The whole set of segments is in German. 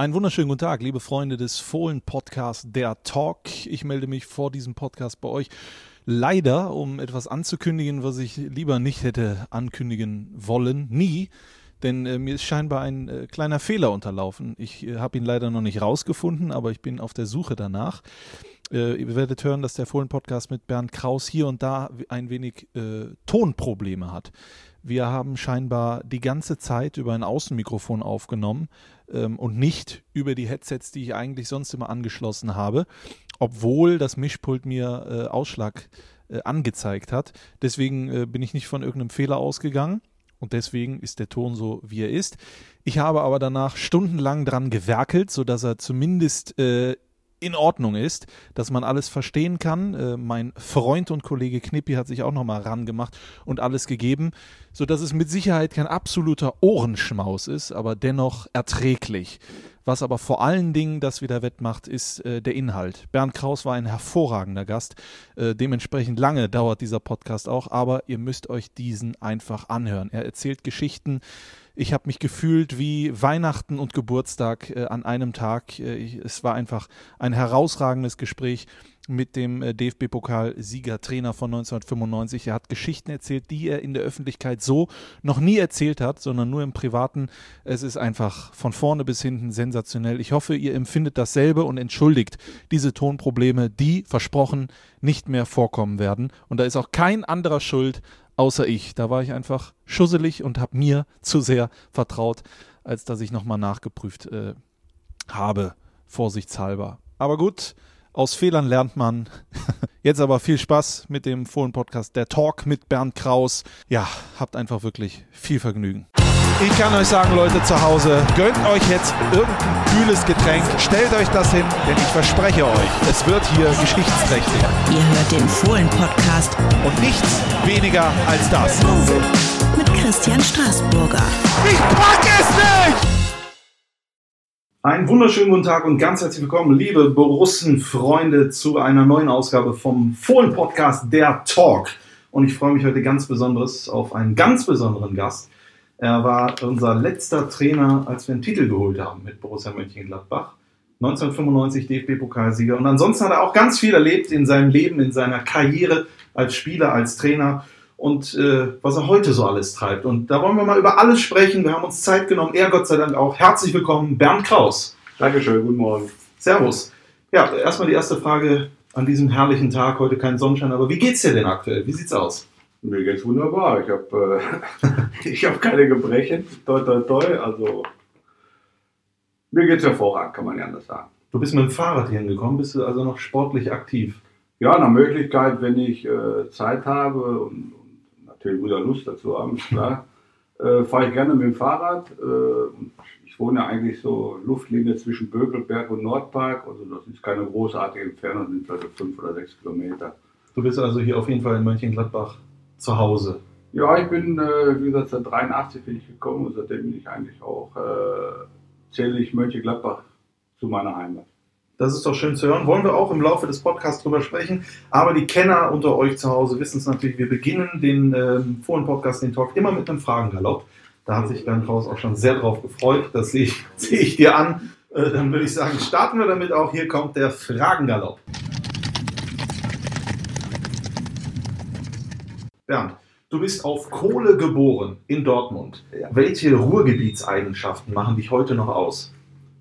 Einen wunderschönen guten Tag, liebe Freunde des Fohlen-Podcasts Der Talk. Ich melde mich vor diesem Podcast bei euch leider, um etwas anzukündigen, was ich lieber nicht hätte ankündigen wollen. Nie. Denn äh, mir ist scheinbar ein äh, kleiner Fehler unterlaufen. Ich äh, habe ihn leider noch nicht rausgefunden, aber ich bin auf der Suche danach. Äh, ihr werdet hören, dass der Fohlen-Podcast mit Bernd Kraus hier und da ein wenig äh, Tonprobleme hat. Wir haben scheinbar die ganze Zeit über ein Außenmikrofon aufgenommen ähm, und nicht über die Headsets, die ich eigentlich sonst immer angeschlossen habe, obwohl das Mischpult mir äh, Ausschlag äh, angezeigt hat. Deswegen äh, bin ich nicht von irgendeinem Fehler ausgegangen. Und deswegen ist der Ton so, wie er ist. Ich habe aber danach stundenlang dran gewerkelt, sodass er zumindest äh, in Ordnung ist, dass man alles verstehen kann. Äh, mein Freund und Kollege Knippi hat sich auch nochmal rangemacht und alles gegeben, sodass es mit Sicherheit kein absoluter Ohrenschmaus ist, aber dennoch erträglich. Was aber vor allen Dingen das wieder wettmacht, ist äh, der Inhalt. Bernd Kraus war ein hervorragender Gast. Äh, dementsprechend lange dauert dieser Podcast auch, aber ihr müsst euch diesen einfach anhören. Er erzählt Geschichten, ich habe mich gefühlt wie Weihnachten und Geburtstag äh, an einem Tag. Äh, ich, es war einfach ein herausragendes Gespräch mit dem äh, DFB-Pokal-Sieger-Trainer von 1995. Er hat Geschichten erzählt, die er in der Öffentlichkeit so noch nie erzählt hat, sondern nur im Privaten. Es ist einfach von vorne bis hinten sensationell. Ich hoffe, ihr empfindet dasselbe und entschuldigt diese Tonprobleme, die versprochen nicht mehr vorkommen werden. Und da ist auch kein anderer schuld außer ich. Da war ich einfach schusselig und habe mir zu sehr vertraut, als dass ich nochmal nachgeprüft äh, habe, vorsichtshalber. Aber gut, aus Fehlern lernt man. Jetzt aber viel Spaß mit dem Fohlen-Podcast Der Talk mit Bernd Kraus. Ja, habt einfach wirklich viel Vergnügen. Ich kann euch sagen, Leute zu Hause, gönnt euch jetzt irgendein kühles Getränk, stellt euch das hin, denn ich verspreche euch, es wird hier geschichtsträchtig. Ihr hört den Fohlen-Podcast. Und nichts weniger als das. Mit Christian Straßburger. Ich pack es nicht! Einen wunderschönen guten Tag und ganz herzlich willkommen, liebe Borussen-Freunde, zu einer neuen Ausgabe vom Fohlen-Podcast Der Talk. Und ich freue mich heute ganz besonderes auf einen ganz besonderen Gast. Er war unser letzter Trainer, als wir einen Titel geholt haben mit Borussia Mönchengladbach. 1995 DFB-Pokalsieger. Und ansonsten hat er auch ganz viel erlebt in seinem Leben, in seiner Karriere als Spieler, als Trainer und äh, was er heute so alles treibt. Und da wollen wir mal über alles sprechen. Wir haben uns Zeit genommen. Er Gott sei Dank auch. Herzlich willkommen, Bernd Kraus. Dankeschön, guten Morgen. Servus. Ja, erstmal die erste Frage an diesem herrlichen Tag. Heute kein Sonnenschein, aber wie geht's dir denn aktuell? Wie sieht's aus? Mir geht's wunderbar. Ich habe äh, ich hab keine Gebrechen. Toi, toi, toi. Also, mir geht's hervorragend, kann man ja anders sagen. Du bist mit dem Fahrrad hier hingekommen, bist du also noch sportlich aktiv? Ja, nach Möglichkeit, wenn ich äh, Zeit habe und, und natürlich wieder Lust dazu habe, ist klar, äh, fahre ich gerne mit dem Fahrrad. Äh, ich wohne ja eigentlich so Luftlinie zwischen Bökelberg und Nordpark. Also das ist keine großartige Entfernung, sind vielleicht fünf oder sechs Kilometer. Du bist also hier auf jeden Fall in Mönchengladbach zu Hause. Ja, ich bin, äh, wie gesagt, seit 83 bin ich gekommen und seitdem bin ich eigentlich auch, äh, zähle ich Mönchengladbach zu meiner Heimat. Das ist doch schön zu hören. Wollen wir auch im Laufe des Podcasts drüber sprechen. Aber die Kenner unter euch zu Hause wissen es natürlich. Wir beginnen den äh, Fohlen-Podcast, den Talk, immer mit einem Fragengalopp. Da hat sich Bernd Kraus auch schon sehr drauf gefreut. Das sehe ich, sehe ich dir an. Äh, dann würde ich sagen, starten wir damit auch. Hier kommt der Fragengalopp. Bernd, du bist auf Kohle geboren in Dortmund. Welche Ruhrgebietseigenschaften machen dich heute noch aus?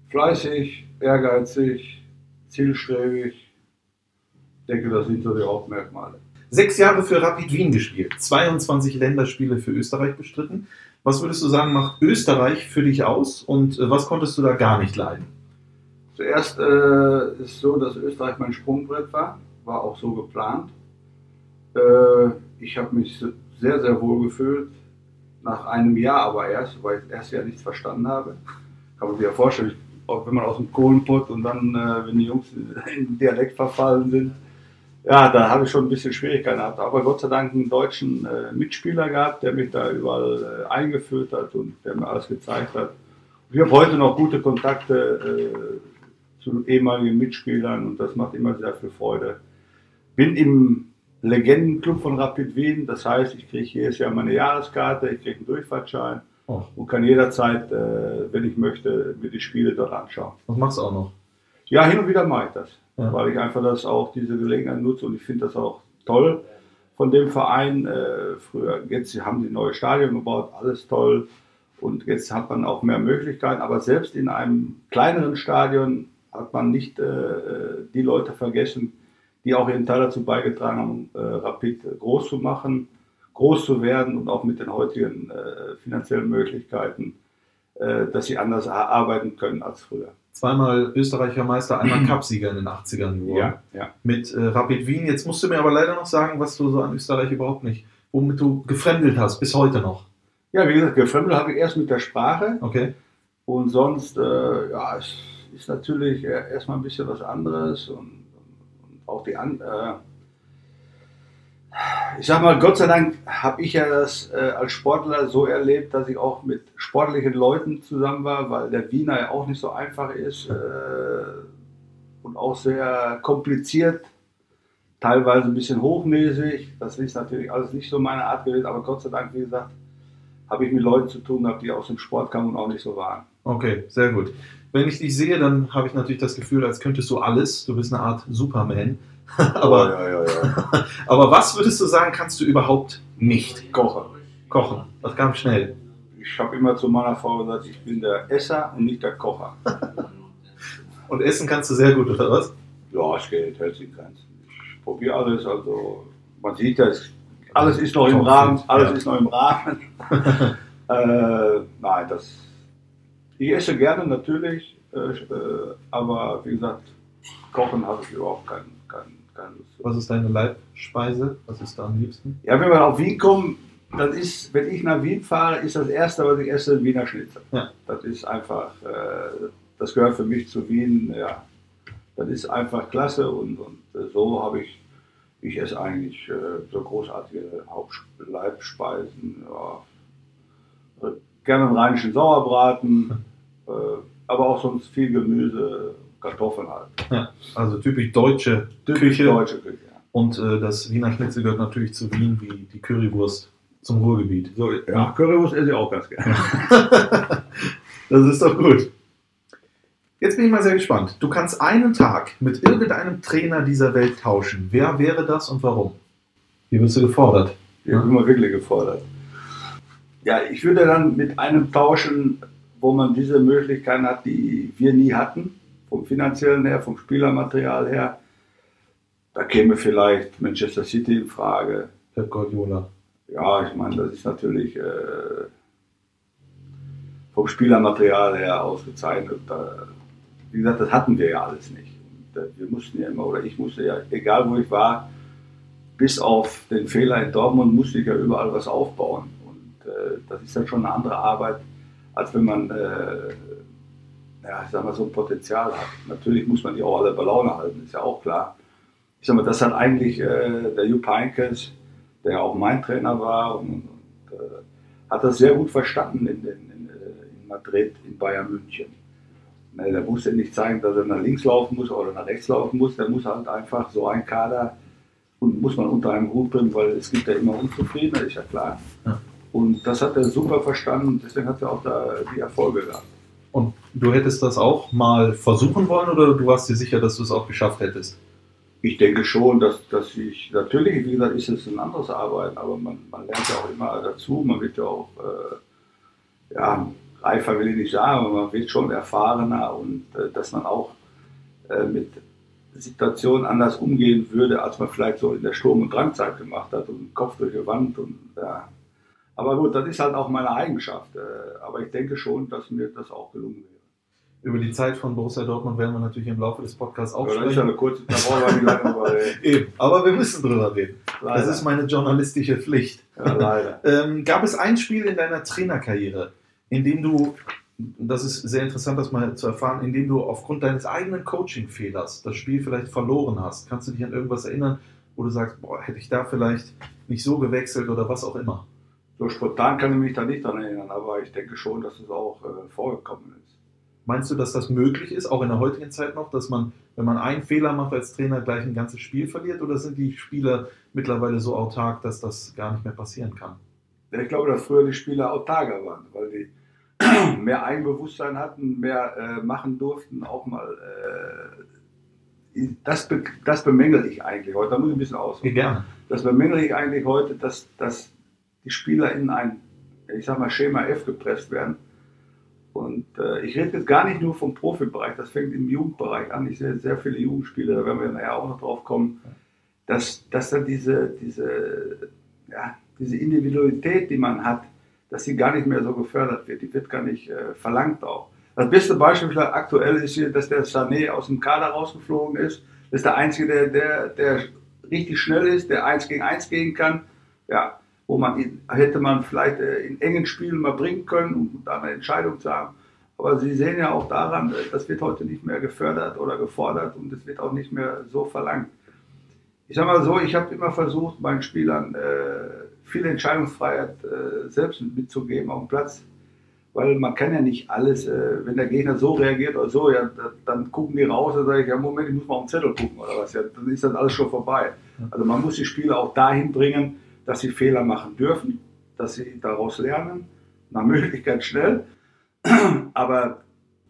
Fleißig, ehrgeizig, zielstrebig. Ich denke, das sind so die Hauptmerkmale. Sechs Jahre für Rapid Wien gespielt, 22 Länderspiele für Österreich bestritten. Was würdest du sagen, macht Österreich für dich aus und äh, was konntest du da gar nicht leiden? Zuerst äh, ist so, dass Österreich mein Sprungbrett war, war auch so geplant. Äh, ich habe mich sehr, sehr wohl gefühlt. Nach einem Jahr aber erst, weil ich das erste Jahr nichts verstanden habe. Kann man sich ja vorstellen, wenn man aus dem Kohlenpott und dann, äh, wenn die Jungs in Dialekt verfallen sind, ja, da habe ich schon ein bisschen Schwierigkeiten gehabt. Aber Gott sei Dank einen deutschen äh, Mitspieler gehabt, der mich da überall äh, eingeführt hat und der mir alles gezeigt hat. Ich habe heute noch gute Kontakte äh, zu ehemaligen Mitspielern und das macht immer sehr viel Freude. Bin im Legendenclub von Rapid Wien, das heißt, ich kriege jedes Jahr meine Jahreskarte, ich kriege einen Durchfahrtschein Oh, und kann jederzeit, äh, wenn ich möchte, mir die Spiele dort anschauen. das machst du auch noch. Ja, hin und wieder mache ich das, Ja. weil ich einfach das auch diese Gelegenheit nutze und ich finde das auch toll von dem Verein. Äh, früher, jetzt haben sie ein neues Stadion gebaut, alles toll und jetzt hat man auch mehr Möglichkeiten, aber selbst in einem kleineren Stadion hat man nicht äh, die Leute vergessen, die auch ihren Teil dazu beigetragen haben, äh, Rapid groß zu machen, groß zu werden und auch mit den heutigen äh, finanziellen Möglichkeiten, äh, dass sie anders arbeiten können als früher. Zweimal Österreicher Meister, einmal Cupsieger in den 80ern geworden. ja. Mit äh, Rapid Wien. Jetzt musst du mir aber leider noch sagen, was du so an Österreich überhaupt nicht, womit du gefremdelt hast, bis heute noch. Ja, wie gesagt, gefremdelt habe ich erst mit der Sprache Okay. und sonst, äh, ja, es ist natürlich äh, erstmal ein bisschen was anderes und auch die an, äh, ich sag mal, Gott sei Dank habe ich ja das äh, als Sportler so erlebt, dass ich auch mit sportlichen Leuten zusammen war, weil der Wiener ja auch nicht so einfach ist äh, und auch sehr kompliziert, teilweise ein bisschen hochnäsig. Das ist natürlich alles nicht so meine Art gewesen, aber Gott sei Dank, wie gesagt, habe ich mit Leuten zu tun gehabt, die aus dem Sport kamen und auch nicht so waren. Okay, sehr gut. Wenn ich dich sehe, dann habe ich natürlich das Gefühl, als könntest du alles. Du bist eine Art Superman. aber, ja, ja, ja. aber was würdest du sagen, kannst du überhaupt nicht Kochen. kochen? Das kam schnell. Ich habe immer zu meiner Frau gesagt, ich bin der Esser und nicht der Kocher. Und essen kannst du sehr gut, oder was? Ja, es geht, hält sich Grenzen. Ich probiere alles, also man sieht das, alles ist noch im Rahmen, alles ist noch im Rahmen. äh, nein, das, ich esse gerne natürlich, äh, äh, aber wie gesagt, Kochen habe ich überhaupt keinen kein, kein. Was ist deine Leibspeise? Was ist da am liebsten? Ja, wenn wir auf Wien kommen, das ist, wenn ich nach Wien fahre, ist das erste, was ich esse, Wiener Schnitzel. Ja. Das ist einfach, äh, das gehört für mich zu Wien, ja. Das ist einfach klasse und, und so habe ich, ich esse eigentlich so großartige Hauptleibspeisen, ja. Gerne einen rheinischen Sauerbraten, aber auch sonst viel Gemüse, Kartoffeln halt. Ja, also typisch deutsche Typisch Küche. deutsche Küche. ja. Und äh, das Wiener Schnitzel gehört natürlich zu Wien wie die Currywurst zum Ruhrgebiet. So, ja, Currywurst esse ich auch ganz gerne. Das ist doch gut. Jetzt bin ich mal sehr gespannt. Du kannst einen Tag mit irgendeinem Trainer dieser Welt tauschen. Wer wäre das und warum? Wie wirst du gefordert? Ich bin immer wirklich gefordert. Ja, ich würde dann mit einem tauschen, wo man diese Möglichkeiten hat, die wir nie hatten, vom finanziellen her, vom Spielermaterial her. Da käme vielleicht Manchester City in Frage. Pep Guardiola. Ja, ich meine, das ist natürlich äh, vom Spielermaterial her ausgezeichnet. Da, wie gesagt, das hatten wir ja alles nicht. Und, äh, wir mussten ja immer, oder ich musste ja, egal wo ich war, bis auf den Fehler in Dortmund musste ich ja überall was aufbauen. Und äh, das ist dann schon eine andere Arbeit, als wenn man, äh, ja, sag mal, so ein Potenzial hat. Natürlich muss man die auch alle bei Laune halten, ist ja auch klar. Ich sag mal, das hat eigentlich äh, der Jupp Heynckes, der ja auch mein Trainer war, und, und äh, hat das sehr gut verstanden in, den, in, äh, in Madrid, in Bayern München. Ne, der muss ja nicht zeigen, dass er nach links laufen muss oder nach rechts laufen muss. Der muss halt einfach so ein Kader und muss man unter einem Hut bringen, weil es gibt ja immer Unzufriedene, ist ja klar. Ja. Und das hat er super verstanden und deswegen hat er auch da die Erfolge gehabt. Und du hättest das auch mal versuchen wollen oder du warst dir sicher, dass du es auch geschafft hättest? Ich denke schon, dass, dass ich, natürlich, wie gesagt, ist es ein anderes Arbeiten, aber man, man lernt ja auch immer dazu, man wird ja auch, äh, ja, reifer will ich nicht sagen, aber man wird schon erfahrener und äh, dass man auch äh, mit Situationen anders umgehen würde, als man vielleicht so in der Sturm- und Drangzeit gemacht hat und Kopf durch die Wand und ja. Aber gut, das ist halt auch meine Eigenschaft, äh, aber ich denke schon, dass mir das auch gelungen wäre. Über die Zeit von Borussia Dortmund werden wir natürlich im Laufe des Podcasts auch Aber das ist ja sprechen. eine kurze, da brauchen wir reden. Eben, aber wir müssen drüber reden. Das Leider. ist meine journalistische Pflicht. ja, leider. Ähm, gab es ein Spiel in deiner Trainerkarriere, in dem du, das ist sehr interessant, das mal zu erfahren, in dem du aufgrund deines eigenen Coaching-Fehlers das Spiel vielleicht verloren hast? Kannst du dich an irgendwas erinnern, wo du sagst, boah, hätte ich da vielleicht nicht so gewechselt oder was auch immer? So spontan kann ich mich da nicht dran erinnern, aber ich denke schon, dass es auch äh, vorgekommen ist. Meinst du, dass das möglich ist, auch in der heutigen Zeit noch, dass man, wenn man einen Fehler macht als Trainer, gleich ein ganzes Spiel verliert? Oder sind die Spieler mittlerweile so autark, dass das gar nicht mehr passieren kann? Ja, Ich glaube, dass früher die Spieler autarker waren, weil die mehr Eigenbewusstsein hatten, mehr äh, machen durften, auch mal. Äh, das, be das bemängel ich eigentlich heute. Da muss ich ein bisschen aus. Gerne. Das bemängel ich eigentlich heute, dass, dass die Spieler in ein, ich sag mal, Schema F gepresst werden. Und äh, ich rede jetzt gar nicht nur vom Profibereich, das fängt im Jugendbereich an. Ich sehe sehr viele Jugendspieler, da werden wir nachher auch noch drauf kommen, dass, dass dann diese, diese, ja, diese Individualität, die man hat, dass sie gar nicht mehr so gefördert wird. Die wird gar nicht äh, verlangt auch. Das beste Beispiel aktuell ist hier, dass der Sané aus dem Kader rausgeflogen ist. Das ist der Einzige, der, der, der richtig schnell ist, der eins gegen eins gehen kann. Ja, wo man ihn, hätte man vielleicht äh, in engen Spielen mal bringen können, um da eine Entscheidung zu haben. Aber Sie sehen ja auch daran, äh, das wird heute nicht mehr gefördert oder gefordert und es wird auch nicht mehr so verlangt. Ich sage mal so, ich habe immer versucht, meinen Spielern äh, viel Entscheidungsfreiheit selbst mitzugeben auf dem Platz. Weil man kann ja nicht alles, wenn der Gegner so reagiert oder so, ja, da, dann gucken die raus und sage ich, ja Moment, ich muss mal auf den Zettel gucken oder was. Ja, dann ist dann alles schon vorbei. Also man muss die Spieler auch dahin bringen, dass sie Fehler machen dürfen, dass sie daraus lernen, nach Möglichkeit schnell. Aber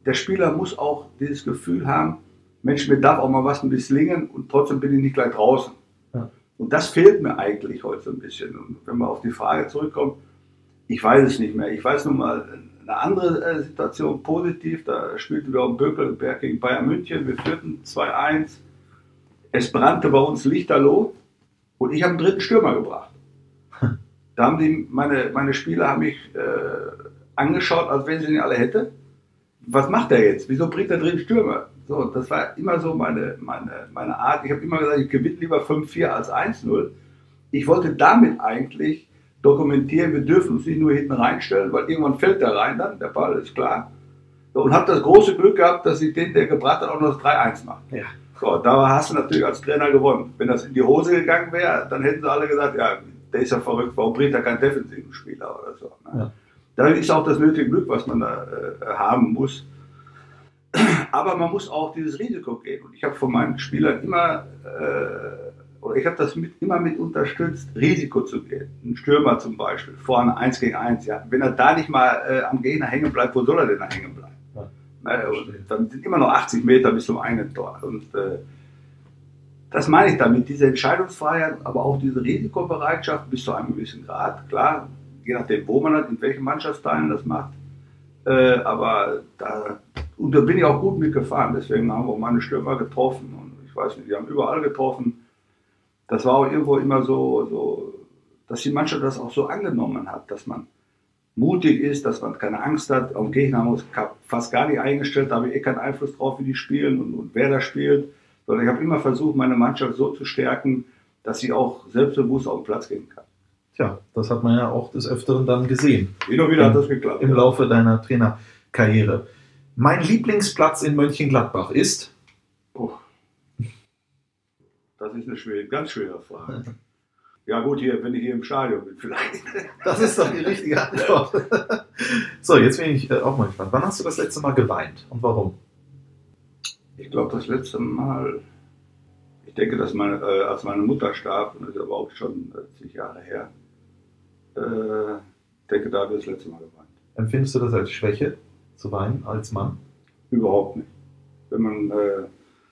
der Spieler muss auch dieses Gefühl haben, Mensch, mir darf auch mal was misslingen und trotzdem bin ich nicht gleich draußen. Ja. Und das fehlt mir eigentlich heute so ein bisschen. Und wenn man auf die Frage zurückkommt, ich weiß es nicht mehr. Ich weiß nun mal eine andere äh, Situation positiv. Da spielten wir auf dem Bökelberg gegen Bayern München. Wir führten 2-1. Es brannte bei uns Lichterloh und ich habe einen dritten Stürmer gebracht. Da haben die, meine, meine Spieler haben mich äh, angeschaut, als wenn sie ihn alle hätte. Was macht er jetzt? Wieso bringt er dritten Stürmer? So, das war immer so meine, meine, meine Art. Ich habe immer gesagt, ich gewinne lieber 5-4 als 1-0. Ich wollte damit eigentlich dokumentieren, wir dürfen uns nicht nur hinten reinstellen, weil irgendwann fällt der rein dann, der Ball ist klar. So, und habe das große Glück gehabt, dass ich den, der gebracht hat, auch noch das 3-1 macht. Ja. So, da hast du natürlich als Trainer gewonnen. Wenn das in die Hose gegangen wäre, dann hätten sie alle gesagt, ja, der ist ja verrückt, warum bringt er keinen defensiven Spieler oder so. Ne? Ja. Da ist auch das nötige Glück, was man da äh, haben muss. Aber man muss auch dieses Risiko gehen. Und ich habe von meinen Spielern immer, äh, oder ich habe das mit, immer mit unterstützt, Risiko zu gehen. Ein Stürmer zum Beispiel, vorne 1 gegen 1. Ja. Wenn er da nicht mal äh, am Gegner hängen bleibt, wo soll er denn da hängen bleiben? Ja. Ne, und dann sind immer noch 80 Meter bis zum einen Tor. Und äh, das meine ich damit, diese Entscheidungsfreiheit, aber auch diese Risikobereitschaft bis zu einem gewissen Grad. Klar, je nachdem, wo man das, in welchen Mannschaftsteilen das macht. Äh, aber da, und da bin ich auch gut mitgefahren. Deswegen haben wir auch meine Stürmer getroffen. Und ich weiß nicht, die haben überall getroffen. Das war auch irgendwo immer so, so, dass die Mannschaft das auch so angenommen hat, dass man mutig ist, dass man keine Angst hat. Auf den Gegner haben wir uns fast gar nicht eingestellt, da habe ich eh keinen Einfluss drauf, wie die spielen und, und wer da spielt. Sondern ich habe immer versucht, meine Mannschaft so zu stärken, dass sie auch selbstbewusst auf den Platz gehen kann. Tja, das hat man ja auch des Öfteren dann gesehen Hin und wieder hat das geklappt. im Laufe deiner Trainerkarriere. Mein Lieblingsplatz in Mönchengladbach ist? Oh. Das ist eine schwere, ganz schwere Frage. Ja gut, hier, wenn ich hier im Stadion bin, vielleicht. Das ist doch die richtige Antwort. so, jetzt bin ich äh, auch mal gespannt. Wann hast du das letzte Mal geweint und warum? Ich glaube, das letzte Mal, ich denke, dass meine, äh, als meine Mutter starb, und das ist aber auch schon äh, zig Jahre her, äh, ich denke, da habe ich das letzte Mal geweint. Empfindest du das als Schwäche, zu weinen als Mann? Überhaupt nicht. Wenn man, äh,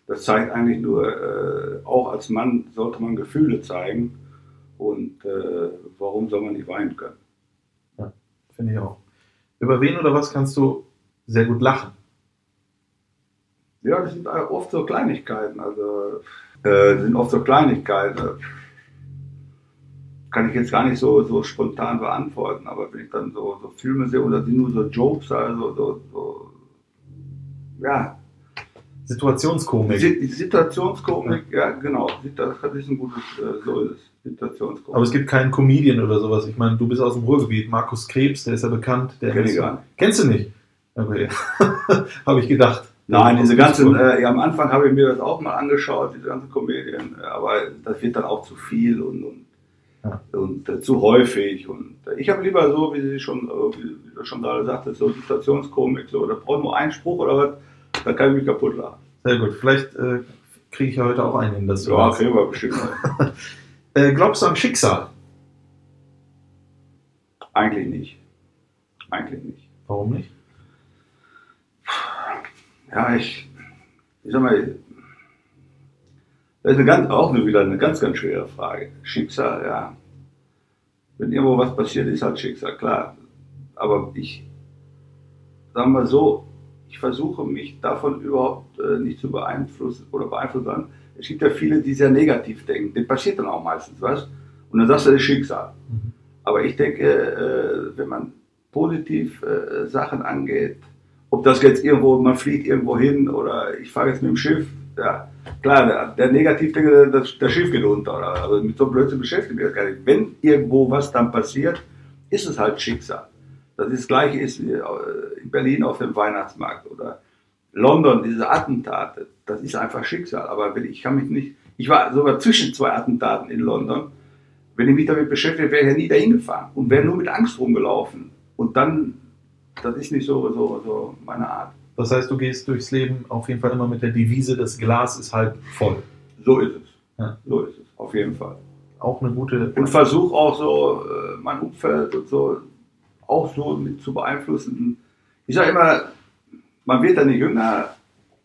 das zeigt eigentlich nur, äh, auch als Mann sollte man Gefühle zeigen und äh, warum soll man nicht weinen können? Finde ich auch. Über wen oder was kannst du sehr gut lachen? Ja, das sind oft so Kleinigkeiten. Also äh, sind oft so Kleinigkeiten. Kann ich jetzt gar nicht so, so spontan beantworten, aber wenn ich dann so, so Filme sehe oder sind nur so Jokes, also so, so ja, Situationskomik. Situationskomik, ja, genau, das ist ein gutes, äh, so ist es, Situationskomik. Aber es gibt keinen Comedian oder sowas. Ich meine, du bist aus dem Ruhrgebiet. Markus Krebs, der ist ja bekannt. Der Kenn ich gar nicht. Kennst du nicht? Okay. Habe ich gedacht. Nein, diese ganzen, äh, ja, am Anfang habe ich mir das auch mal angeschaut, diese ganzen Komödien, äh, aber das wird dann auch zu viel und, und, Ja. und äh, zu häufig. Und äh, ich habe lieber so, wie sie schon, äh, wie du schon gerade sagte, so Situationskomik, so, da braucht nur einen Spruch oder was, da kann ich mich kaputt lachen. Sehr gut. Vielleicht kriege ich ja heute auch einen hin. Dass du Ja, das- kriegen wir bestimmt. glaubst du an Schicksal? Eigentlich nicht. Eigentlich nicht. Warum nicht? Ja, ich, ich sag mal, das ist eine ganz, auch eine, wieder eine ganz, ganz schwere Frage. Schicksal, ja. Wenn irgendwo was passiert, ist halt Schicksal, klar. Aber ich, sagen wir so, ich versuche mich davon überhaupt äh, nicht zu beeinflussen oder beeinflussen. Es gibt ja viele, die sehr negativ denken. Dem passiert dann auch meistens was. Und dann sagst du, das ist Schicksal. Mhm. Aber ich denke, äh, wenn man positiv äh, Sachen angeht, ob das jetzt irgendwo, man fliegt irgendwo hin oder ich fahre jetzt mit dem Schiff, ja, klar, der, der Negativdenker, das, das Schiff geht unter. Oder, aber mit so einem Blödsinn beschäftigt mich das gar nicht. Wenn irgendwo was dann passiert, ist es halt Schicksal. Das, ist das Gleiche ist äh, in Berlin auf dem Weihnachtsmarkt oder London, diese Attentate. Das ist einfach Schicksal. Aber wenn, ich kann mich nicht, ich war sogar zwischen zwei Attentaten in London. Wenn ich mich damit beschäftige, wäre ich ja nie dahin gefahren und wäre nur mit Angst rumgelaufen. Und dann, das ist nicht so, so, so meine Art. Das heißt, du gehst durchs Leben auf jeden Fall immer mit der Devise, das Glas ist halb voll. So ist es. Ja. So ist es, auf jeden Fall. Auch eine gute. Und versuche auch so äh, mein Umfeld und so auch so mit zu beeinflussen. Ich sage immer, man wird dann nicht jünger,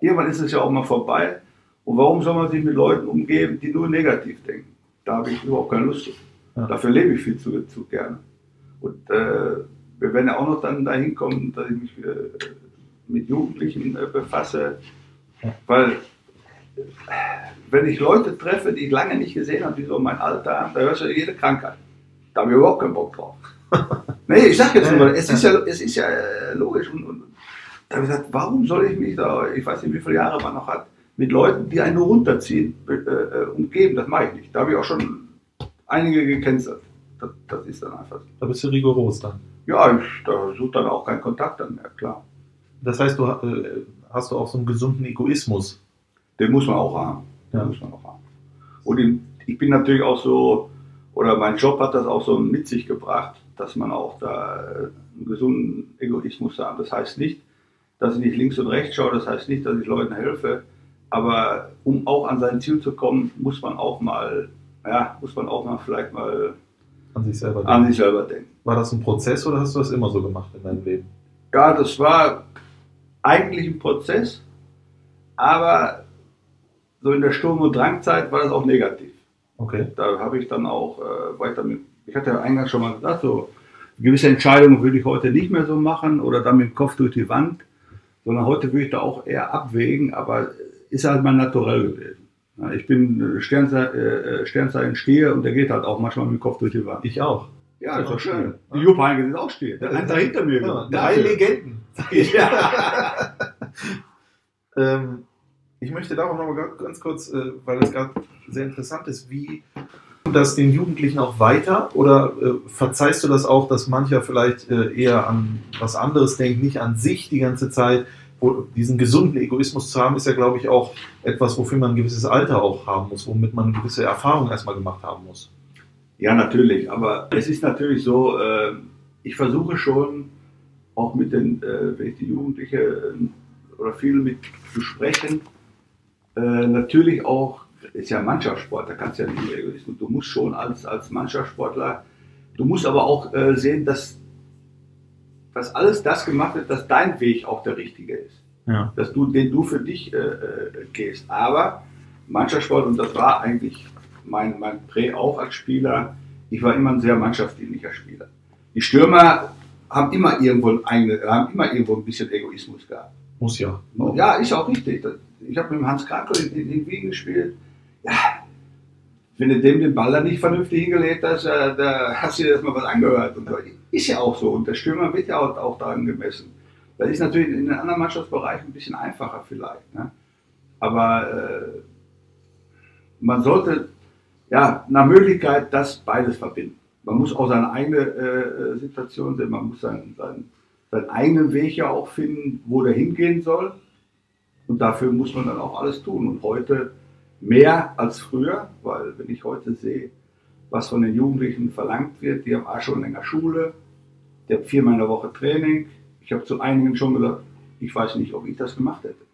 irgendwann ist es ja auch mal vorbei. Und warum soll man sich mit Leuten umgeben, die nur negativ denken? Da habe ich überhaupt keine Lust zu. Ja. Dafür lebe ich viel zu, zu gerne. Und äh, wir werden ja auch noch dann dahin kommen, dass ich mich äh, mit Jugendlichen äh, befasse. Weil wenn ich Leute treffe, die ich lange nicht gesehen habe, die so mein Alter haben, da hörst du jede Krankheit. Da habe ich überhaupt keinen Bock drauf. nee, ich sag jetzt nur, es ist ja, es ist ja äh, logisch. Und, und da habe ich gesagt, warum soll ich mich da, ich weiß nicht, wie viele Jahre man noch hat, mit Leuten, die einen nur runterziehen, äh, äh, umgeben? Das mache ich nicht. Da habe ich auch schon einige gecancelt. Das, das ist dann einfach so. Da bist du rigoros dann. Ja, ich, da sucht dann auch keinen Kontakt dann mehr, klar. Das heißt, du äh, hast du auch so einen gesunden Egoismus. Den muss man auch haben. Den Ja. muss man auch haben. Und ich, ich bin natürlich auch so, oder mein Job hat das auch so mit sich gebracht, dass man auch da äh, einen gesunden Egoismus hat. Das heißt nicht, dass ich nicht links und rechts schaue, das heißt nicht, dass ich Leuten helfe, aber um auch an sein Ziel zu kommen, muss man auch mal, ja, muss man auch mal vielleicht mal An sich selber. an sich selber denken. War das ein Prozess oder hast du das immer so gemacht in deinem Leben? Ja, das war eigentlich ein Prozess, aber so in der Sturm- und Drangzeit war das auch negativ. Okay. Da habe ich dann auch äh, weiter mit, ich hatte ja eingangs schon mal gesagt, so gewisse Entscheidungen würde ich heute nicht mehr so machen oder dann mit dem Kopf durch die Wand, sondern heute würde ich da auch eher abwägen, aber ist halt mein Naturell gewesen. Ich bin äh, Sternzeichen, äh, Sternzeichen Stier und der geht halt auch manchmal mit dem Kopf durch die Wand. Ich auch. Ja, das ist doch schön. Die Jupp Heynckes ist auch Stier. Der eins da hinter mir. Ja, drei. Legenden. Ja. Ähm, ich möchte darauf noch mal ganz kurz, äh, weil das gerade sehr interessant ist, wie das den Jugendlichen auch weiter oder äh, verzeihst du das auch, dass mancher vielleicht äh, eher an was anderes denkt, nicht an sich die ganze Zeit? Wo, diesen gesunden Egoismus zu haben, ist ja, glaube ich, auch etwas, wofür man ein gewisses Alter auch haben muss, womit man eine gewisse Erfahrung erstmal gemacht haben muss. Ja, natürlich. Aber es ist natürlich so, äh, ich versuche schon auch mit den, äh, wenn ich die Jugendliche äh, oder viele mit zu sprechen, äh, natürlich auch, ist ja Mannschaftssport, da kannst du ja nicht mehr Egoismus. Du musst schon als, als Mannschaftssportler, du musst aber auch äh, sehen, dass, dass alles das gemacht wird, dass dein Weg auch der richtige ist Ja. dass du, den du für dich äh, gehst. Aber Mannschaftssport, und das war eigentlich mein, mein Prä auch als Spieler, ich war immer ein sehr mannschaftsdienlicher Spieler. Die Stürmer haben immer irgendwo, ein eigene, haben immer irgendwo ein bisschen Egoismus gehabt. Muss ja. Ja, ist auch richtig. Ich habe mit dem Hans Krankel in, in, in Wien gespielt. Ja, wenn du dem den Ball dann nicht vernünftig hingelegt hast, äh, da hast du dir das mal was angehört. Und. Ist ja auch so. Und der Stürmer wird ja auch, auch daran gemessen. Das ist natürlich in den anderen Mannschaftsbereichen ein bisschen einfacher vielleicht. Ne? Aber äh, man sollte ja nach Möglichkeit das beides verbinden. Man muss auch seine eigene äh, Situation sehen, man muss seinen, seinen, seinen eigenen Weg ja auch finden, wo der hingehen soll. Und dafür muss man dann auch alles tun. Und heute mehr als früher, weil wenn ich heute sehe, was von den Jugendlichen verlangt wird, die haben auch schon länger Schule, die haben viermal in der Woche Training. Ich habe zu einigen schon gesagt, ich weiß nicht, ob ich das gemacht hätte.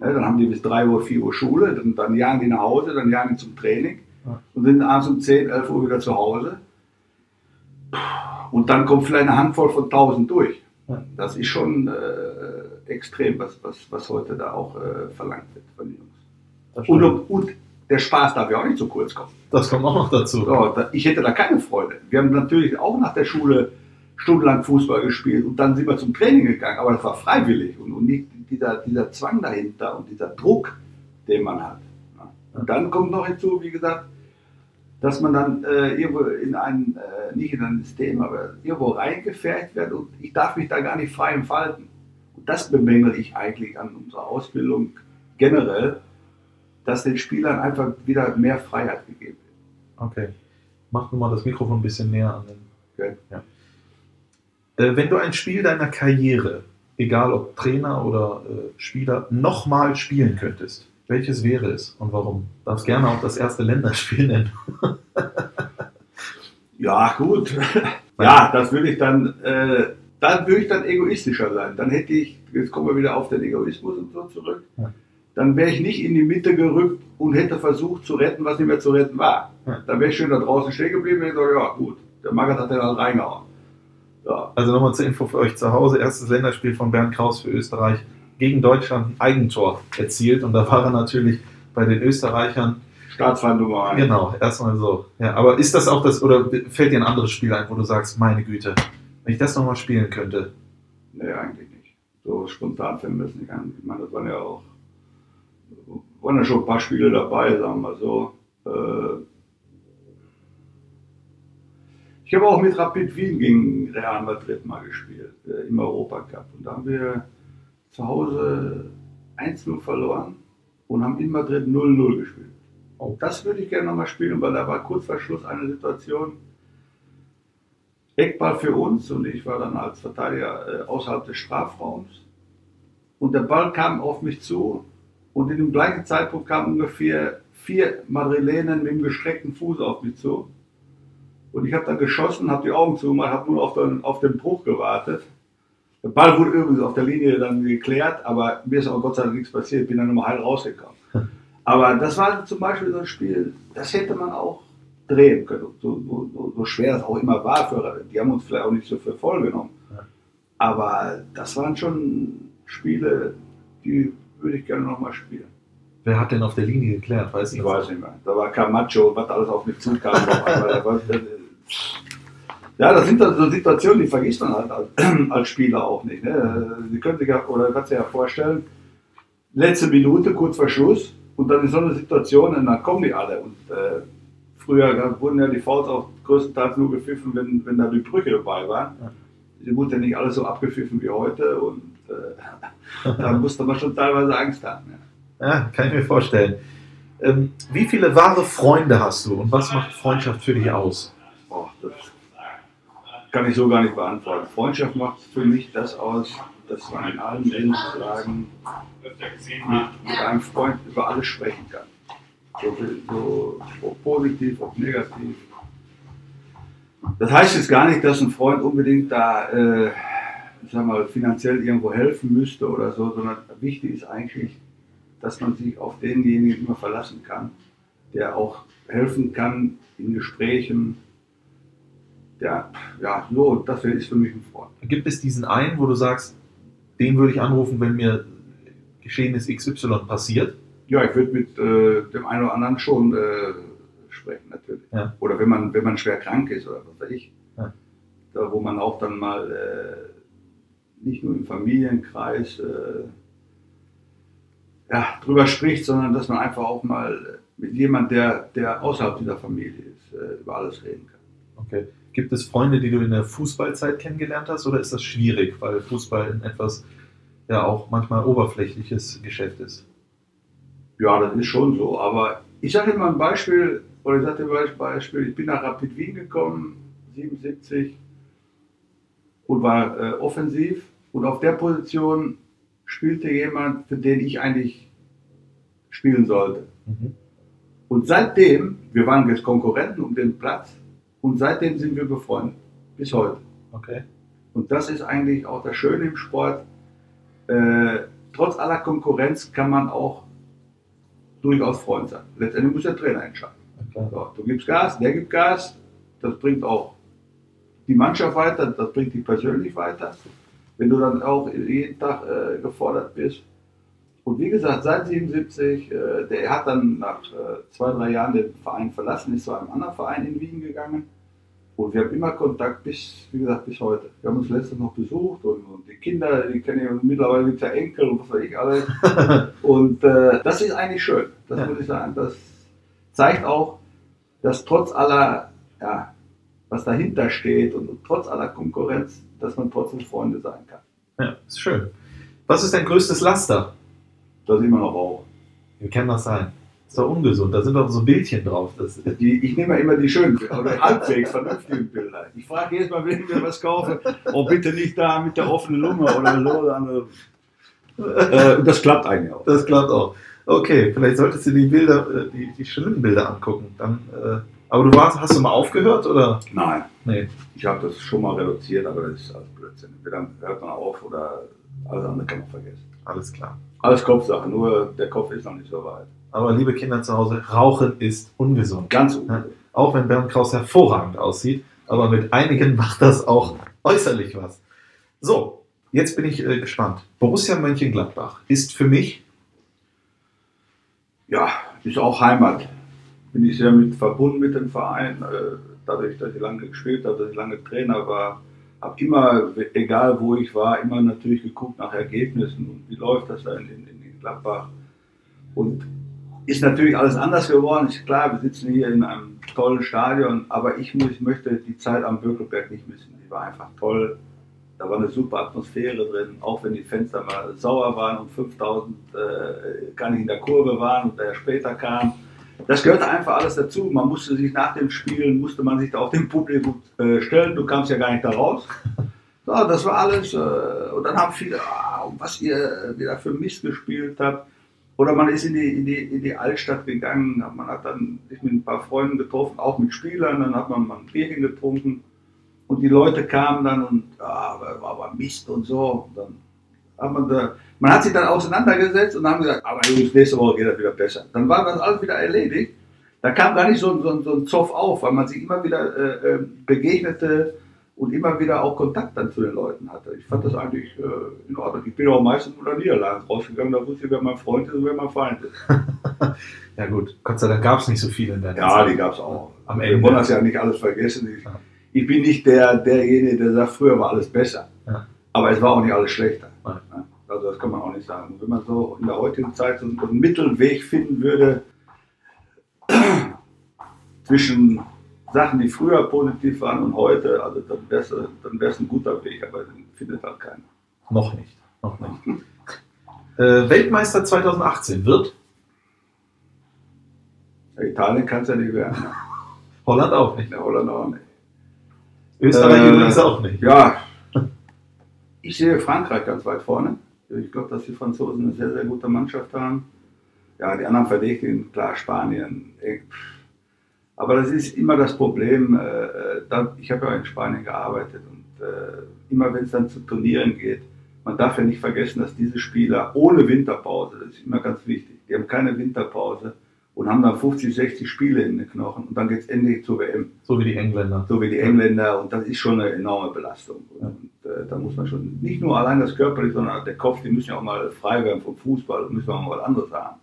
Ja, dann haben die bis 3 Uhr, 4 Uhr Schule, dann, dann jagen die nach Hause, dann jagen die zum Training. Und sind abends um 10, 11 Uhr wieder zu Hause. Und dann kommt vielleicht eine Handvoll von 1000 durch. Das ist schon äh, extrem, was, was, was heute da auch äh, verlangt wird von den Jungs. Und, und der Spaß darf ja auch nicht zu kurz kommen. das kommt auch noch dazu. So, ich hätte da keine Freude. Wir haben natürlich auch nach der Schule stundenlang Fußball gespielt und dann sind wir zum Training gegangen, aber das war freiwillig und, und nicht dieser, dieser Zwang dahinter und dieser Druck, den man hat. Und dann kommt noch hinzu, wie gesagt, dass man dann äh, irgendwo in ein, äh, nicht in ein System, aber irgendwo reingefärbt wird und ich darf mich da gar nicht frei entfalten. Und das bemängel ich eigentlich an unserer Ausbildung generell, dass den Spielern einfach wieder mehr Freiheit gegeben wird. Okay. Mach nur mal das Mikrofon ein bisschen näher an den. Okay. Ja. Äh, wenn du ein Spiel deiner Karriere, egal ob Trainer oder äh, Spieler, nochmal spielen könntest, welches wäre es und warum? Darfst gerne auch das erste Länderspiel nennen. Ja, gut. ja, das würde ich dann, äh, dann würde ich dann egoistischer sein. Dann hätte ich, jetzt kommen wir wieder auf den Egoismus und so zurück, Ja. dann wäre ich nicht in die Mitte gerückt und hätte versucht zu retten, was nicht mehr zu retten war. Ja. Dann wäre ich schön da draußen stehen geblieben und hätte gesagt, ja gut, der Magath hat den dann reingehauen. Ja. Also nochmal zur Info für euch zu Hause. Erstes Länderspiel von Bernd Kraus für Österreich gegen Deutschland ein Eigentor erzielt. Und da war er natürlich bei den Österreichern. Staatsfeind Nummer eins. Genau, erstmal so. Ja, aber ist das auch das, oder fällt dir ein anderes Spiel ein, wo du sagst, meine Güte, wenn ich das nochmal spielen könnte? Nee, eigentlich nicht. So spontan fällt mir das nicht an. Ich meine, das waren ja auch, waren ja schon ein paar Spiele dabei, sagen wir mal so. Äh, Ich habe auch mit Rapid Wien gegen Real Madrid mal gespielt, äh, im Europacup. Und da haben wir zu Hause 1-0 verloren und haben in Madrid 0-0 gespielt. Oh. Das würde ich gerne nochmal spielen, weil da war kurz vor Schluss eine Situation, Eckball für uns und ich war dann als Verteidiger äh, außerhalb des Strafraums. Und der Ball kam auf mich zu und in dem gleichen Zeitpunkt kamen ungefähr vier Madrilenen mit dem gestreckten Fuß auf mich zu. Und ich habe dann geschossen, habe die Augen zugemacht, habe nur auf den, auf den Bruch gewartet. Der Ball wurde übrigens auf der Linie dann geklärt, aber mir ist auch Gott sei Dank nichts passiert, bin dann nochmal heil rausgekommen. Aber das war zum Beispiel so ein Spiel, das hätte man auch drehen können, so, so, so, schwer es auch immer war. Für, die haben uns vielleicht auch nicht so für voll genommen. Aber das waren schon Spiele, die würde ich gerne nochmal spielen. Wer hat denn auf der Linie geklärt? Weiß Ich ich weiß nicht mehr. Da war Camacho, was alles auf mich zukam. auf einmal. Da war- ja, das sind dann so Situationen, die vergisst man halt als, Spieler auch nicht. Ne? Sie können sich ja, oder kannst dir ja vorstellen, letzte Minute, kurz vor Schluss, und dann ist so eine Situation, und dann kommen die alle. Und äh, früher wurden ja die Fouls auch größtenteils nur gepfiffen, wenn, wenn da die Brüche dabei waren. Ja. Die wurde ja nicht alles so abgepfiffen wie heute und äh, da musste man schon teilweise Angst haben. Ja. Ja, kann ich mir vorstellen. Ähm, wie viele wahre Freunde hast du und was macht Freundschaft für dich aus? Oh, das kann ich so gar nicht beantworten. Freundschaft macht für mich das aus, dass man in allen Lebenslagen mit, mit einem Freund über alles sprechen kann. So, so, ob positiv, ob negativ. Das heißt jetzt gar nicht, dass ein Freund unbedingt da, äh, sag mal, finanziell irgendwo helfen müsste oder so, sondern wichtig ist eigentlich, dass man sich auf denjenigen immer verlassen kann, der auch helfen kann in Gesprächen. Der, ja, so, das ist für mich ein Freund. Gibt es diesen einen, wo du sagst, den würde ich anrufen, wenn mir Geschehenes XY passiert? Ja, ich würde mit äh, dem einen oder anderen schon äh, sprechen, natürlich. Ja. Oder wenn man, wenn man schwer krank ist oder was weiß ich. Ja. Da, wo man auch dann mal äh, nicht nur im Familienkreis äh, ja, drüber spricht, sondern dass man einfach auch mal mit jemand, der, der außerhalb dieser Familie ist, äh, über alles reden kann. Okay. Gibt es Freunde, die du in der Fußballzeit kennengelernt hast oder ist das schwierig, weil Fußball ein etwas, ja auch manchmal oberflächliches Geschäft ist? Ja, das ist schon so. Aber ich sage dir mal ein Beispiel, oder ich sage dir mal ein Beispiel, ich bin nach Rapid Wien gekommen, 77, und war äh, offensiv. Und auf der Position spielte jemand, für den ich eigentlich spielen sollte. Mhm. Und seitdem, wir waren jetzt Konkurrenten um den Platz, und seitdem sind wir befreundet. Bis heute. Okay. Und das ist eigentlich auch das Schöne im Sport. Äh, trotz aller Konkurrenz kann man auch durchaus Freund sein. Letztendlich muss der Trainer entscheiden. Klar. So, du gibst Gas, der gibt Gas. Das bringt auch die Mannschaft weiter, das bringt dich persönlich weiter. Wenn du dann auch jeden Tag äh, gefordert bist. Und wie gesagt, seit 77, äh, der hat dann nach äh, zwei, drei Jahren den Verein verlassen, ist zu einem anderen Verein in Wien gegangen. Und wir haben immer Kontakt bis, wie gesagt, bis heute. Wir haben uns letztens noch besucht und, und die Kinder, die kennen ja mittlerweile mit der Enkel und was weiß ich alles. und äh, das ist eigentlich schön. Das Ja. muss ich sagen. Das zeigt auch, dass trotz aller, ja, was dahinter steht und, trotz aller Konkurrenz, dass man trotzdem Freunde sein kann. Ja, ist schön. Was ist dein größtes Laster? Da sind wir noch auch. Wie kann das sein? Ist doch ungesund. Da sind doch so Bildchen drauf. Das, Die, ich nehme ja immer die schönen Bilder, oder halbwegs vernünftigen Bilder. Ich frage jedes Mal, wenn ich mir was kaufe, oh bitte nicht da mit der offenen Lunge oder so. Äh, und das klappt eigentlich auch. das klappt auch. Okay, vielleicht solltest du die Bilder, äh, die, die schönen Bilder angucken. Dann, äh, aber du warst, hast du mal aufgehört oder? Nein, Nee. ich habe das schon mal reduziert, aber das ist alles Blödsinn. Entweder hört man auf oder alles andere kann man vergessen. Alles klar. Alles Kopfsache, nur der Kopf ist noch nicht so weit. Aber liebe Kinder zu Hause, Rauchen ist ungesund. Ganz ungesund. Auch wenn Bernd Kraus hervorragend aussieht, aber mit einigen macht das auch äußerlich was. So, jetzt bin ich äh, gespannt. Borussia Mönchengladbach ist für mich, Ja, ist auch Heimat. Bin ich sehr mit verbunden mit dem Verein. Äh, dadurch, dass ich lange gespielt habe, dass ich lange Trainer war, habe immer, egal wo ich war, immer natürlich geguckt nach Ergebnissen und wie läuft das da in, in, in Gladbach. Und ist natürlich alles anders geworden. Ist klar, wir sitzen hier in einem tollen Stadion, aber ich, muss, möchte die Zeit am Bökelberg nicht missen. Die war einfach toll. Da war eine super Atmosphäre drin, auch wenn die Fenster mal sauer waren und 5000 äh, gar nicht in der Kurve waren und der später kam. Das gehörte einfach alles dazu. Man musste sich nach dem Spielen, musste man sich da auf dem Publikum äh, stellen. Du kamst ja gar nicht da raus. So, das war alles. Äh, und dann haben viele, ah, was ihr wieder für Mist gespielt habt. Oder man ist in die, in, die, in die Altstadt gegangen, man hat dann sich mit ein paar Freunden getroffen, auch mit Spielern, dann hat man mal ein Bierchen getrunken. Und die Leute kamen dann und, ah, war aber Mist und so. Und dann man da, man hat sich dann auseinandergesetzt und haben gesagt, aber Jungs, nächste Woche geht das wieder besser. Dann war das alles wieder erledigt. Da kam gar nicht so, ein- so, so ein Zoff auf, weil man sich immer wieder äh, äh, begegnete und immer wieder auch Kontakt dann zu den Leuten hatte. Ich fand das eigentlich äh, in Ordnung. Ich bin auch meistens unter Niederlagen rausgegangen, da wusste ich, wer mein Freund ist und wer mein Feind ist. ja gut, Gott sei Dank gab es nicht so viele in der Ja, Zeit. die gab es auch. Am Wir Ende. wollen das ja nicht alles vergessen. Ich, Ja. ich bin nicht der, derjenige, der sagt, früher war alles besser. Ja. Aber es war auch nicht alles schlechter. Ja, Also das kann man auch nicht sagen. Wenn man so in der heutigen Zeit so einen Mittelweg finden würde zwischen Sachen, die früher positiv waren und heute, also dann wäre es dann wär's ein guter Weg, aber den findet halt keiner. Noch nicht. Noch nicht. äh, Weltmeister 2018 wird Ja, Italien kann es ja nicht werden. Holland auch nicht. Der Holland auch nicht. Österreich Äh, übrigens auch nicht. Ja, ich sehe Frankreich ganz weit vorne. Ich glaube, dass die Franzosen eine sehr, sehr gute Mannschaft haben. Ja, die anderen Verdächtigen, klar, Spanien. Aber das ist immer das Problem. Äh, da, ich habe ja in Spanien gearbeitet und äh, immer wenn es dann zu Turnieren geht, man darf ja nicht vergessen, dass diese Spieler ohne Winterpause, das ist immer ganz wichtig, die haben keine Winterpause und haben dann 50, 60 Spiele in den Knochen und dann geht es endlich zur WM So wie die Engländer. so wie die Engländer und das ist schon eine enorme Belastung. Und äh, da muss man schon nicht nur allein das Körperliche, sondern der Kopf, die müssen ja auch mal frei werden vom Fußball und müssen auch mal was anderes haben.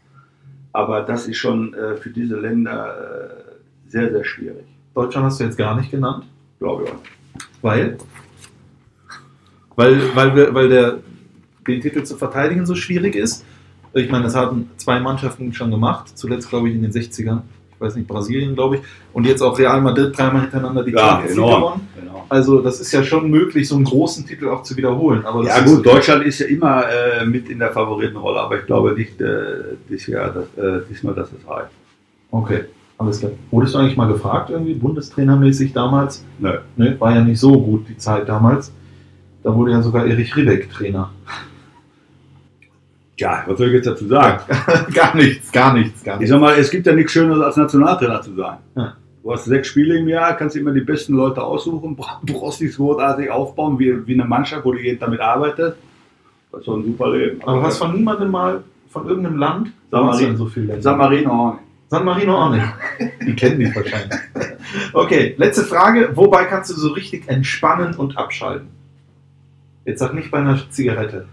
Aber das ist schon äh, für diese Länder äh, sehr, sehr schwierig, Deutschland hast du jetzt gar nicht genannt. glaube ich auch. Weil? Weil, weil, wir, weil der, den Titel zu verteidigen so schwierig ist. Ich meine, das hatten zwei Mannschaften schon gemacht. Zuletzt, glaube ich, in den 60ern. Ich weiß nicht, Brasilien, glaube ich. Und jetzt auch Real Madrid dreimal hintereinander die Champions League gewonnen. Also, das ist ja schon möglich, so einen großen Titel auch zu wiederholen. Aber das Ja gut, Deutschland ist ja immer äh, mit in der Favoritenrolle, aber ich glaube nicht äh, dieses Jahr, dass, äh, diesmal, dass es reicht. Okay, alles klar. Wurdest du eigentlich mal gefragt, irgendwie bundestrainermäßig damals? Nö. Ne, war ja nicht so gut die Zeit damals. Da wurde ja sogar Erich Ribbeck Trainer. Tja, was soll ich jetzt dazu sagen? gar nichts, gar nichts, gar Ich nichts. sag mal, es gibt ja nichts Schöneres als Nationaltrainer zu sein. Ja. Du hast sechs Spiele im Jahr, kannst immer die besten Leute aussuchen, bra- brauchst dich großartig aufbauen, wie, wie eine Mannschaft, wo du jeden damit arbeitest. Das ist doch ein super Leben. Aber hast von niemandem mal, von irgendeinem Land, San du Marino. so viel Länder? San Marino auch nicht. San Marino auch nicht. Die kennen dich wahrscheinlich. Okay, letzte Frage. Wobei kannst du so richtig entspannen und abschalten? Jetzt sag nicht bei einer Zigarette.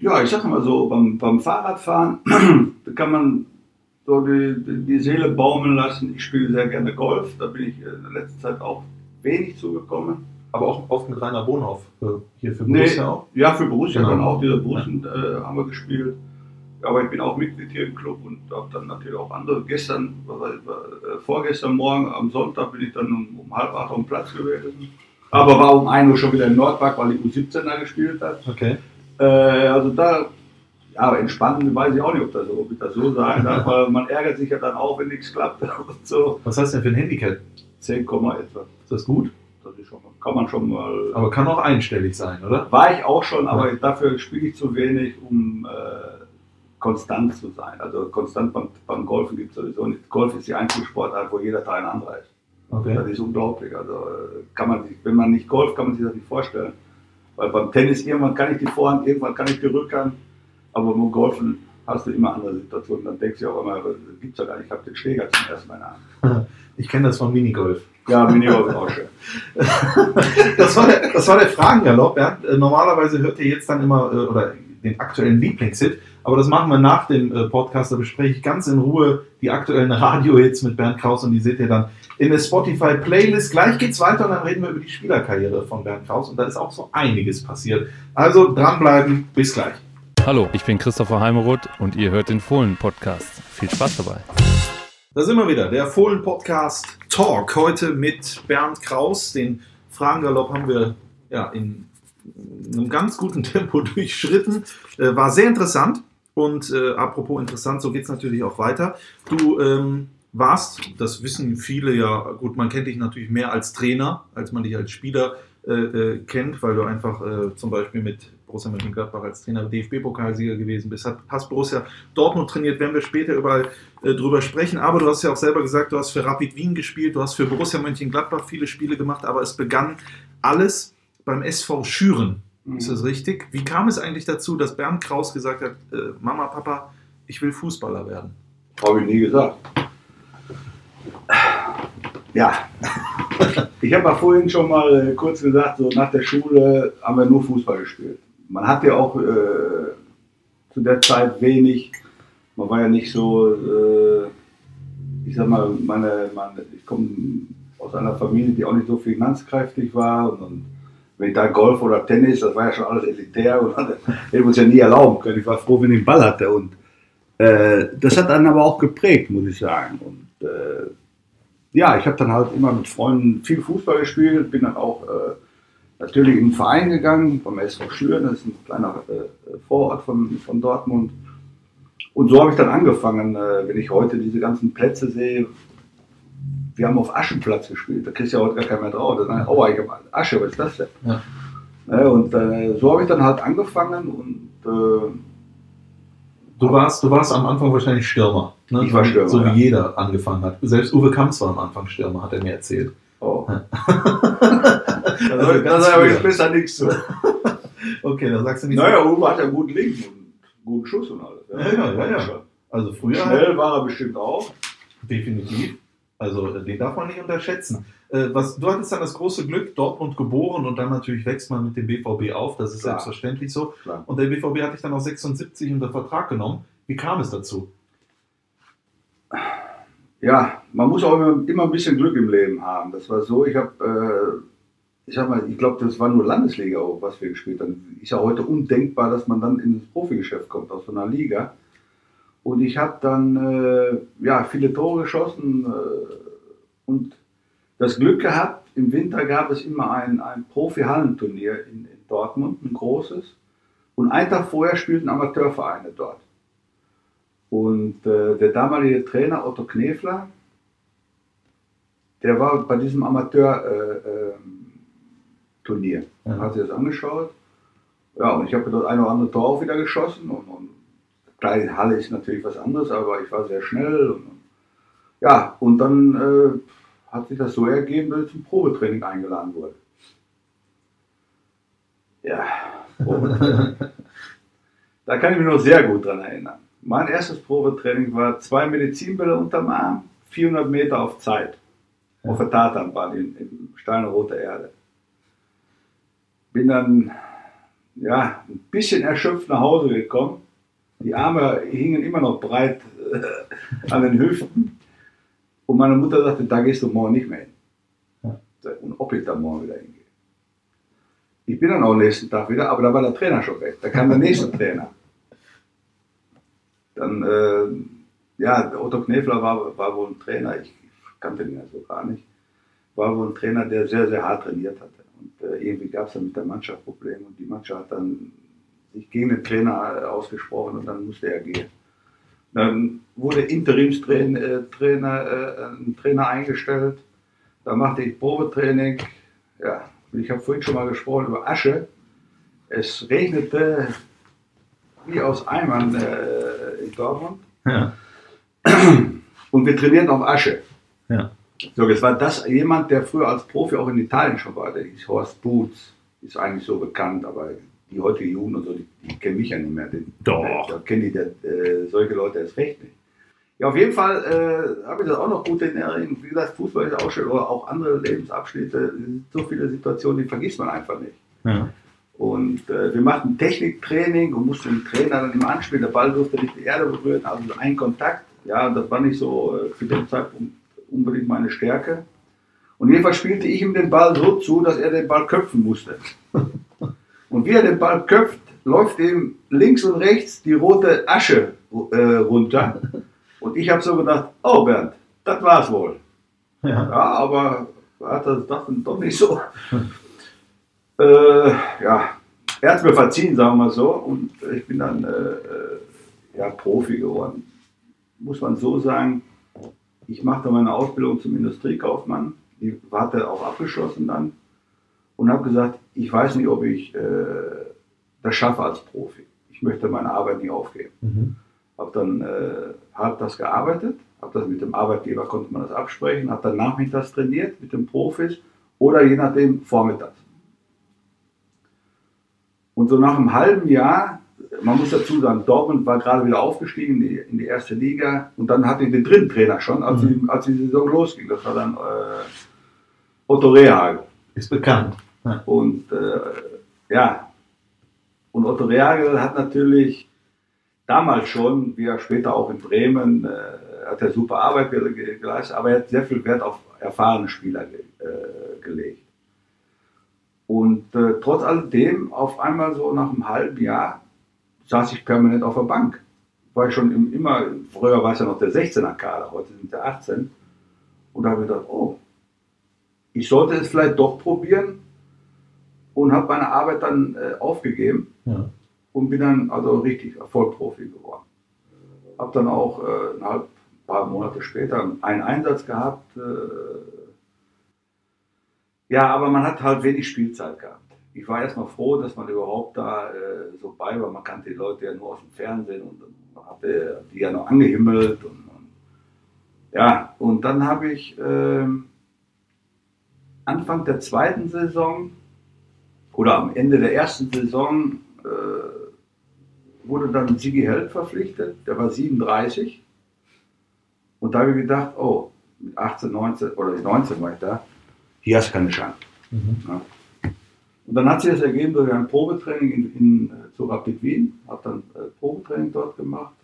Ja, ich sag mal so, beim, beim Fahrradfahren kann man so die, die, Seele baumeln lassen. Ich spiele sehr gerne Golf, da bin ich in der letzten Zeit auch wenig zugekommen. Aber auch oft mit Rainer Bonhoff äh, hier für Nee, Borussia auch. Ja, für Borussia Genau. dann auch, dieser Borussen äh, haben wir gespielt. Aber ich bin auch Mitglied hier im Club und habe dann natürlich auch andere. Gestern, äh, vorgestern Morgen am Sonntag bin ich dann um, um halb acht auf dem Platz gewesen. Aber war um 1 Uhr schon wieder im Nordpark, weil die U17er gespielt hat. Okay. Äh, also da, ja, aber entspannen weiß ich auch nicht, ob das so, ob ich das so sagen darf, weil man ärgert sich ja dann auch, wenn nichts klappt und so. Was hast du denn für ein Handicap? 10, Komma etwa. Ist das gut? Das ist schon, mal- kann man schon mal. Aber kann auch einstellig sein, oder? War ich auch schon, aber dafür spiele ich zu wenig, um äh, konstant zu sein. Also konstant beim, beim Golfen gibt es sowieso nicht. Golf ist die einzige Sportart, wo jeder Tag ein anderer ist. Das Okay. ist unglaublich. Also äh, kann man sich, wenn man nicht golft, kann man sich das nicht vorstellen. Weil beim Tennis irgendwann kann ich die Vorhand, irgendwann kann ich die Rückhand, aber beim Golfen hast du immer andere Situationen. Dann denkst du auch immer, das gibt's ja gar nicht, ich habe den Schläger zum ersten Mal in der Hand. Ich kenne das vom Minigolf. Ja, Minigolf ist auch schön. Das war der, das war der Fragengalopp. Ja? Normalerweise hört ihr jetzt dann immer äh, oder den aktuellen Lieblingshit, aber das machen wir nach dem äh, Podcast. Da bespreche ich ganz in Ruhe die aktuellen Radio-Hits mit Bernd Kraus und die seht ihr dann in der Spotify-Playlist. Gleich geht's weiter und dann reden wir über die Spielerkarriere von Bernd Kraus und da ist auch so einiges passiert. Also dranbleiben, bis gleich. Hallo, ich bin Christopher Heimeroth und ihr hört den Fohlen-Podcast. Viel Spaß dabei. Da sind wir wieder, der Fohlen-Podcast Talk. Heute mit Bernd Kraus. Den Fragengalopp haben wir ja, in einem ganz guten Tempo durchschritten. Äh, war sehr interessant. Und äh, apropos interessant, so geht es natürlich auch weiter. Du ähm, warst, das wissen viele ja, gut, man kennt dich natürlich mehr als Trainer, als man dich als Spieler äh, äh, kennt, weil du einfach äh, zum Beispiel mit Borussia Mönchengladbach als Trainer DFB-Pokalsieger gewesen bist, Hat- hast Borussia Dortmund trainiert, werden wir später überall äh, drüber sprechen. Aber du hast ja auch selber gesagt, du hast für Rapid Wien gespielt, du hast für Borussia Mönchengladbach viele Spiele gemacht, aber es begann alles beim SV Schüren. Ist das richtig? Wie kam es eigentlich dazu, dass Bernd Kraus gesagt hat, äh, Mama, Papa, ich will Fußballer werden? Habe ich nie gesagt. Ja. Ich habe ja vorhin schon mal äh, kurz gesagt, so nach der Schule haben wir nur Fußball gespielt. Man hat ja auch äh, zu der Zeit wenig, man war ja nicht so, äh, ich sag mal, meine, meine, ich komme aus einer Familie, die auch nicht so finanzkräftig war und, und wenn ich da Golf oder Tennis, das war ja schon alles elitär und hätte ich uns ja nie erlauben können. Ich war froh, wenn ich einen Ball hatte und äh, das hat dann aber auch geprägt, muss ich sagen. Und äh, ja, ich habe dann halt immer mit Freunden viel Fußball gespielt, bin dann auch äh, natürlich in den Verein gegangen, beim SV Schüren, das ist ein kleiner äh, Vorort von, von Dortmund. Und so habe ich dann angefangen, äh, wenn ich heute diese ganzen Plätze sehe. Wir haben auf Aschenplatz gespielt, da kriegst du ja heute gar keiner mehr drauf. Da sagen, oh, ich habe Asche, was ist das denn? Ja. Ne, und äh, so habe ich dann halt angefangen und äh, Du warst, du warst am Anfang wahrscheinlich Stürmer. Ne? Ich war Stürmer, So wie ja. jeder angefangen hat. Selbst Uwe Kamps war am Anfang Stürmer, hat er mir erzählt. Oh. Da Also ganz da sage ich besser nichts zu. Okay, dann sagst du nicht Naja, Uwe hat ja guten Link und guten Schuss und alles. Ja, ja, ja, ja. Also früher Schnell war er bestimmt auch. definitiv. Also äh, den darf man nicht unterschätzen. Äh, was, du hattest dann das große Glück, Dortmund geboren und dann natürlich wächst man mit dem BVB auf. Das ist Klar. selbstverständlich so. Klar. Und der BVB hat dich dann auch 76 unter Vertrag genommen. Wie kam es dazu? Ja, man muss auch immer, immer ein bisschen Glück im Leben haben. Das war so, ich habe, äh, ich sag mal, ich glaube, das war nur Landesliga, was wir gespielt haben. Ist ja heute undenkbar, dass man dann ins Profigeschäft kommt aus so einer Liga. Und ich habe dann äh, ja, viele Tore geschossen äh, und das Glück gehabt, im Winter gab es immer ein, ein Profi-Hallenturnier in, in Dortmund, ein großes. Und einen Tag vorher spielten Amateurvereine dort. Und äh, der damalige Trainer Otto Knefler, der war bei diesem Amateur-Turnier. Turnier. Ja. Hat sich das angeschaut. Ja, und ich habe das eine oder andere Tor auch wieder geschossen. Und, und kleine Halle ist natürlich was anderes, aber ich war sehr schnell. Und, ja, und dann äh, hat sich das so ergeben, dass ich zum Probetraining eingeladen wurde. Ja, Probetraining. da kann ich mich noch sehr gut dran erinnern. Mein erstes Probetraining war zwei Medizinbälle unterm Arm, 400 Meter auf Zeit. auf der Tatanbahn in, in Steine Rote Erde. Bin dann ja, ein bisschen erschöpft nach Hause gekommen. Die Arme hingen immer noch breit äh, an den Hüften. Und meine Mutter sagte, da gehst du morgen nicht mehr hin. Und ob ich da morgen wieder hingehe. Ich bin dann auch nächsten Tag wieder, aber da war der Trainer schon weg. Da kam der nächste Trainer. Dann, äh, ja, Otto Knefler war, war wohl ein Trainer, ich kannte den ja so gar nicht. War wohl ein Trainer, der sehr, sehr hart trainiert hatte. Irgendwie gab es dann mit der Mannschaft Probleme und die Mannschaft hat dann sich gegen den Trainer äh, ausgesprochen und dann musste er gehen. Dann wurde Interimstrainer äh, Trainer, äh, ein Trainer eingestellt. Da machte ich Probetraining. Ja, ich habe vorhin schon mal gesprochen über Asche. Es regnete wie aus Eimern äh, in Dortmund. Ja. Und wir trainierten auf Asche. Ja. So, jetzt war das jemand, der früher als Profi auch in Italien schon war. Der hieß Horst Boots. Ist eigentlich so bekannt, aber die heutige Jugend und so, die, die kennen mich ja nicht mehr. Den, Doch. Da kennen die der, äh, solche Leute erst recht nicht. Ja, auf jeden Fall äh, habe ich das auch noch gut in Erinnerung. Wie gesagt, Fußball ist auch schön, aber auch andere Lebensabschnitte. So viele Situationen, die vergisst man einfach nicht. Ja. Und äh, wir machten Techniktraining und mussten den Trainer dann immer anspielen. Der Ball durfte nicht die Erde berühren, also so ein Kontakt. Ja, das war nicht so äh, für den Zeitpunkt unbedingt meine Stärke. Und jedenfalls spielte ich ihm den Ball so zu, dass er den Ball köpfen musste. Und wie er den Ball köpft, läuft ihm links und rechts die rote Asche äh, runter. Und ich habe so gedacht, oh Bernd, das war's wohl. Ja. Ja, aber er hat das dann doch nicht so. äh, ja, er hat es mir verziehen, sagen wir so. Und ich bin dann äh, äh, ja, Profi geworden. Muss man so sagen, ich machte meine Ausbildung zum Industriekaufmann. Die hatte auch abgeschlossen dann. Und habe gesagt, ich weiß nicht, ob ich äh, das schaffe als Profi. Ich möchte meine Arbeit nicht aufgeben. Mhm. Habe dann äh, hart das gearbeitet, habe das mit dem Arbeitgeber, konnte man das absprechen, habe dann nachmittags trainiert mit den Profis oder je nachdem vormittags. Und so nach einem halben Jahr, man muss dazu sagen, Dortmund war gerade wieder aufgestiegen in die, in die erste Liga und dann hatte ich den dritten Trainer schon, als, die, als die Saison losging. Das war dann äh, Otto Rehagel. Ist bekannt. Ja. Und äh, ja, und Otto Rehagel hat natürlich damals schon, wie er später auch in Bremen, äh, hat er super Arbeit ge- ge- geleistet, aber er hat sehr viel Wert auf erfahrene Spieler ge äh, gelegt. Und äh, trotz alledem, auf einmal so nach einem halben Jahr, saß ich permanent auf der Bank. War ich schon im, immer, früher war es ja noch der 16er Kader, heute sind der 18. Und da habe ich gedacht, oh, ich sollte es vielleicht doch probieren und habe meine Arbeit dann äh, aufgegeben Ja. und bin dann also richtig Erfolgprofi geworden. Habe dann auch äh, ein paar Monate später einen Einsatz gehabt. Äh, ja, aber man hat halt wenig Spielzeit gehabt. Ich war erstmal froh, dass man überhaupt da äh, so bei war. Man kannte die Leute ja nur aus dem Fernsehen und man hatte die ja noch angehimmelt. Und, und ja, und dann habe ich ähm, Anfang der zweiten Saison oder am Ende der ersten Saison äh, wurde dann Sigi Held verpflichtet, der war 37. Und da habe ich gedacht, oh, mit 18, 19 oder 19 war ich da, hier hast du keine Chance. Mhm. Ja. Und dann hat sich das ergeben durch ein Probetraining in, in, äh, zu Rapid Wien, habe dann äh, Probetraining dort gemacht,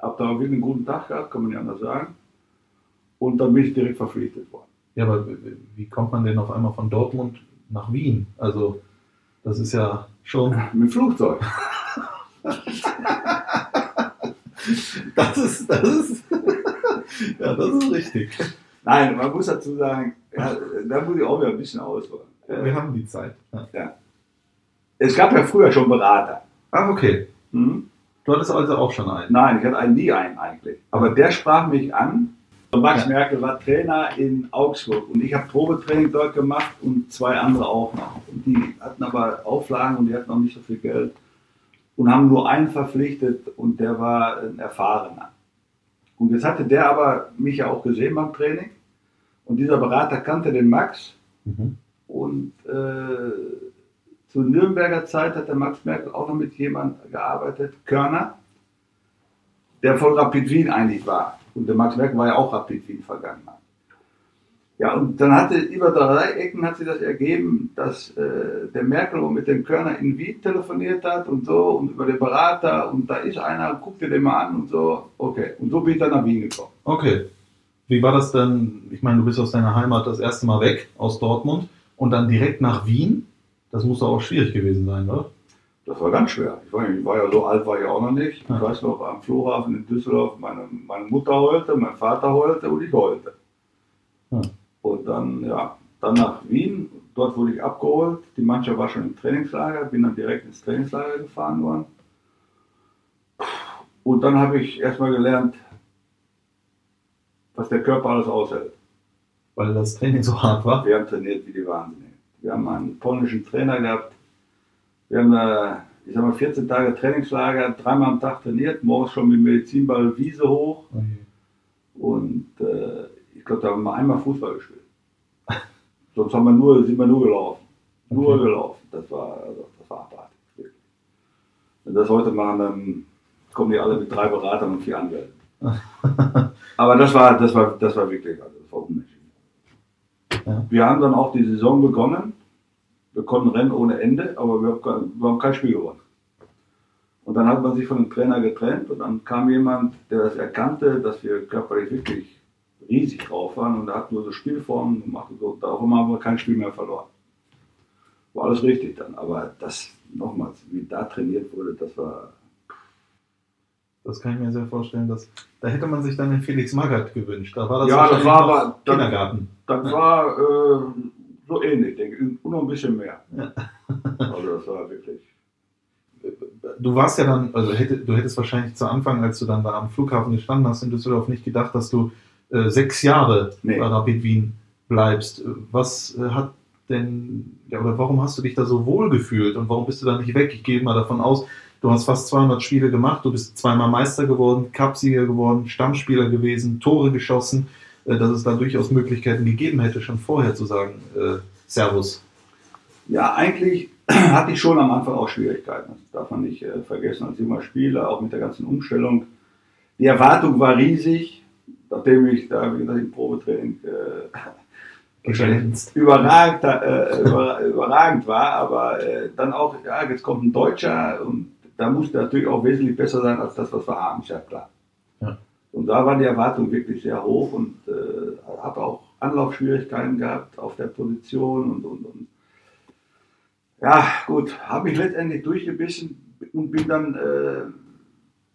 habe da wirklich einen guten Tag gehabt, kann man nicht anders sagen. Und dann bin ich direkt verpflichtet worden. Ja, aber wie- kommt man denn auf einmal von Dortmund nach Wien? Also, das ist ja schon. Mit dem Flugzeug. Das ist, das ist. ja, das ist richtig. Nein, man muss dazu sagen, ja, da muss ich auch wieder ein bisschen ausholen. Wir haben die Zeit. Ja. Es gab ja früher schon Berater. Ach, okay. Hm? Du hattest also auch schon einen. Nein, ich hatte einen nie einen eigentlich. Aber der sprach mich an. Max. Merkel war Trainer in Augsburg und ich habe Probetraining dort gemacht und zwei andere auch noch. Und die hatten aber Auflagen und die hatten auch nicht so viel Geld und haben nur einen verpflichtet und der war ein Erfahrener. Und jetzt hatte der aber mich ja auch gesehen beim Training und dieser Berater kannte den Max Mhm. Und äh, zur Nürnberger Zeit hat der Max Merkel auch noch mit jemandem gearbeitet, Körner, der von Rapid Wien eigentlich war. Und der Max Merkel war ja auch Rapid Wien Vergangenheit. Ja, und dann hatte über drei Ecken hat sich das ergeben, dass äh, der Merkel mit dem Körner in Wien telefoniert hat und so und über den Berater und da ist einer, guck dir den mal an und so. Okay, und so bin ich dann nach Wien gekommen. Okay. Wie war das denn? Ich meine, du bist aus deiner Heimat das erste Mal weg, aus Dortmund, und dann direkt nach Wien. Das muss doch auch schwierig gewesen sein, oder? Das war ganz schwer. Ich war, ich war ja so alt, war ich auch noch nicht. Ja. Ich weiß noch, am Flughafen in Düsseldorf, meine, meine Mutter heulte, mein Vater heulte und ich heulte. Ja. Und dann, ja, dann nach Wien. Dort wurde ich abgeholt. Die Mannschaft war schon im Trainingslager. Bin dann direkt ins Trainingslager gefahren worden. Und dann habe ich erstmal gelernt, was der Körper alles aushält. Weil das Training so hart war. Wir haben trainiert wie die Wahnsinnigen. Wir haben einen polnischen Trainer gehabt. Wir haben, äh, ich sag mal, 14 Tage Trainingslager, dreimal am Tag trainiert, morgens schon mit Medizinball Wiese hoch. Und äh, ich glaube, da haben wir einmal Fußball gespielt. Sonst haben wir nur, sind wir nur gelaufen. Nur Okay. gelaufen. Das war, also, das war abartig. Wenn das heute machen, dann kommen die alle mit drei Beratern und vier Anwälten. Aber das war, das war, das war wirklich, also das war unmenschlich. Ja. Wir haben dann auch die Saison begonnen. Wir konnten rennen ohne Ende, aber wir haben, kein- Spiel gewonnen. Und dann hat man sich von dem Trainer getrennt und dann kam jemand, der das erkannte, dass wir körperlich wirklich riesig drauf waren und er hat nur so Spielformen gemacht und so. Darum haben wir kein Spiel mehr verloren. War alles richtig dann, aber das, nochmals, wie da trainiert wurde, das war, Das kann ich mir sehr vorstellen. Dass, da hätte man sich dann den Felix Magath gewünscht. Da war das Ja, das war aber- das- Kindergarten. das war äh, so ähnlich, denke ich, noch ein bisschen mehr. Ja. Also das war wirklich. Du warst ja dann, also hätte, du hättest wahrscheinlich zu Anfang, als du dann da am Flughafen gestanden hast in Düsseldorf, nicht gedacht, dass du äh, sechs Jahre Nee. bei Rapid Wien bleibst. Was äh, hat denn, ja, oder warum hast du dich da so wohl gefühlt und warum bist du da nicht weg? Ich gehe mal davon aus, du hast fast 200 Spiele gemacht, du bist zweimal Meister geworden, Cupsieger geworden, Stammspieler gewesen, Tore geschossen, äh, dass es da durchaus Möglichkeiten gegeben hätte, schon vorher zu sagen, äh, Servus. Ja, eigentlich hatte ich schon am Anfang auch Schwierigkeiten. Das darf man nicht äh, vergessen als junger Spieler, auch mit der ganzen Umstellung. Die Erwartung war riesig, nachdem ich da, wie gesagt, im Probetraining äh, überragend, äh, über, überragend war, aber äh, dann auch, ja, jetzt kommt ein Deutscher und da musste er natürlich auch wesentlich besser sein als das, was wir haben, ist ja klar. Ja. Und da waren die Erwartungen wirklich sehr hoch und äh, habe auch Anlaufschwierigkeiten gehabt auf der Position und, und, und ja, gut, habe ich letztendlich durchgebissen und bin dann äh,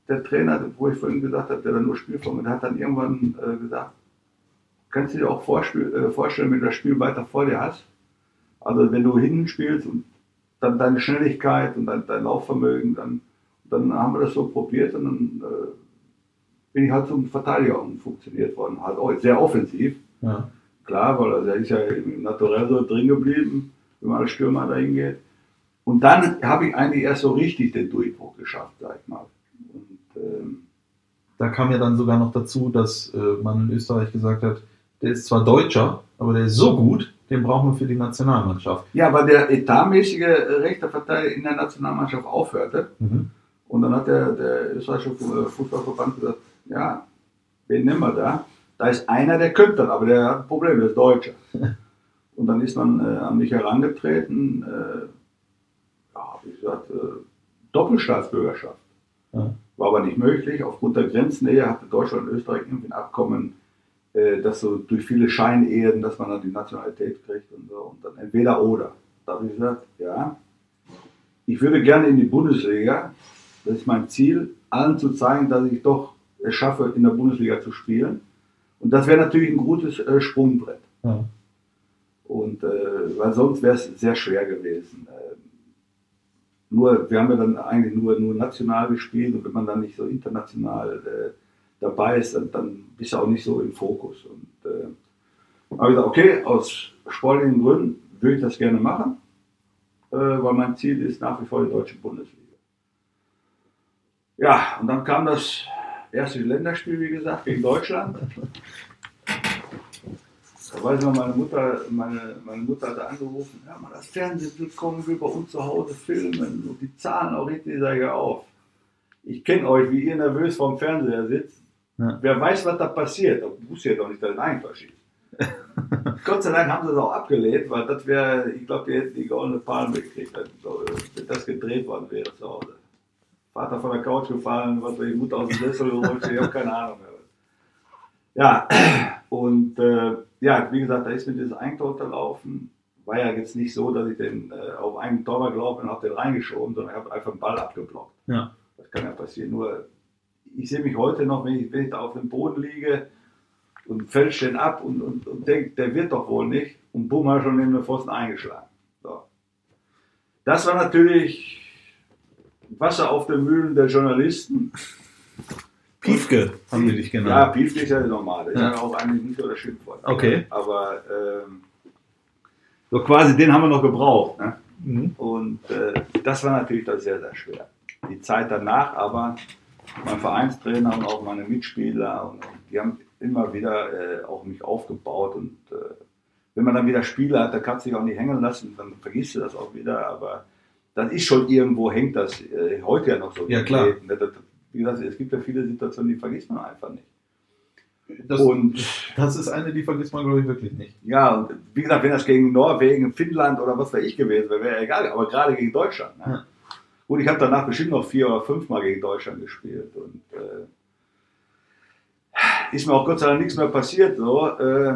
der Trainer, wo ich vorhin gesagt habe, der dann nur Spielform hat, hat dann irgendwann äh, gesagt, kannst du dir auch äh, vorstellen, wenn du das Spiel weiter vor dir hast. Also wenn du hinten spielst und dann deine Schnelligkeit und dein, dein Laufvermögen, dann, dann haben wir das so probiert und dann äh, bin ich halt zum Verteidiger funktioniert worden. Halt auch sehr offensiv, Ja. klar, weil er ist ja im Naturell so drin geblieben, wenn man als Stürmer dahin geht. Und dann habe ich eigentlich erst so richtig den Durchbruch geschafft, sag ich mal. Und, ähm, Da kam ja dann sogar noch dazu, dass äh, man in Österreich gesagt hat, der ist zwar Deutscher, aber der ist so gut, den brauchen wir für die Nationalmannschaft. ja, weil der etatmäßige rechte Verteidiger in der Nationalmannschaft aufhörte. Mhm. Und dann hat der, der österreichische äh, Fußballverband gesagt, ja, wen nehmen wir da? Da ist einer, der könnte das, aber der hat ein Problem, der ist Deutscher. Und dann ist man äh, an mich herangetreten, äh, ja, wie gesagt, äh, Doppelstaatsbürgerschaft. Ja. War aber nicht möglich. Aufgrund der Grenznähe hatte Deutschland und Österreich irgendwie ein Abkommen, äh, dass so durch viele Scheinehen, dass man dann die Nationalität kriegt und so. Und dann entweder oder. Da habe ich gesagt, ja, ich würde gerne in die Bundesliga. Das ist mein Ziel, allen zu zeigen, dass ich doch es schaffe, in der Bundesliga zu spielen. Und das wäre natürlich ein gutes äh, Sprungbrett. Ja. Und äh, weil sonst wäre es sehr schwer gewesen. Ähm, nur, wir haben ja dann eigentlich nur, nur national gespielt und wenn man dann nicht so international äh, dabei ist, dann, dann bist du auch nicht so im Fokus. Und äh, habe gesagt, okay, aus sportlichen Gründen würde ich das gerne machen, äh, weil mein Ziel ist nach wie vor die deutsche Bundesliga. Ja, und dann kam das erste Länderspiel, wie gesagt, gegen Deutschland. Da weiß ich noch, meine Mutter, meine, meine Mutter hatte angerufen, ja, mal das Fernsehbild kommen wir bei uns zu Hause filmen und die Zahlen auch richtig, sage ich auf. Ich kenne euch, wie ihr nervös vorm Fernseher sitzt. Ja. Wer weiß, was da passiert. Du wusstest ja doch nicht, dass ein Eigentor schießt. Gott sei Dank haben sie es auch abgelehnt, weil das wäre, ich glaube, die hätten die goldene Palme gekriegt, wenn das gedreht worden wäre zu Hause. Vater von der Couch gefallen, was ich, Mutter aus dem Sessel geholt, ich habe keine Ahnung mehr. Ja, und äh, ja, wie gesagt, da ist mir dieses Eigentor unterlaufen. War ja jetzt nicht so, dass ich den äh, auf einen Torwart gelaufen und habe den reingeschoben, sondern ich habe einfach den Ball abgeblockt. Ja. Das kann ja passieren. Nur, ich sehe mich heute noch, wenn ich, wenn ich da auf dem Boden liege und fälscht den ab und, und, und denke, der wird doch wohl nicht. Und bumm, hat schon neben den Pfosten eingeschlagen. So. Das war natürlich Wasser auf den Mühlen der Journalisten. Piefke haben die dich Ja, genannt. Piefke ist ja normal. Das ist Ja. ja auch eigentlich nicht so das Schimpfwort. Okay. Aber ähm, so quasi den haben wir noch gebraucht. Ne? Mhm. Und äh, das war natürlich dann sehr, sehr schwer. Die Zeit danach aber, mein Vereinstrainer und auch meine Mitspieler, und, die haben immer wieder äh, auch mich aufgebaut. Und äh, wenn man dann wieder Spiele hat, dann kannst du dich auch nicht hängen lassen, dann vergisst du das auch wieder. Aber das ist schon irgendwo, hängt das äh, heute ja noch so. Ja, klar. Das, wie gesagt, es gibt ja viele Situationen, die vergisst man einfach nicht. Das, und das ist eine, die vergisst man, glaube ich, wirklich nicht. ja, und wie gesagt, wenn das gegen Norwegen, Finnland oder was weiß ich gewesen wäre, wäre ja egal. Aber gerade gegen Deutschland. Ne? Ja. Gut, ich habe danach bestimmt noch vier oder fünf Mal gegen Deutschland gespielt. Und äh, ist mir auch Gott sei Dank nichts mehr passiert. So. Äh,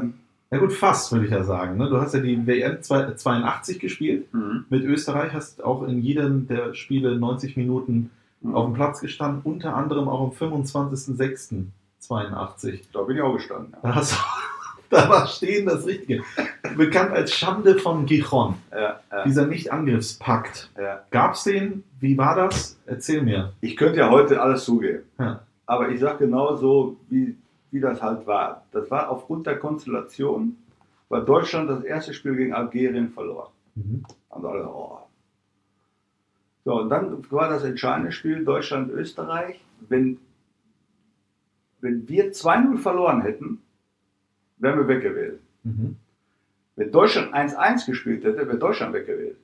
Ja gut, fast, würde ich ja sagen. Ne? Du hast ja die WM 82 gespielt mit Österreich, hast auch in jedem der Spiele 90 Minuten auf dem Platz gestanden, unter anderem auch am 25.06.82. Da bin ich auch gestanden. Ja. Da, hast du, da war stehen das Richtige. Bekannt als Schande von Gijon, Ja, ja, dieser Nicht-Angriffspakt. ja. Gab es den? Wie war das? Erzähl mir. Ich könnte ja heute alles zugeben. Ja. Aber ich sage genau so, wie, wie das halt war. Das war aufgrund der Konstellation, weil Deutschland das erste Spiel gegen Algerien verlor. Mhm. Und alle, oh. So, und dann war das entscheidende Spiel Deutschland-Österreich. Wenn, wenn wir 2-0 verloren hätten, wären wir weg gewesen. Mhm. Wenn Deutschland 1-1 gespielt hätte, wäre Deutschland weg gewesen.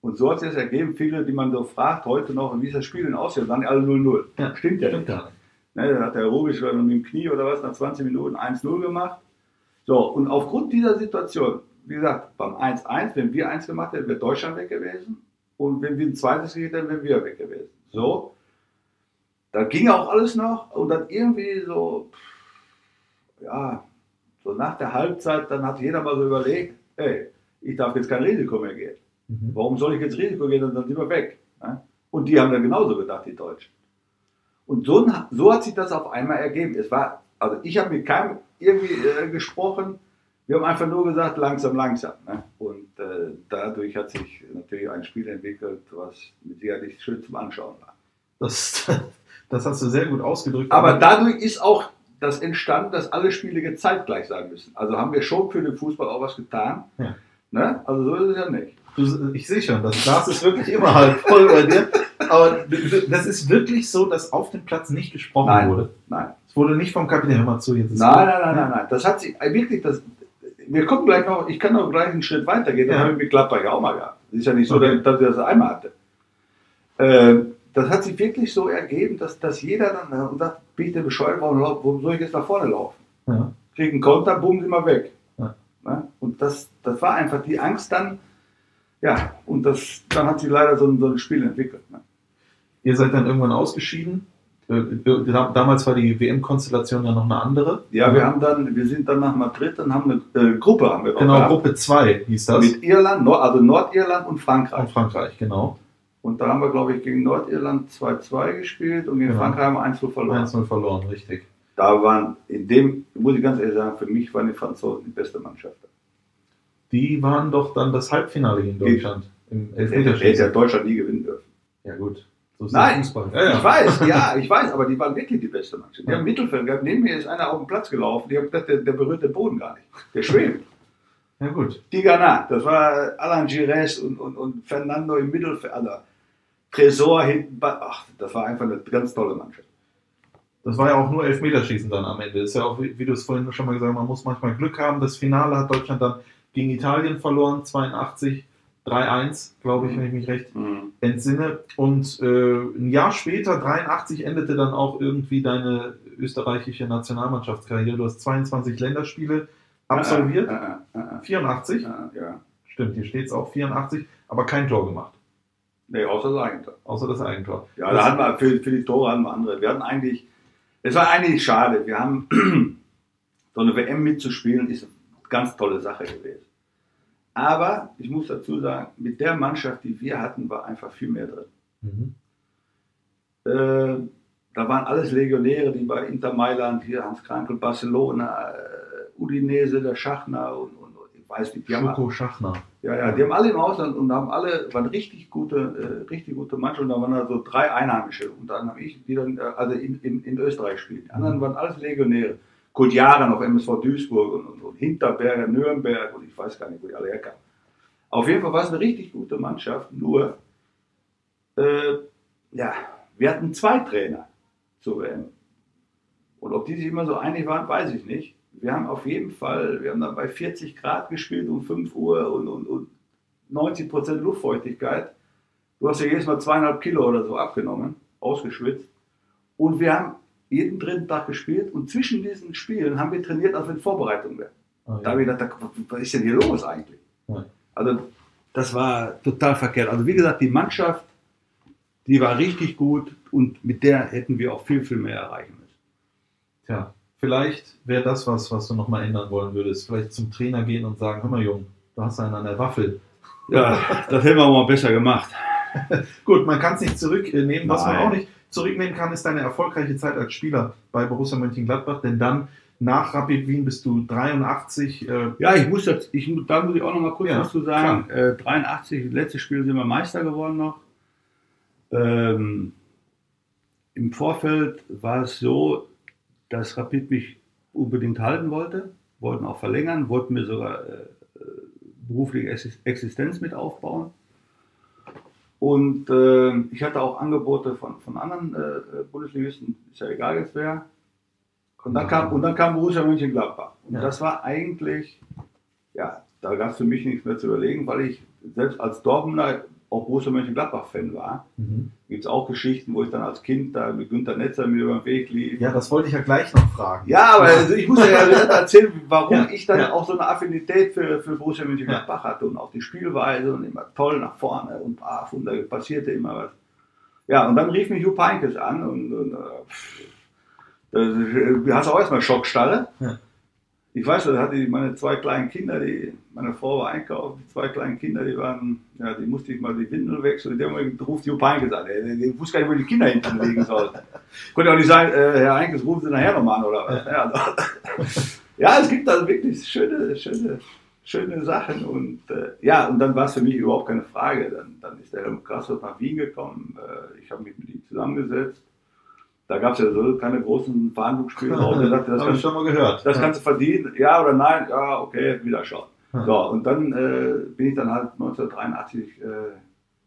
Und so hat sich das ergeben, viele, die man so fragt, heute noch, wie ist das Spiel denn aus? Ja, sagen alle 0-0. Ja, Stimmt ja Stimmt nicht. Ne, dann hat der Rubisch mit dem Knie oder was nach 20 Minuten 1-0 gemacht. So, und aufgrund dieser Situation, wie gesagt, beim 1-1, wenn wir 1 gemacht hätten, wäre Deutschland weg gewesen. Und wenn wir ein zweites gekriegt hätten, wären wir weg gewesen. So, da ging auch alles noch. Und dann irgendwie so, pff, ja, so nach der Halbzeit, dann hat jeder mal so überlegt, ey, ich darf jetzt kein Risiko mehr gehen. Mhm. Warum soll ich jetzt Risiko gehen? Dann sind wir weg. Und die haben dann genauso gedacht, die Deutschen. Und so, so hat sich das auf einmal ergeben. Es war, also ich habe mit keinem irgendwie äh, gesprochen. Wir haben einfach nur gesagt, langsam, langsam. Ne? Und äh, dadurch hat sich natürlich ein Spiel entwickelt, was mit sicherlich schön zum Anschauen war. Das, das hast du sehr gut ausgedrückt. Aber dadurch ist auch das entstanden, dass alle Spiele zeitgleich sein müssen. Also haben wir schon für den Fußball auch was getan. Ja. Ne? Also so ist es ja nicht. Du, ich sehe schon, das Glas ist wirklich immer halb voll bei dir. Aber das ist wirklich so, dass auf dem Platz nicht gesprochen Nein. wurde. Nein. Es wurde nicht vom Kapitän, mal zu, jetzt ist Nein, nein, nein, nein, nein. Das hat sich äh, wirklich, das, wir kommen gleich noch, ich kann noch gleich einen Schritt weiter gehen, das Ja. habe ich mit Gladbach ja auch mal gehabt. Es ist ja nicht so, Okay. dass, dass ich das einmal hatte. Ähm, das hat sich wirklich so ergeben, dass, dass jeder dann äh, sagt, bin ich denn bescheuert, warum, soll ich jetzt nach vorne laufen? Ja. Krieg einen Konter, bumm, sind wir weg. Ja. Ne? Und das, das war einfach die Angst dann, ja, und das, dann hat sich leider so ein, so ein Spiel entwickelt. Ne? Ihr seid dann irgendwann ausgeschieden. Äh, da- Damals war die WM-Konstellation ja noch eine andere. Ja, wir haben dann, wir sind dann nach Madrid und haben eine äh, Gruppe haben wir Genau, gehabt. Gruppe 2 hieß das. mit Irland, also Nordirland und Frankreich. Und Frankreich, genau. Und da haben wir, glaube ich, gegen Nordirland 2-2 gespielt und gegen Genau. Frankreich haben wir 1 verloren. 1-0 verloren, richtig. Da waren, in dem, muss ich ganz ehrlich sagen, für mich waren die Franzosen die beste Mannschaft. Die waren doch dann das Halbfinale gegen Deutschland im Der hätte ja Elfmeterschießen. Deutschland nie gewinnen dürfen. Ja gut, so ist Nein. Ja, ja. Ich weiß, ja, ich weiß, aber die waren wirklich die beste Mannschaft. Die haben Mittelfeld gehabt. Neben mir ist einer auf den Platz gelaufen. Die haben gedacht, der, der berührt den Boden gar nicht. Der schwebt. Ja gut. Tigana, das war Alain Gires und, und, und Fernando im Mittelfeld. Also Tresor hinten. bei- Ach, das war einfach eine ganz tolle Mannschaft. Das war ja auch nur Elfmeterschießen dann am Ende. Ist ja auch, wie du es vorhin schon mal gesagt hast, man muss manchmal Glück haben. Das Finale hat Deutschland dann gegen Italien verloren, 82, 3-1, glaube ich, wenn ich mich recht entsinne. Und äh, ein Jahr später, 83, endete dann auch irgendwie deine österreichische Nationalmannschaftskarriere. Du hast 22 Länderspiele absolviert. Äh, äh, äh, 84? äh, ja. Stimmt, hier steht es auch 84, aber kein Tor gemacht, Nee, außer das Eigentor. außer das Eigentor. Ja, das, da hatten wir für, für die Tore hatten wir andere. Wir hatten eigentlich, es war eigentlich schade. Wir haben so eine WM mitzuspielen, ist eine ganz tolle Sache gewesen. Aber ich muss dazu sagen, mit der Mannschaft, die wir hatten, war einfach viel mehr drin. Mhm. Äh, da waren alles Legionäre, die bei Inter Mailand, hier Hans Krankel, Barcelona, äh, Udinese, der Schachner und, weiß nicht, die haben, Schoko Schachner. ja, ja, die haben alle im Ausland und haben alle, waren richtig gute, äh, richtig gute Mannschaft und da waren da so drei Einheimische und dann habe ich, die dann, äh, also in, in, in Österreich spielen. Die anderen waren alles Legionäre. Jahre noch MSV Duisburg und, und, und Hinterberger, Nürnberg und ich weiß gar nicht, wo die alle herkamen. Auf jeden Fall war es eine richtig gute Mannschaft, nur, äh, ja, wir hatten zwei Trainer zur WM. Und ob die sich immer so einig waren, weiß ich nicht. Wir haben auf jeden Fall, wir haben dann bei 40 Grad gespielt um 5 Uhr und, und, und 90 Prozent Luftfeuchtigkeit. Du hast ja jedes Mal zweieinhalb Kilo oder so abgenommen, ausgeschwitzt. Und wir haben jeden dritten Tag gespielt und zwischen diesen Spielen haben wir trainiert, als wenn Vorbereitung wäre. Ah, Da habe ich gedacht, was ist denn hier los eigentlich? Ja. Also das war total verkehrt. Also wie gesagt, die Mannschaft, die war richtig gut und mit der hätten wir auch viel, viel mehr erreichen müssen. Tja, vielleicht wäre das was, was du nochmal ändern wollen würdest. Vielleicht zum Trainer gehen und sagen, hör mal Jung, du hast einen an der Waffel. Ja, das hätten wir mal besser gemacht. Gut, man kann es nicht zurücknehmen. Was man Nein. auch nicht zurücknehmen kann, ist deine erfolgreiche Zeit als Spieler bei Borussia Mönchengladbach, denn dann nach Rapid Wien bist du 83. Äh, Ja, ich muss jetzt, ich, da muss ich auch noch mal kurz Ja, was zu sagen. Äh, 83, letztes Spiel sind wir Meister geworden noch. Ähm, Im Vorfeld war es so, dass Rapid mich unbedingt halten wollte, wollten auch verlängern, wollten mir sogar äh, berufliche Exis- Existenz mit aufbauen. Und äh, ich hatte auch Angebote von, von anderen äh, Bundesligisten, ist ja egal jetzt wer. Und dann kam, und dann kam Borussia Mönchengladbach. Und Ja. das war eigentlich, ja, da gab es für mich nichts mehr zu überlegen, weil ich selbst als Dortmunder auch Borussia Mönchengladbach-Fan war. Gibt es auch Geschichten, wo ich dann als Kind da mit Günter Netzer mir über den Weg lief. Ja, das wollte ich ja gleich noch fragen. Ja, aber also ich muss ja erzählen, warum Ja, ich dann ja. auch so eine Affinität für, für Borussia Mönchengladbach hatte und auch die Spielweise und immer toll nach vorne und brav und da passierte immer was. Ja, und dann rief mich Jupp Heynckes an und, und äh, pff, das, äh, du hast auch erstmal Schockstarre. Ja. Ich weiß, da hatte ich meine zwei kleinen Kinder, die, meine Frau war einkaufen, die zwei kleinen Kinder, die waren, ja, die musste ich mal die Windeln wechseln. Und der ruft Jupp an. Der, der, der wusste gar nicht, wo die Kinder hinten legen sollten. Konnte auch nicht sagen, äh, Herr Heinkes, rufen Sie nachher nochmal an oder was. Ja, also, ja, es gibt also wirklich schöne, schöne, schöne Sachen. Und äh, ja, und dann war es für mich überhaupt keine Frage. Dann, dann ist der Helmut Grasshoff nach Wien gekommen. Äh, ich habe mich mit ihm zusammengesetzt. Da gab es ja so keine großen Verhandlungsspielraum. Er sagte, das Habe ich schon mal gehört. das kannst du verdienen. Ja oder nein? Ja, okay, wieder schauen. Ja. So, und dann äh, bin ich dann halt 1983 äh,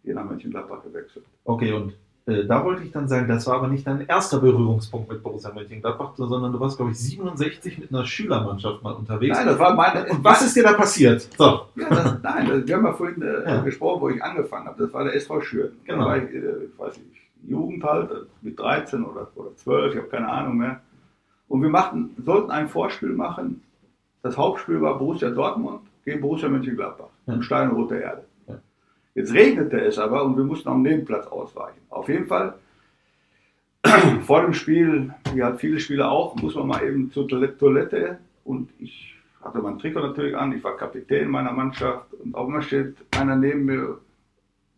hier nach Mönchengladbach gewechselt. Okay, und äh, da wollte ich dann sagen, das war aber nicht dein erster Berührungspunkt mit Borussia Mönchengladbach, sondern du warst, glaube ich, 67 mit einer Schülermannschaft mal unterwegs. Nein, das war meine. und was ist dir da passiert? So, Ja, das, nein, das, wir haben ja vorhin äh, Ja. gesprochen, wo ich angefangen habe. Das war der SV Schüren. Genau. Da war ich, äh, ich weiß nicht, Jugend halt, äh, mit 13 oder, oder 12, ich habe keine Ahnung mehr. Und wir machten, sollten ein Vorspiel machen. Das Hauptspiel war Borussia Dortmund gegen Borussia Mönchengladbach Ja. im Stein Rote Erde. Ja. Jetzt regnete es aber und wir mussten am Nebenplatz ausweichen. Auf jeden Fall, vor dem Spiel, wie halt viele Spieler auch, muss man mal eben zur Toilette- Toilette und ich hatte mein Trikot natürlich an, ich war Kapitän meiner Mannschaft und auf einmal steht einer neben mir,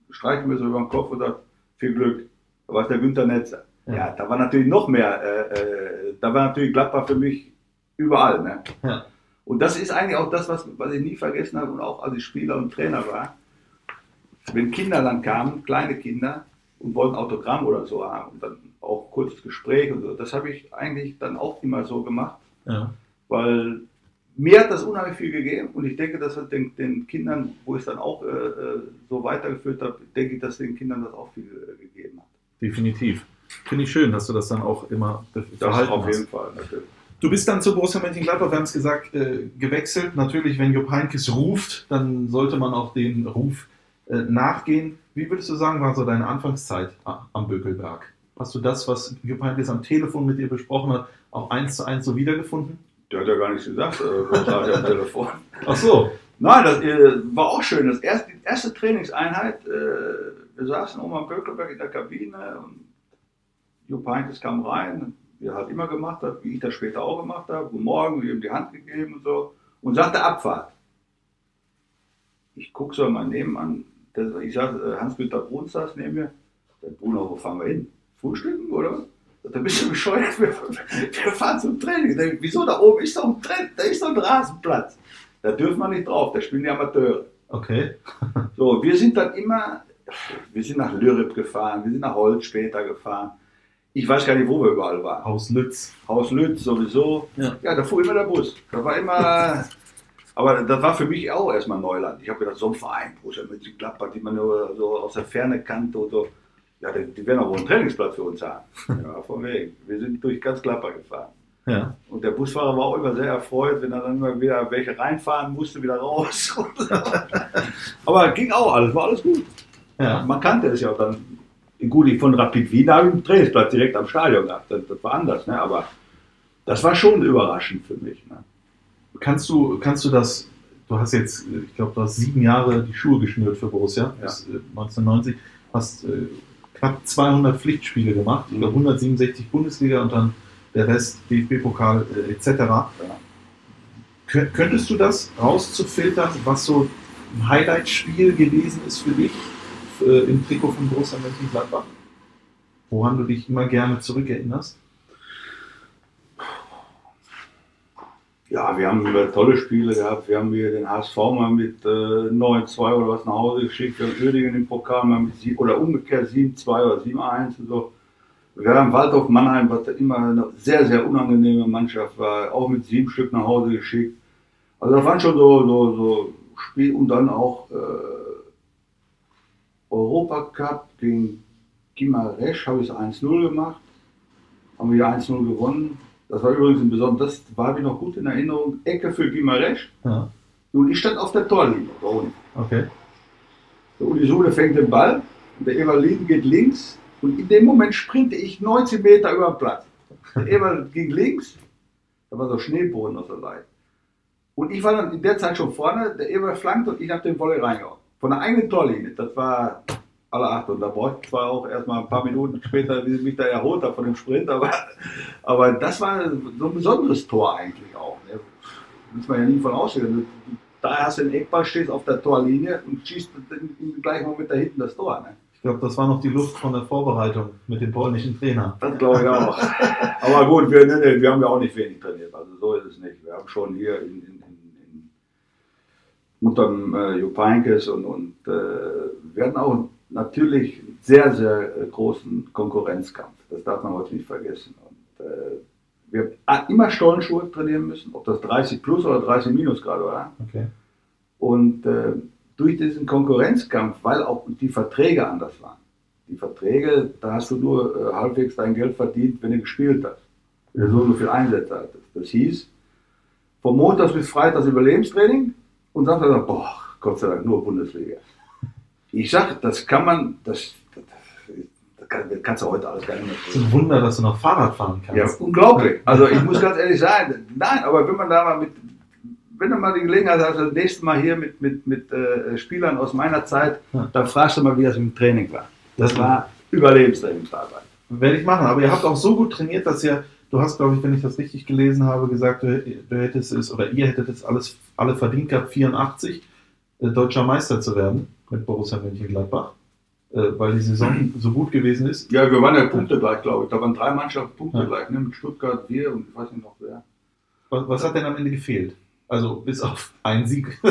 streicht mir so über den Kopf und sagt, viel Glück. Da war es der Günther Netzer. Ja. Ja. da war natürlich noch mehr, äh, äh, da war natürlich Gladbach für mich überall. Ne? Ja. Und das ist eigentlich auch das, was, was ich nie vergessen habe und auch als ich Spieler und Trainer war. Wenn Kinder dann kamen, kleine Kinder, und wollten Autogramm oder so haben und dann auch kurzes Gespräch und so, das habe ich eigentlich dann auch immer so gemacht ja. weil mir hat das unheimlich viel gegeben und ich denke, dass den, den Kindern, wo ich es dann auch äh, äh, so weitergeführt habe, denke ich, dass den Kindern das auch viel äh, gegeben hat. Definitiv. Finde ich schön, dass du das dann auch immer behalten auf hast. jeden Fall. Natürlich. Du bist dann zu Borussia Mönchengladbach, wir haben es gesagt, äh, gewechselt. Natürlich, wenn Jupp Heynckes ruft, dann sollte man auch den Ruf äh, nachgehen. Wie würdest du sagen, war so deine Anfangszeit am Bökelberg? Hast du das, was Jupp Heynckes am Telefon mit dir besprochen hat, auch eins zu eins so wiedergefunden? Der hat ja gar nichts gesagt, äh, großartig am Telefon. Ach so. Nein, das äh, war auch schön. Das erste, die erste Trainingseinheit, äh, wir saßen oben am Bökelberg in der Kabine und Jupp Heynckes kam rein, wie er halt immer gemacht hat, wie ich das später auch gemacht habe. Guten Morgen, ihm die Hand gegeben und so und sagte Abfahrt. Ich gucke so mal nebenan, ich sag, äh, Hans-Günther Brun saß neben mir. Der Bruno, wo fahren wir hin? Frühstücken oder? Da bist du bescheuert, wir, wir fahren zum Training. Ich denk, Wieso? Da oben ist doch ein Training, da ist doch ein Rasenplatz. Da dürfen wir nicht drauf, da spielen die Amateure. Okay. So, wir sind dann immer, wir sind nach Lürrip gefahren, wir sind nach Holz später gefahren. Ich weiß gar nicht, wo wir überall waren. Haus Lütz. Haus Lütz sowieso. Ja. Ja, da fuhr immer der Bus. Da war immer. Aber das war für mich auch erstmal Neuland. Ich habe gedacht, so ein Verein, Borussia Mönchengladbach, die man nur so aus der Ferne kannte und so. Ja, die, die werden auch wohl einen Trainingsplatz für uns haben. Ja, von wegen. Wir sind durch ganz Gladbach gefahren. Ja. Und der Busfahrer war auch immer sehr erfreut, wenn er dann immer wieder welche reinfahren musste, wieder raus. Aber ging auch alles, war alles gut. Ja. Man kannte es ja auch dann. Gut, ich von Rapid Wien habe ich einen Trainingsplatz direkt am Stadion gehabt. Das, das war anders, ne? aber das war schon überraschend für mich. Ne? Kannst du, kannst du das, du hast jetzt, äh, ich glaube, du hast sieben Jahre die Schuhe geschnürt für Borussia, Ja. bis äh, 1990, hast äh, knapp 200 Pflichtspiele gemacht, Mhm. über 167 Bundesliga und dann der Rest DFB-Pokal äh, etc. Kö- Könntest du das rauszufiltern, was so ein Highlight-Spiel gewesen ist für dich äh, im Trikot von Borussia Mönchengladbach? Woran du dich immer gerne zurückerinnerst? Ja, wir haben äh, tolle Spiele gehabt. Wir haben hier den HSV mal mit äh, 9-2 oder was nach Hause geschickt. Wir haben Uerdingen im Pokal mal mit sie oder umgekehrt 7-2 oder 7-1 und so. Wir haben Waldhof Mannheim, was immer eine sehr, sehr unangenehme Mannschaft war, auch mit sieben Stück nach Hause geschickt. Also das waren schon so, so, so Spiel und dann auch äh, Europacup gegen Gimaresch habe ich es 1-0 gemacht. Haben wir 1-0 gewonnen. Das war übrigens ein besonderes, das war mir noch gut in Erinnerung, Ecke für Gimaresch. Ja, Und ich stand auf der Torlinie. okay. Der Uli Sude fängt den Ball, und der Evalin geht links und in dem Moment sprinte ich 19 Meter über den Platz. Der Eval ging links, da war so Schneeboden aus der Seite. Und ich war dann in der Zeit schon vorne, der Eval flankt und ich habe den Volley reingehauen. Von der eigenen Torlinie. Das war alle acht. Und da brauchte ich zwar auch erstmal ein paar Minuten später, bis ich mich da erholt habe von dem Sprint, aber, aber das war so ein besonderes Tor eigentlich auch. Ne? Muss man ja nie von ausgehen. Da hast du den Eckball, stehst auf der Torlinie und schießt im gleichen Moment da hinten das Tor. Ne? Ich glaube, das war noch die Luft von der Vorbereitung mit dem polnischen Trainer. Das glaube ich auch. Aber gut, wir, wir haben ja auch nicht wenig trainiert. Also so ist es nicht. Wir haben schon hier in unter dem äh, Jupp Heynckes und, und äh, wir hatten auch natürlich einen sehr, sehr äh, großen Konkurrenzkampf. Das darf man heute nicht vergessen. Und, äh, wir haben immer Stollenschuhe trainieren müssen, ob das 30 plus oder 30 minus Grad war. Okay. Und äh, durch diesen Konkurrenzkampf, weil auch die Verträge anders waren. Die Verträge, da hast du nur äh, halbwegs dein Geld verdient, wenn du gespielt hast. Wenn du so und so viel Einsätze hattest. Das hieß, vom Montags bis Freitags Überlebenstraining und Samstag, boah, Gott sei Dank nur Bundesliga. Ich sag, das kann man, das, das, das, kann, das kannst du heute alles gar nicht mehr Es ist ein Wunder, dass du noch Fahrrad fahren ja, kannst. unglaublich. Also ich muss ganz ehrlich sagen, nein, aber wenn man da mal mit, wenn du mal die Gelegenheit hast, das nächste Mal hier mit, mit, mit äh, Spielern aus meiner Zeit, Ja. dann fragst du mal, wie das im Training war. Das war Überlebenstrainingsarbeit. Werde ich machen. Aber ihr habt auch so gut trainiert, dass ihr, du hast, glaube ich, wenn ich das richtig gelesen habe, gesagt, du, du hättest es oder ihr hättet es alles alle verdient gehabt, 84 äh, deutscher Meister zu werden mit Borussia Mönchengladbach, äh, weil die Saison so gut gewesen ist. Ja, wir waren ja Punkte gleich, glaube ich. Da waren drei Mannschaften Punkte Ja. gleich, ne? mit Stuttgart, wir und ich weiß nicht noch wer. Was, was hat denn am Ende gefehlt? Also bis auf einen Sieg.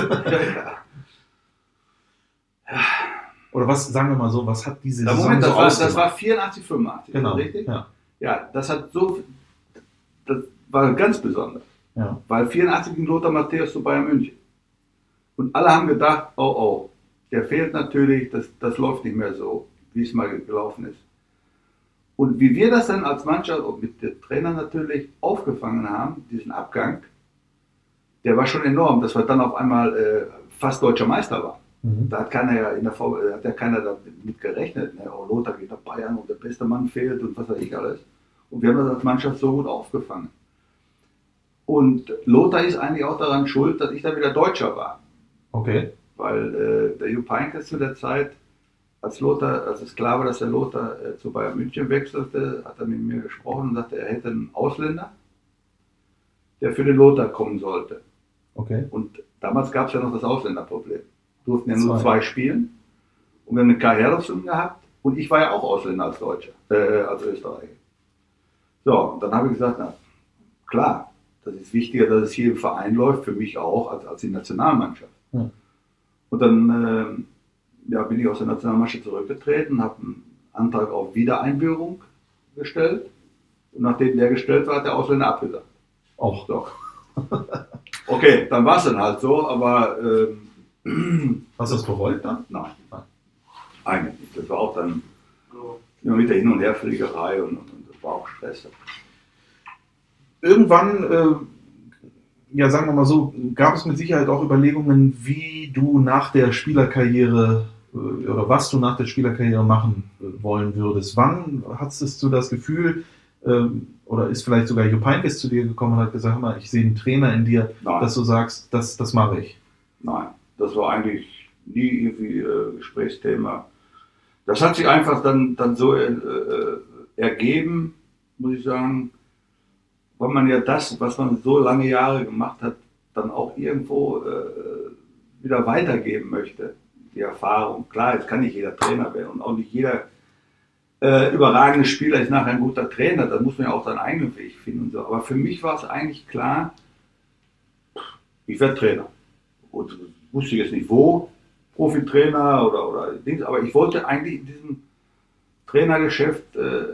Oder was, sagen wir mal so, was hat diese Saison Moment, so das war, das war 84, 85, Genau, richtig? ja. Ja, das hat so, das war ganz besonders. Ja. Weil 84 ging Lothar Matthäus zu Bayern München. Und alle haben gedacht, oh oh, der fehlt natürlich, das, das läuft nicht mehr so, wie es mal gelaufen ist. Und wie wir das dann als Mannschaft und mit dem Trainer natürlich aufgefangen haben, diesen Abgang, der war schon enorm, dass wir dann auf einmal äh, fast deutscher Meister waren. Mhm. Da hat keiner ja in der V äh, hat ja keiner damit gerechnet. Ne? Oh, Lothar geht nach Bayern und der beste Mann fehlt und was weiß ich alles. Und wir haben das als Mannschaft so gut aufgefangen. Und Lothar ist eigentlich auch daran schuld, dass ich dann wieder Deutscher war. Okay. Weil äh, der Jupp Heynckes zu der Zeit, als Lothar, als es klar war, dass der Lothar äh, zu Bayern München wechselte, hat er mit mir gesprochen und sagte, er hätte einen Ausländer, der für den Lothar kommen sollte. Okay. Und damals gab es ja noch das Ausländerproblem. Durften ja nur Zwei. zwei spielen. Und wir haben eine Karriereoption gehabt. Und ich war ja auch Ausländer als Deutscher, äh, als Österreicher. So, und dann habe ich gesagt, na klar, das ist wichtiger, dass es hier im Verein läuft, für mich auch, als, als die Nationalmannschaft. Ja. Und dann ähm, ja, bin ich aus der Nationalmannschaft zurückgetreten, habe einen Antrag auf Wiedereinbürgerung gestellt. Und nachdem der gestellt war, hat der Ausländer abgesagt. Auch. So. Okay, dann war es dann halt so, aber ähm, Hast du das bereut dann? nein, eigentlich nicht. Das war auch dann immer mit der Hin- und Herfliegerei und, und, und das war auch Stress. Irgendwann, äh, ja sagen wir mal so, gab es mit Sicherheit auch Überlegungen, wie du nach der Spielerkarriere äh, oder was du nach der Spielerkarriere machen äh, wollen würdest. Wann hattest du das Gefühl, ähm, oder ist vielleicht sogar Jupp Heynckes zu dir gekommen und hat gesagt, mal, ich sehe einen Trainer in dir, Nein. dass du sagst, das, das mache ich. Nein, das war eigentlich nie irgendwie äh, Gesprächsthema. Das hat sich einfach dann, dann so äh, ergeben, muss ich sagen, weil man ja das, was man so lange Jahre gemacht hat, dann auch irgendwo äh, wieder weitergeben möchte. Die Erfahrung. Klar, jetzt kann nicht jeder Trainer werden und auch nicht jeder äh, überragende Spieler ist nachher ein guter Trainer. Da muss man ja auch seinen eigenen Weg finden. Und so. Aber für mich war es eigentlich klar, ich werde Trainer. Und wusste jetzt nicht wo, Profitrainer oder, oder Dings, aber ich wollte eigentlich in diesem Trainergeschäft, äh,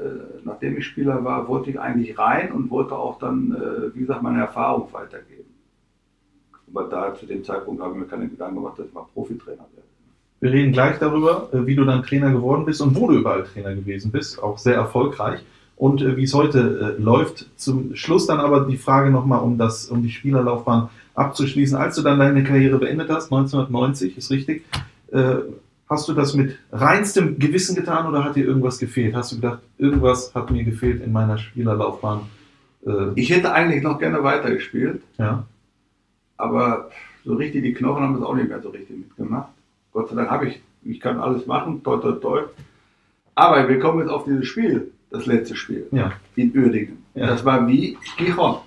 nachdem ich Spieler war, wollte ich eigentlich rein und wollte auch dann, äh, wie gesagt, meine Erfahrung weitergeben. Aber da zu dem Zeitpunkt habe ich mir keine Gedanken gemacht, dass ich mal Profitrainer werde. Wir reden gleich darüber, äh, wie du dann Trainer geworden bist und wo du überall Trainer gewesen bist, auch sehr erfolgreich und äh, wie es heute äh, läuft. Zum Schluss dann aber die Frage nochmal, um um die Spielerlaufbahn abzuschließen. Als du dann deine Karriere beendet hast, 1990, ist richtig, hast du das mit reinstem Gewissen getan oder hat dir irgendwas gefehlt? Hast du gedacht, irgendwas hat mir gefehlt in meiner Spielerlaufbahn? Äh, Ich hätte eigentlich noch gerne weitergespielt, ja. aber so richtig die Knochen haben es auch nicht mehr so richtig mitgemacht. Gott sei Dank habe ich, ich kann alles machen, toi toi toi. Aber wir kommen jetzt auf dieses Spiel, das letzte Spiel Ja. in Uerdingen. Ja. Das war wie Gijon.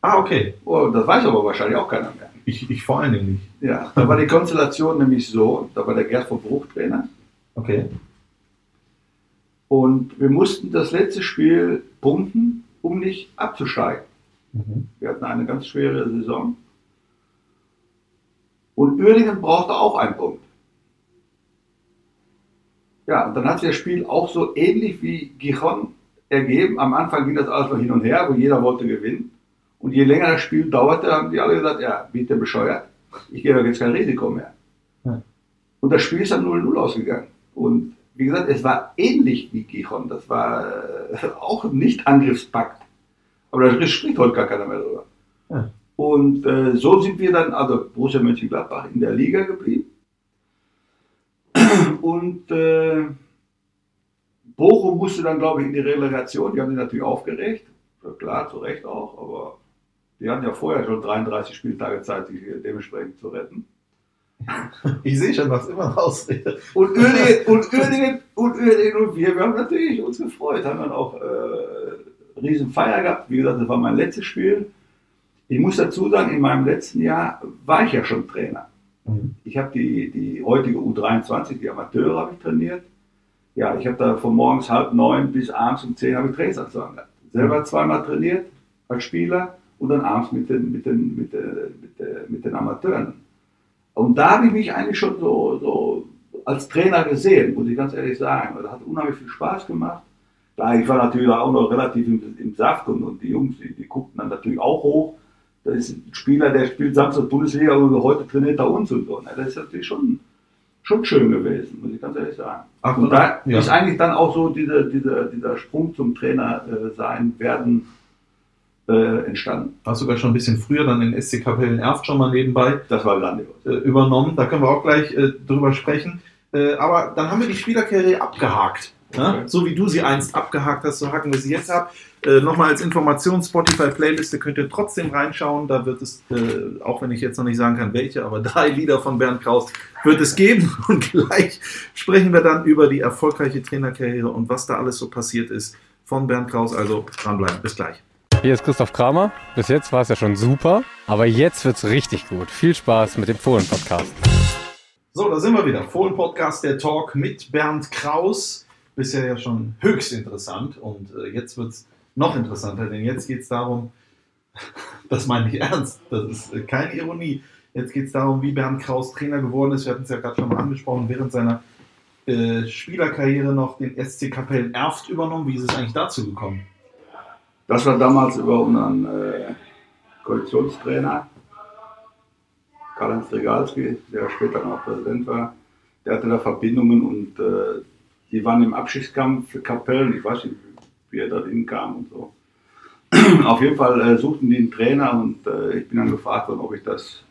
Ah, okay. Oh, das weiß aber wahrscheinlich auch keiner mehr. Ich, ich vor allen Dingen nicht. Ja, da war die Konstellation nämlich so, da war der Gerd von Bruch Trainer Okay. und wir mussten das letzte Spiel punkten, um nicht abzusteigen. Mhm. Wir hatten eine ganz schwere Saison. Und Uerdingen brauchte auch einen Punkt. Ja, und dann hat sich das Spiel auch so ähnlich wie Gijon ergeben. Am Anfang ging das alles noch hin und her, wo jeder wollte gewinnen. Und je länger das Spiel dauerte, haben die alle gesagt, ja, bitte bescheuert, ich gehe doch jetzt kein Risiko mehr. Ja. Und das Spiel ist dann 0-0 ausgegangen. Und wie gesagt, es war ähnlich wie Gijon. Das war äh, auch nicht Angriffspakt. Aber da spricht heute gar keiner mehr drüber. Ja. Und äh, so sind wir dann, also Borussia Mönchengladbach, in der Liga geblieben. Und äh, Bochum musste dann, glaube ich, in die Relegation. Die haben sich natürlich aufgeregt. Klar, zu Recht auch. Aber die hatten ja vorher schon 33 Spieltage Zeit, sich dementsprechend zu retten. Ich sehe schon, was immer Ausrede. Und Uerdingen und, Uerdingen, und Uerdingen und wir, wir haben natürlich uns gefreut, haben dann auch äh, riesen Feier gehabt. Wie gesagt, das war mein letztes Spiel. Ich muss dazu sagen, in meinem letzten Jahr war ich ja schon Trainer. Mhm. Ich habe die, die heutige U23, die Amateure, habe ich trainiert. Ja, ich habe da von morgens halb neun bis abends um zehn habe ich Trainingsanzüge gehabt. Selber zweimal trainiert als Spieler und dann abends mit den, mit den, mit den, mit den, mit den Amateuren. Und da habe ich mich eigentlich schon so, so als Trainer gesehen, muss ich ganz ehrlich sagen. Das hat unheimlich viel Spaß gemacht. Klar, ich war natürlich auch noch relativ im, im Saft und, und die Jungs, die, die guckten dann natürlich auch hoch. Das ist ein Spieler, der spielt Samstag Bundesliga und heute trainiert er uns und so. ne? Das ist natürlich schon, schon schön gewesen, muss ich ganz ehrlich sagen. Ach, Und da ja. ist eigentlich dann auch so dieser, dieser, dieser Sprung zum Trainer äh, sein, werden äh, entstanden. Hast sogar schon ein bisschen früher dann in SC Kapellen Erft schon mal nebenbei Das war grandios. äh, übernommen. Da können wir auch gleich äh, drüber sprechen. Äh, aber dann haben wir die Spielerkarriere abgehakt. Ja? So wie du sie einst abgehakt hast, so hacken wir sie jetzt ab. Äh, Nochmal als Information, Spotify-Playliste könnt ihr trotzdem reinschauen. Da wird es, äh, auch wenn ich jetzt noch nicht sagen kann, welche, aber drei Lieder von Bernd Kraus wird es geben. Und gleich sprechen wir dann über die erfolgreiche Trainerkarriere und was da alles so passiert ist von Bernd Kraus. Also dranbleiben. Bis gleich. Hier ist Christoph Kramer. Bis jetzt war es ja schon super, aber jetzt wird es richtig gut. Viel Spaß mit dem Fohlen-Podcast. So, da sind wir wieder. Fohlen-Podcast, der Talk mit Bernd Kraus. Bisher ja schon höchst interessant und äh, jetzt wird es noch interessanter, denn jetzt geht es darum, das meine ich ernst, das ist äh, keine Ironie. Jetzt geht es darum, wie Bernd Kraus Trainer geworden ist. Wir hatten es ja gerade schon mal angesprochen, während seiner äh, Spielerkarriere noch den SC Kapellen Erft übernommen. Wie ist es eigentlich dazu gekommen? Das war damals über unseren äh, Koalitionstrainer, Karl-Heinz Regalski, der später noch Präsident war. Der hatte da Verbindungen und äh, die waren im Abschiedskampf für Kapellen. Ich weiß nicht, wie er da hinkam und so. Auf jeden Fall äh, suchten die einen Trainer und äh, ich bin dann gefragt worden, ob ich das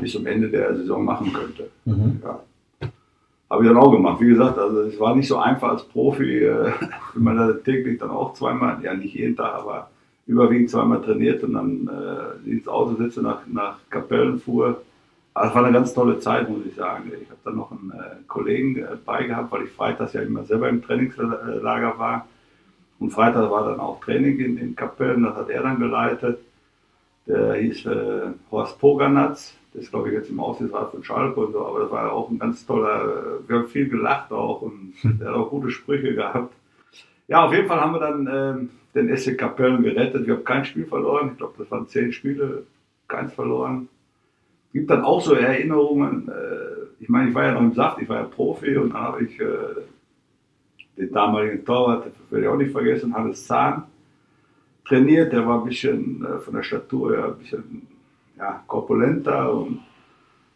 bis zum Ende der Saison machen könnte. Mhm. Ja. Habe ich dann auch gemacht. Wie gesagt, also es war nicht so einfach als Profi, äh, wenn man da täglich dann auch zweimal, ja nicht jeden Tag, aber überwiegend zweimal trainiert und dann äh, ins Auto sitze, nach, nach Kapellen fuhr. Aber es war eine ganz tolle Zeit, muss ich sagen. Ich habe dann noch einen äh, Kollegen äh, bei weil ich freitags ja immer selber im Trainingslager war. Und Freitag war dann auch Training in den Kapellen, das hat er dann geleitet. Der hieß äh, Horst Poganatz, der ist glaube ich jetzt im Aussichtsrat von Schalke und so, aber das war ja auch ein ganz toller, äh, wir haben viel gelacht auch und der hat auch gute Sprüche gehabt. Ja, auf jeden Fall haben wir dann ähm, den SC Kapellen gerettet. Wir haben kein Spiel verloren. Ich glaube, das waren zehn Spiele, keins verloren. Gibt dann auch so Erinnerungen. Äh, ich meine, ich war ja noch im Saft, ich war ja Profi und dann habe ich äh, den damaligen Torwart, das werde ich auch nicht vergessen, Hannes Zahn, trainiert. Der war ein bisschen äh, von der Statur her ein bisschen ja, korpulenter und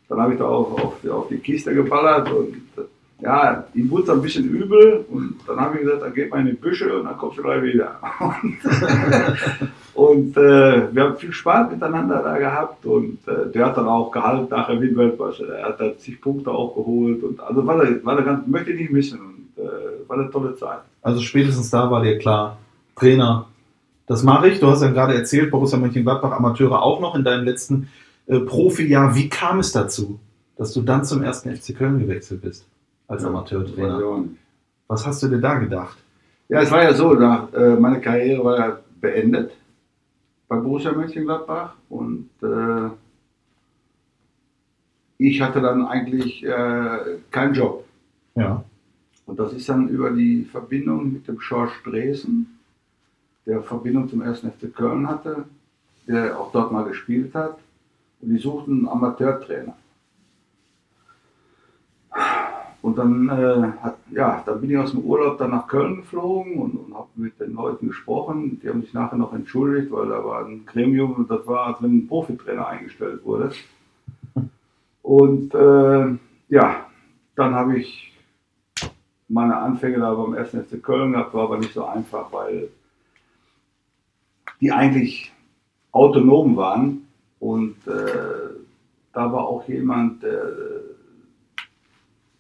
dann habe ich da auch auf, auf die Kiste geballert und ja, ihm wurde es ein bisschen übel und dann habe ich gesagt, dann geht mal in die Büsche und dann kommst du gleich wieder. Und, und äh, wir haben viel Spaß miteinander da gehabt und äh, der hat dann auch gehalten nachher wie Weltmeister. Er hat dann zig Punkte auch geholt und also war der, war der ganz, möchte ich nicht missen und äh, war eine tolle Zeit. Also spätestens da war dir klar, Trainer, das mache ich. Du hast ja gerade erzählt, Borussia Mönchengladbach Amateure auch noch in deinem letzten äh, Profijahr. Wie kam es dazu, dass du dann zum ersten FC Köln gewechselt bist als Amateurtrainer? Was hast du dir da gedacht? Ja, es war ja so, da, äh, meine Karriere war ja beendet bei Borussia Mönchengladbach und äh, ich hatte dann eigentlich äh, keinen Job. Ja. Und das ist dann über die Verbindung mit dem Schorsch Dresen, der Verbindung zum 1. FC Köln hatte, der auch dort mal gespielt hat. Und die suchten einen Amateurtrainer. Und dann, äh, hat, ja, dann bin ich aus dem Urlaub dann nach Köln geflogen und, und habe mit den Leuten gesprochen. Die haben sich nachher noch entschuldigt, weil da war ein Gremium und das war, als wenn ein Profitrainer eingestellt wurde. Und äh, ja, dann habe ich meine Anfänge da beim 1. FC Köln gehabt, war aber nicht so einfach, weil die eigentlich autonom waren und äh, da war auch jemand, der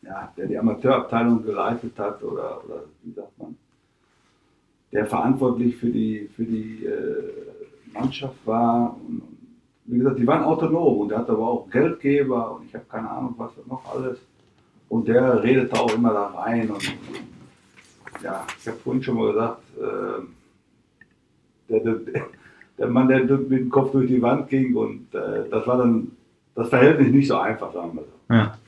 ja, der die Amateurabteilung geleitet hat oder, oder wie sagt man, der verantwortlich für die, für die äh, Mannschaft war. Und, wie gesagt, die waren autonom und der hatte aber auch Geldgeber und ich habe keine Ahnung, was noch alles. Und der redete auch immer da rein und ja, ich habe vorhin schon mal gesagt, äh, der, der, der Mann, der mit dem Kopf durch die Wand ging und äh, das war dann das Verhältnis nicht so einfach, sagen wir so. Ja.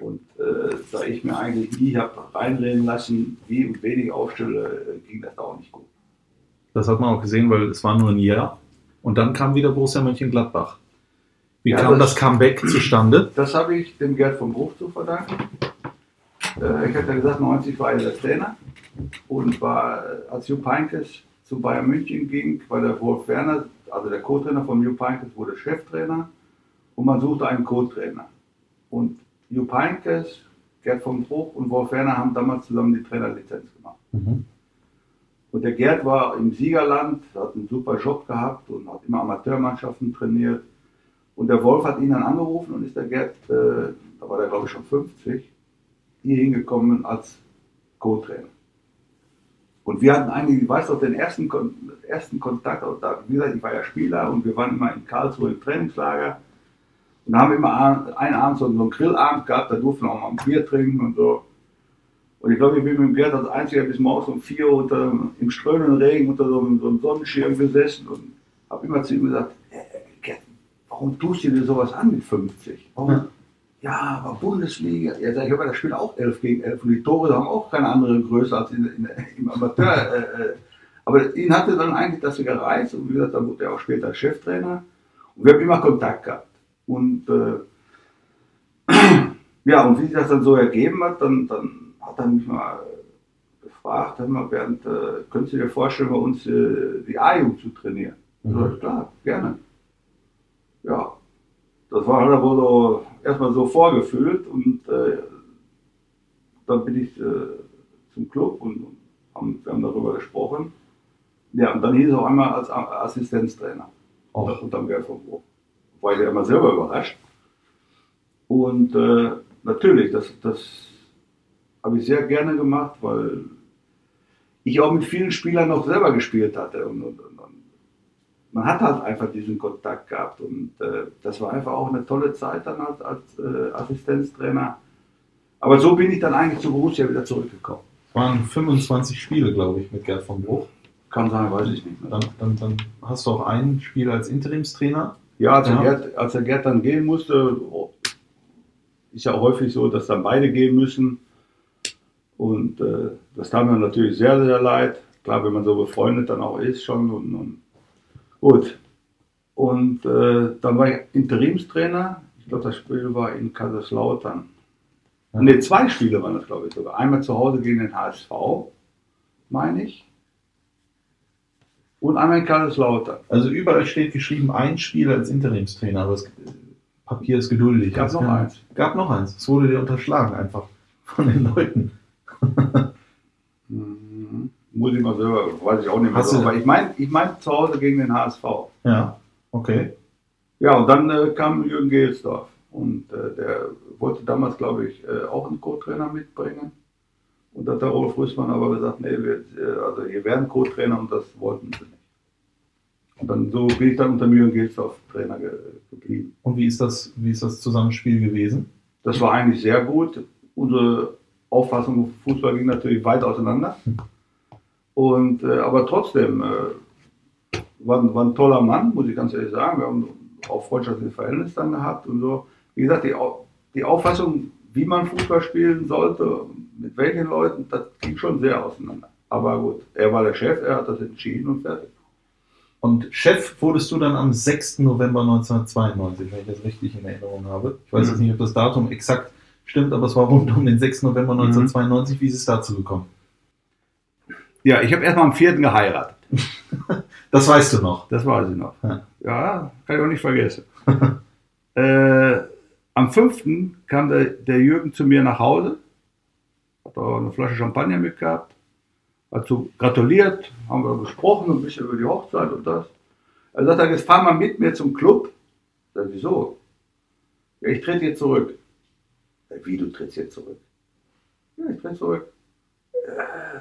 Und äh, da ich mir eigentlich nie habe reinreden lassen, wie und wen ich aufstelle, äh, ging das da auch nicht gut. Das hat man auch gesehen, weil es war nur ein Jahr. Und dann kam wieder Borussia Mönchengladbach. Wie Ja, kam das- das Comeback zustande? Das habe ich dem Gerd vom Bruch zu verdanken. Äh, ich hatte gesagt, 90 war er der Trainer und war, äh, als Jupp Heynckes zu Bayern München ging, war der Wolf Werner, also der Co-Trainer von Jupp Heynckes, wurde Cheftrainer und man suchte einen Co-Trainer. Und Jupp Heynckes, Gerd vom Bruch und Wolf Werner haben damals zusammen die Trainerlizenz gemacht. Mhm. Und der Gerd war im Siegerland, hat einen super Job gehabt und hat immer Amateurmannschaften trainiert. Und der Wolf hat ihn dann angerufen und ist der Gerd, äh, da war der glaube ich schon 50, hier hingekommen als Co-Trainer. Und wir hatten eigentlich, ich weiß doch, den ersten, ersten Kontakt, da, wie gesagt, ich war ja Spieler und wir waren immer in Karlsruhe im Trainingslager und haben immer einen Abend so einen Grillabend gehabt, da durften wir auch mal ein Bier trinken und so. Und ich glaube, ich bin mit dem Gerd als einziger bis morgens um 4 Uhr unter, im strömenden Regen unter so einem, so einem Sonnenschirm gesessen und habe immer zu ihm gesagt, "Äh, Gerd, warum tust du dir sowas an mit 50? Warum? Ja. Aber Bundesliga. Ja, sag ich habe das Spiel auch 11 gegen 11 und die Tore haben auch keine andere Größe als in, in, im Amateur. äh, äh. Aber ihn hatte dann eigentlich das gereizt und wie gesagt, dann wurde er auch später Cheftrainer. Und wir haben immer Kontakt gehabt. Und äh, ja, und wie sich das dann so ergeben hat, dann, dann hat er mich mal gefragt, hör mal, Bernd, äh, könntest du dir vorstellen, bei uns äh, die A-Jugend zu trainieren? Mhm. Ja, klar, gerne. Ja, das war halt wohl so erstmal so vorgefühlt und äh, dann bin ich äh, zum Club und haben, wir haben darüber gesprochen. Ja, und dann hieß es auch einmal als Assistenztrainer Auch. unterm von Bruch. War ich ja immer selber überrascht. Und äh, natürlich, das, das habe ich sehr gerne gemacht, weil ich auch mit vielen Spielern noch selber gespielt hatte. Und, und, und, und man hat halt einfach diesen Kontakt gehabt. Und äh, das war einfach auch eine tolle Zeit dann als, als äh, Assistenztrainer. Aber so bin ich dann eigentlich zu Borussia wieder zurückgekommen. Es waren 25 Spiele, glaube ich, mit Gerd von Bruch. Kann sein, weiß ich nicht mehr. Dann, dann, dann hast du auch ein Spiel als Interimstrainer. Ja, als, Ja. Der Gerd, als der Gerd dann gehen musste, ist ja häufig so, dass dann beide gehen müssen. Und äh, das tat mir natürlich sehr, sehr leid. Klar, wenn man so befreundet dann auch ist schon. Und, und gut. Und äh, dann war ich Interimstrainer. Ich glaube, das Spiel war in Kaiserslautern. Ja. Ne, zwei Spiele waren das, glaube ich sogar. Einmal zu Hause gegen den HSV, meine ich. Und einmal in Kaiserslautern. Also überall steht geschrieben, ein Spiel als Interimstrainer, aber das Papier ist geduldig. Gab Es noch kann- eins. Gab noch eins. Es wurde dir unterschlagen einfach von den Leuten. Muss ich mal selber, weiß ich auch nicht mehr. Hast so. Aber ich meine ich mein zu Hause gegen den HSV. Ja, okay. Ja, und dann äh, kam Jürgen Gelsdorf. Und äh, der wollte damals, glaube ich, äh, auch einen Co-Trainer mitbringen. Und da hat der Rolf Rüssmann aber gesagt, nee, wir, äh, also ihr werden Co-Trainer und das wollten sie nicht. Und dann so bin ich dann unter Jürgen Gelsdorf Trainer ge geblieben. Und wie ist das, wie ist das Zusammenspiel gewesen? Das war eigentlich sehr gut. Unsere Auffassung Fußball ging natürlich weit auseinander. Und, äh, aber trotzdem äh, war, ein- war ein toller Mann, muss ich ganz ehrlich sagen. Wir haben auch freundschaftliches Verhältnis dann gehabt und so. Wie gesagt, die, die Auffassung, wie man Fußball spielen sollte, mit welchen Leuten, das ging schon sehr auseinander. Aber gut, er war der Chef, er hat das entschieden und fertig. Und Chef wurdest du dann am 6. November 1992, wenn ich das richtig in Erinnerung habe. Ich weiß Mhm. jetzt nicht, ob das Datum exakt stimmt, aber es war rund um den 6. November 1992. Wie ist es dazu gekommen? Ja, ich habe erstmal am 4. geheiratet. Das weißt du noch. Das weiß ich noch. Ja. Ja, kann ich auch nicht vergessen. äh, am 5. kam der, der Jürgen zu mir nach Hause, hat auch eine Flasche Champagner mitgehabt, hat so gratuliert, haben wir gesprochen, ein bisschen über die Hochzeit und das. Er sagt, er, jetzt fahr mal mit mir zum Club. Ich sag, wieso? Ja, ich trete jetzt zurück. Wie, du trittst jetzt zurück? Ja, ich trete zurück.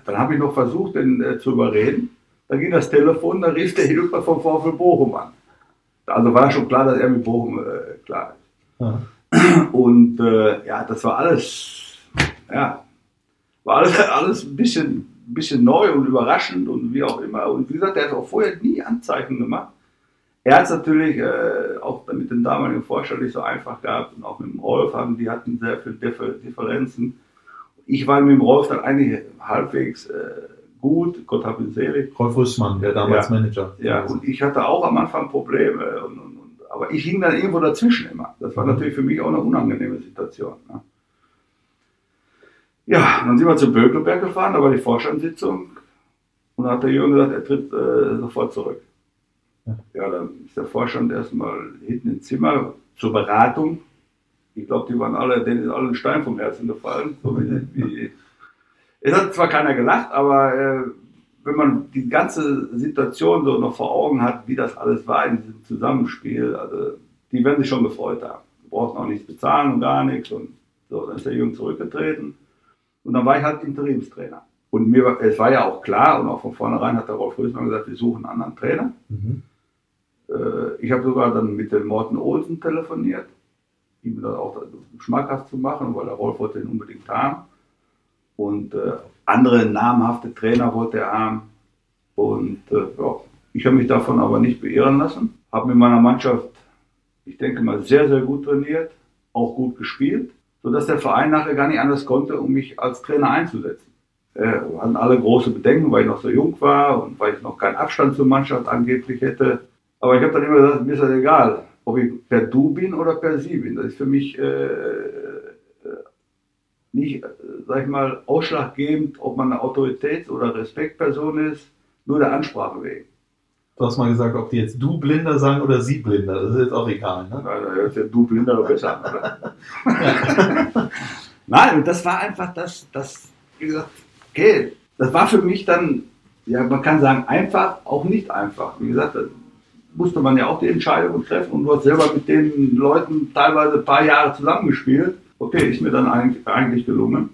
Dann habe ich noch versucht, den äh, zu überreden. Dann ging das Telefon, da rief der Hilfer vom VfL Bochum an. Also war schon klar, dass er mit Bochum äh, klar ist. Ja. Und äh, ja, das war alles, ja, war alles, alles ein bisschen, bisschen neu und überraschend und wie auch immer. Und wie gesagt, er hat auch vorher nie Anzeichen gemacht. Er hat es natürlich äh, auch mit dem damaligen Vorstand nicht so einfach gehabt und auch mit dem Rolf haben, die hatten sehr viele Differ Differenzen. Ich war mit dem Rolf dann eigentlich halbwegs äh, gut, Gott hab ihn selig. Rolf Rüssmann, der damals Ja. Manager. Ja, und ich hatte auch am Anfang Probleme. Und, und, und, aber ich hing dann irgendwo dazwischen immer. Das war natürlich für mich auch eine unangenehme Situation. Ne? Ja, dann sind wir zum Bökelberg gefahren, da war die Vorstandssitzung. Und dann hat der Jürgen gesagt, er tritt äh, sofort zurück. Ja. Ja, dann ist der Vorstand erstmal hinten ins Zimmer zur Beratung. Ich glaube, die waren alle, denen ist alle ein Stein vom Herzen gefallen. So wie, es hat zwar keiner gelacht, aber äh, wenn man die ganze Situation so noch vor Augen hat, wie das alles war in diesem Zusammenspiel, also die werden sich schon gefreut haben. Die brauchten auch nichts bezahlen und gar nichts. Und so, dann ist der Jürgen zurückgetreten. Und dann war ich halt Interimstrainer. Und mir war, es war ja auch klar, und auch von vornherein hat der Rolf Rösmann gesagt, wir suchen einen anderen Trainer. Mhm. Äh, ich habe sogar dann mit dem Morten Olsen telefoniert, ihm das auch schmackhaft zu machen, weil der Rolf wollte ihn unbedingt haben. Und äh, andere namhafte Trainer wollte er haben. Und äh, ja, ich habe mich davon aber nicht beirren lassen. Habe mit meiner Mannschaft, ich denke mal, sehr, sehr gut trainiert, auch gut gespielt, sodass der Verein nachher gar nicht anders konnte, um mich als Trainer einzusetzen. Äh, hatten alle große Bedenken, weil ich noch so jung war und weil ich noch keinen Abstand zur Mannschaft angeblich hätte. Aber ich habe dann immer gesagt, mir ist das egal, ob ich per Du bin oder per Sie bin. Das ist für mich äh, äh, nicht, äh, sag ich mal, ausschlaggebend, ob man eine Autoritäts- oder Respektperson ist, nur der Ansprache wegen. Du hast mal gesagt, ob die jetzt du Blinder sagen oder sie Blinder. Das ist jetzt auch egal. Ne? Na, da hört der Du blinder doch besser an, oder? Nein, und das war einfach das, das, wie gesagt, okay, das war für mich dann, ja, man kann sagen, einfach, auch nicht einfach. Wie gesagt, musste man ja auch die Entscheidung treffen und du hast selber mit den Leuten teilweise ein paar Jahre zusammengespielt. Okay, ist mir dann eigentlich, gelungen,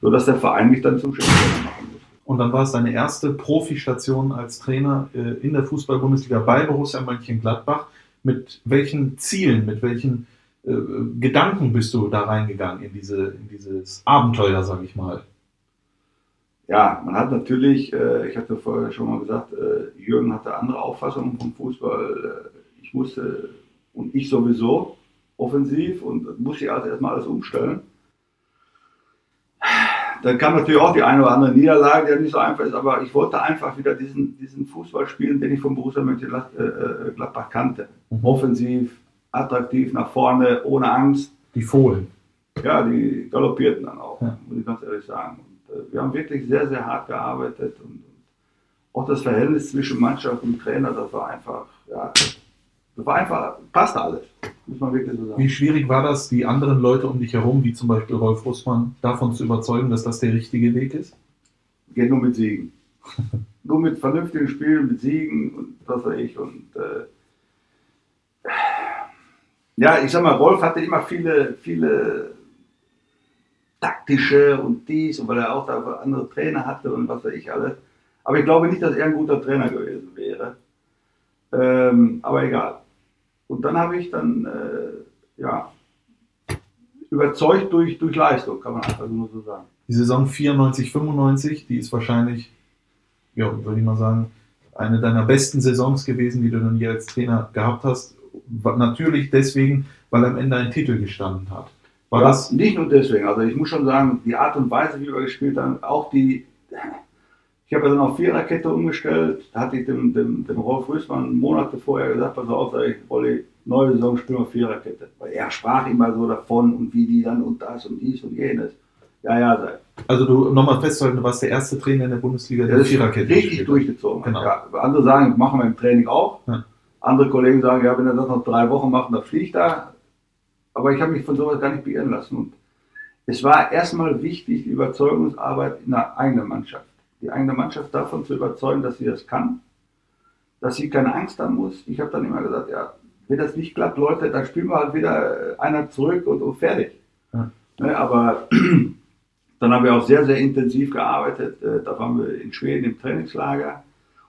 sodass der Verein mich dann zum Cheftrainer machen musste. Und dann war es deine erste Profistation als Trainer äh, in der Fußball-Bundesliga bei Borussia Mönchengladbach. Mit welchen Zielen, mit welchen äh, Gedanken bist du da reingegangen in, diese, in dieses Abenteuer, sag ich mal? Ja, man hat natürlich, äh, ich hatte vorher schon mal gesagt, äh, Jürgen hatte andere Auffassungen vom Fußball. Äh, ich musste, und ich sowieso, offensiv und musste also erstmal alles umstellen. Dann kam natürlich auch die eine oder andere Niederlage, die nicht so einfach ist, aber ich wollte einfach wieder diesen, diesen Fußball spielen, den ich vom Borussia Mönchengladbach kannte. Mhm. Offensiv, attraktiv, nach vorne, ohne Angst. Die Fohlen. Ja, die galoppierten dann auch, Ja. muss ich ganz ehrlich sagen. Äh, wir haben wirklich sehr, sehr hart gearbeitet und, und auch das Verhältnis zwischen Mannschaft und Trainer, das war einfach, ja, das war einfach, passte alles, muss man wirklich so sagen. Wie schwierig war das, die anderen Leute um dich herum, wie zum Beispiel Rolf Russmann, davon zu überzeugen, dass das der richtige Weg ist? Geht nur mit Siegen. nur mit vernünftigen Spielen, mit Siegen und was weiß ich. Und äh, ja, ich sag mal, Rolf hatte immer viele, viele taktische und dies und weil er auch da andere Trainer hatte und was weiß ich alles. Aber ich glaube nicht, dass er ein guter Trainer gewesen wäre. Ähm, aber egal. Und dann habe ich dann, äh, ja, überzeugt durch, durch Leistung, kann man einfach nur so sagen. Die Saison 94, 95, die ist wahrscheinlich, ja, würde ich mal sagen, eine deiner besten Saisons gewesen, die du dann je als Trainer gehabt hast. Natürlich deswegen, weil am Ende ein Titel gestanden hat. War das, nicht nur deswegen. Also ich muss schon sagen, die Art und Weise, wie wir gespielt haben, auch die. Ich habe ja dann auf Viererkette umgestellt. Da hatte ich dem, dem, dem Rolf Rüßmann Monate vorher gesagt, pass auf, sag ich, Olli, neue Saison spielen wir Viererkette. Weil er sprach immer so davon und wie die dann und das und dies und jenes. Ja, ja, ich. also du nochmal festzuhalten, du warst der erste Trainer in der Bundesliga, der Viererkette richtig gespielt durchgezogen. hat. Genau. Ja, andere sagen, machen wir im Training auch. Ja. Andere Kollegen sagen, ja, wenn er das noch drei Wochen macht, dann fliegt er. Aber ich habe mich von sowas gar nicht beirren lassen. Und es war erstmal wichtig, die Überzeugungsarbeit in der eigenen Mannschaft. Die eigene Mannschaft davon zu überzeugen, dass sie das kann, dass sie keine Angst haben muss. Ich habe dann immer gesagt, ja, wenn das nicht klappt, Leute, dann spielen wir halt wieder einer zurück und, und fertig. Ja. Ne, aber dann haben wir auch sehr, sehr intensiv gearbeitet. Äh, Da waren wir in Schweden im Trainingslager.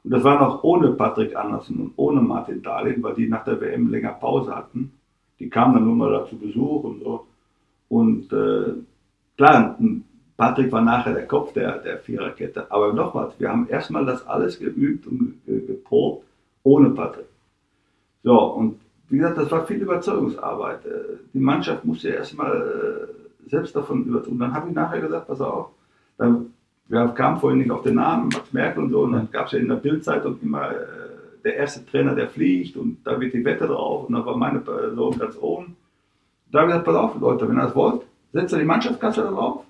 Und das war noch ohne Patrick Andersen und ohne Martin Dahlin, weil die nach der WM länger Pause hatten. Die kamen dann nur mal da zu Besuch und so. Und äh, klar, Patrick war nachher der Kopf der, der Viererkette. Aber nochmals, wir haben erstmal das alles geübt und ge geprobt ohne Patrick. So, und wie gesagt, das war viel Überzeugungsarbeit. Äh, Die Mannschaft musste erstmal äh, selbst davon überzeugen. Dann habe ich nachher gesagt, pass auf, dann, wir kamen vorhin nicht auf den Namen, Max Merkel und so, und dann gab es ja in der Bildzeitung immer äh, der erste Trainer, der fliegt und da wird die Wette drauf und da war meine Person ganz oben. Da habe ich gesagt, pass auf, Leute, wenn ihr das wollt, setzt ihr die Mannschaftskasse drauf,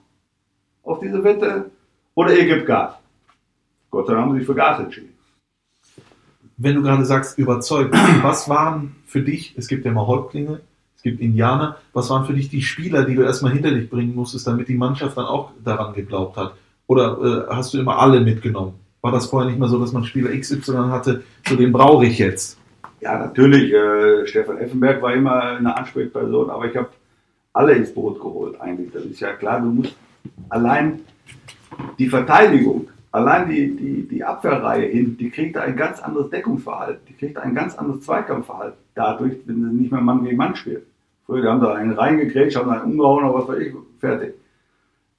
auf diese Wette, oder ihr gebt Gas. Gott sei Dank haben sie sich für Gas entschieden. Wenn du gerade sagst, überzeugt, was waren für dich, es gibt ja mal Häuptlinge, es gibt Indianer, was waren für dich die Spieler, die du erstmal hinter dich bringen musstest, damit die Mannschaft dann auch daran geglaubt hat? Oder äh, hast du immer alle mitgenommen? War das vorher nicht mehr so, dass man Spieler XY hatte, so den brauche ich jetzt? Ja, natürlich. Äh, Stefan Effenberg war immer eine Ansprechperson, aber ich habe alle ins Boot geholt eigentlich. Das ist ja klar, du musst allein die Verteidigung, allein die, die, die Abwehrreihe hin, die kriegt ein ganz anderes Deckungsverhalten, die kriegt ein ganz anderes Zweikampfverhalten, dadurch, wenn sie nicht mehr Mann gegen Mann spielen. Früher, die haben da einen reingekriegt, haben einen umgehauen oder was weiß ich, fertig.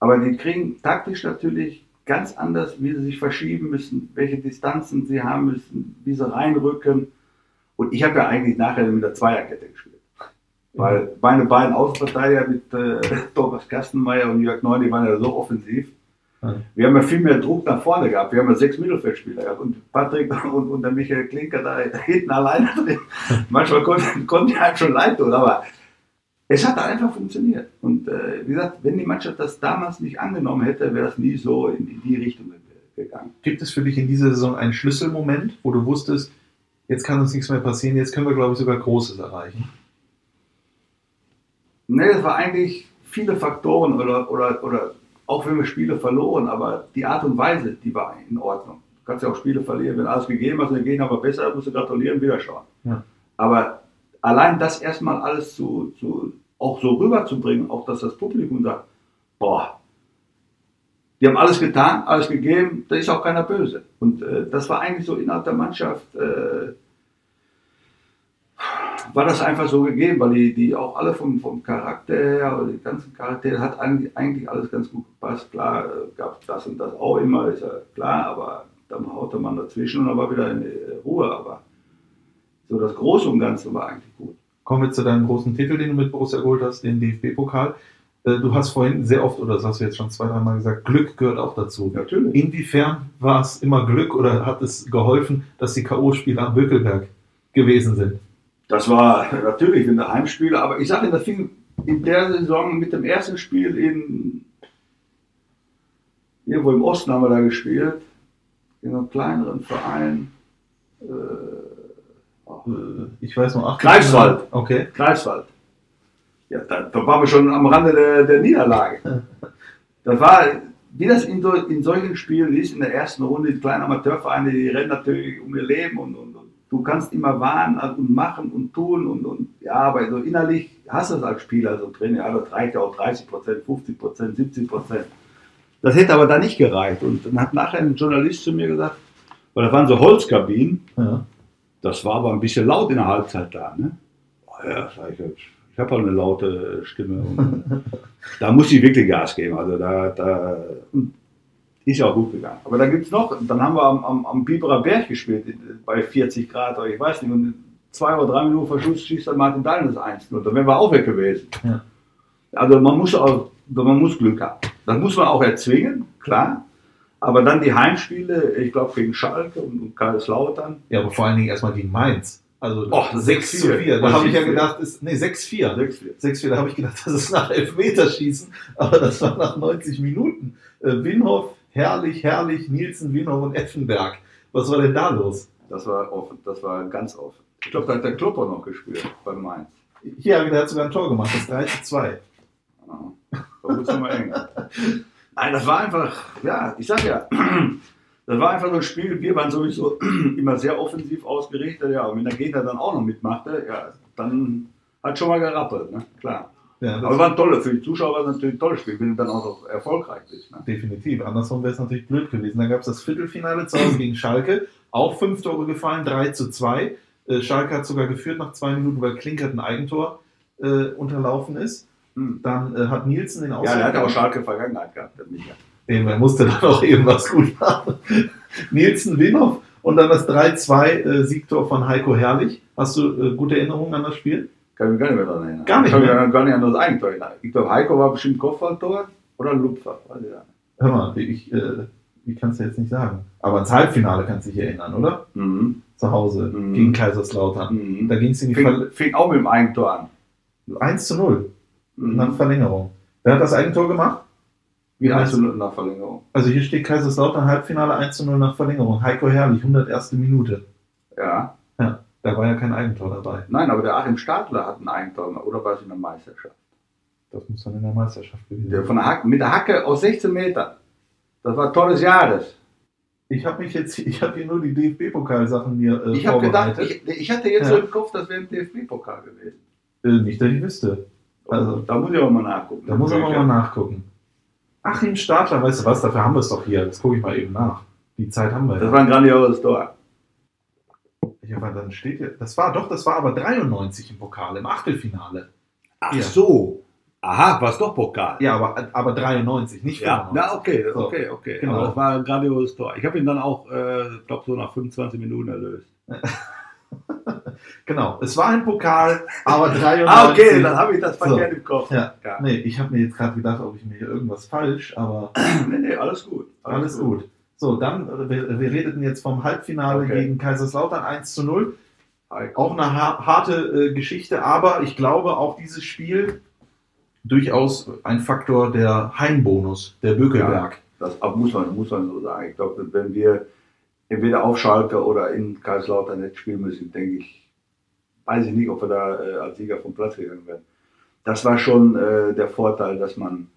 Aber die kriegen taktisch natürlich ganz anders, wie sie sich verschieben müssen, welche Distanzen sie haben müssen, wie sie reinrücken. Und ich habe ja eigentlich nachher mit der Zweierkette gespielt. Weil meine beiden Außenverteidiger mit äh, Thomas Kastenmeier und Jörg Neu, die waren ja so offensiv. Wir haben ja viel mehr Druck nach vorne gehabt. Wir haben ja sechs Mittelfeldspieler gehabt. Und Patrick und, und der Michael Klinker da hinten alleine drin. Manchmal konnten konnte ich halt schon leid tun, aber es hat einfach funktioniert. Und äh, wie gesagt, wenn die Mannschaft das damals nicht angenommen hätte, wäre es nie so in, die Richtung gegangen. Gibt es für dich in dieser Saison einen Schlüsselmoment, wo du wusstest, jetzt kann uns nichts mehr passieren, jetzt können wir, glaube ich, sogar Großes erreichen? Nee, es war eigentlich viele Faktoren oder, oder, oder auch wenn wir Spiele verloren, aber die Art und Weise, die war in Ordnung. Du kannst ja auch Spiele verlieren, wenn alles gegeben hast, dann gehen aber besser, musst du gratulieren, wieder schauen. Ja. Aber allein das erstmal alles zu, zu, auch so rüberzubringen, auch dass das Publikum sagt, boah, die haben alles getan, alles gegeben, da ist auch keiner böse. Und äh, das war eigentlich so innerhalb der Mannschaft, äh, war das einfach so gegeben, weil die, die auch alle vom, vom Charakter her, oder die ganzen Charaktere, hat eigentlich, eigentlich alles ganz gut gepasst. Klar, äh, gab es das und das auch immer, ist ja klar, aber dann haute man dazwischen und dann war wieder in Ruhe. Aber so das Große und Ganze war eigentlich gut. Kommen wir zu deinem großen Titel, den du mit Borussia geholt hast, den DFB-Pokal. Äh, Du hast vorhin sehr oft, oder das hast du jetzt schon zwei, dreimal gesagt, Glück gehört auch dazu. Natürlich. Inwiefern war es immer Glück oder hat es geholfen, dass die K.O.-Spiele am Bökelberg gewesen sind? Das war natürlich in der Heimspiele, aber ich sage, das fing in der Saison mit dem ersten Spiel in irgendwo im Osten haben wir da gespielt, in einem kleineren Verein. Äh, Ich weiß noch, acht. Greifswald. Okay. Greifswald. Ja, da, da waren wir schon am Rande der, der Niederlage. Das war, wie das in, in solchen Spielen ist, in der ersten Runde, die kleinen Amateurvereine, die rennen natürlich um ihr Leben und, und, und du kannst immer warnen und machen und tun und, und ja, aber so innerlich hast du es als Spieler so drin, ja, das reicht ja auch 30 Prozent, 50 Prozent, 70 Prozent. Das hätte aber da nicht gereicht. Und dann hat nachher ein Journalist zu mir gesagt, weil das waren so Holzkabinen, Ja. Das war aber ein bisschen laut in der Halbzeit da. Ne? Oh ja, sag ich, ich habe auch eine laute Stimme. Und da muss ich wirklich Gas geben. Also da, da ist ja auch gut gegangen. Aber da gibt es noch, dann haben wir am, am, am Biberer Berg gespielt, bei 40 Grad oder ich weiß nicht. Und in zwei oder drei Minuten vor Schluss schießt dann Martin Dahlin das 1 und dann wären wir auch weg gewesen. Ja. Also man muss auch, man muss Glück haben. Das muss man auch erzwingen, klar. Aber dann die Heimspiele, ich glaube gegen Schalke und, und Kaiserslautern, Ja, aber vor allen Dingen erstmal gegen Mainz. Also Och, 6 zu 6-4. 4. Da habe ich ja 6-4. gedacht, ist, nee, 6-4. 6-4. 6-4, da habe ich gedacht, das ist nach Elfmeterschießen, aber das war nach 90 Minuten. Äh, Winhoff, Herrlich, Herrlich, Nielsen, Winhoff und Effenberg. Was war denn da los? Das war offen, das war ganz offen. Ich glaube, da hat der Klopper noch gespielt bei Mainz. Hier, der hat sogar ein Tor gemacht, das 3 zu 2. Ja, Da wird es mal eng. Nein, das war einfach, ja, ich sag ja, das war einfach so ein Spiel. Wir waren sowieso immer sehr offensiv ausgerichtet, ja. Und wenn der Gegner dann auch noch mitmachte, ja, dann hat schon mal gerappelt, ne? klar. Ja, Aber war ein tolle, für die Zuschauer war es natürlich ein tolles Spiel, wenn du dann auch noch erfolgreich bist. Ne? definitiv. Andersrum wäre es natürlich blöd gewesen. Dann gab es das Viertelfinale zu Hause gegen Schalke. Auch fünf Tore gefallen, 3 zu 2. Äh, Schalke hat sogar geführt nach zwei Minuten, weil Klinkert ein Eigentor äh, unterlaufen ist. Dann äh, hat Nielsen den Ja, der hat Ausgleich- Schalke Vergangenheit gehabt, der Micha. Eben, er musste dann auch eben was gut machen. Nielsen Winhoff und dann das 3-2 äh, von Heiko Herrlich. Hast du äh, gute Erinnerungen an das Spiel? Kann ich mich gar nicht mehr daran erinnern. Gar nicht ich kann mich mehr? an gar nicht an das Eigentor erinnern. Ich glaube, Heiko war bestimmt Kopfballtor oder Lupfer. Hör mal, ich, äh, ich kann es dir jetzt nicht sagen. Aber ans Halbfinale kannst du dich erinnern, oder? Mhm. Zu Hause Mhm. gegen Kaiserslautern. Mhm. Da ging es in die Fing, Ver fing auch mit dem Eigentor an. 1 zu 0 Mhm. Nach Verlängerung. Wer hat das Eigentor gemacht? Wie heißt du nach Verlängerung? Also hier steht Kaiserslautern Halbfinale 1 zu 0 nach Verlängerung. Heiko Herrlich, 101. Minute. Ja. Ja, da war ja kein Eigentor dabei. Nein, aber der Achim Stadler hat ein Eigentor, oder war es in der Meisterschaft? Das muss dann in der Meisterschaft gewesen sein. von der Hacke, mit der Hacke aus 16 Metern. Das war Tor des Jahres. Ich habe mich jetzt, ich habe hier nur die DFB-Pokalsachen mir äh, Ich habe gedacht, vorbereitet. ich, ich hatte jetzt Ja. so im Kopf, das wäre ein DFB-Pokal gewesen. äh, nicht, dass ich wüsste. Also, da muss ich auch mal nachgucken. da muss man mal nachgucken. Achim Stadler, weißt du was, dafür haben wir es doch hier. Das gucke ich mal eben nach. Die Zeit haben wir. Das war ein grandioses Tor. ja, aber dann steht hier, das war doch, das war aber 93 im Pokal, im Achtelfinale. Ach Ja. so. Aha, war es doch Pokal. Ja, aber, aber 93, nicht Ja, 95. na okay, So. okay, okay. Genau. Aber das war ein grandioses Tor. Ich habe ihn dann auch, äh, ich glaube, so nach 25 Minuten erlöst. Genau, es war ein Pokal, aber 93. Ah, okay, dann habe ich das So. verkehrt im Kopf. Ja. Ja. Nee, ich habe mir jetzt gerade gedacht, ob ich mir hier irgendwas falsch, aber Nee, nee, alles gut. alles gut. So, dann, äh, wir, wir redeten jetzt vom Halbfinale Okay. gegen Kaiserslautern 1 zu 0. Hi. Auch eine ha harte äh, Geschichte, aber ich glaube auch dieses Spiel durchaus ein Faktor der Heimbonus, der Bökelberg. Das muss man, muss man so sagen. Ich glaube, wenn wir entweder auf Schalke oder in Kaiserslautern nicht spielen müssen, denke ich, weiß ich nicht, ob wir da äh, als Sieger vom Platz gegangen werden. Das war schon äh, der Vorteil, dass man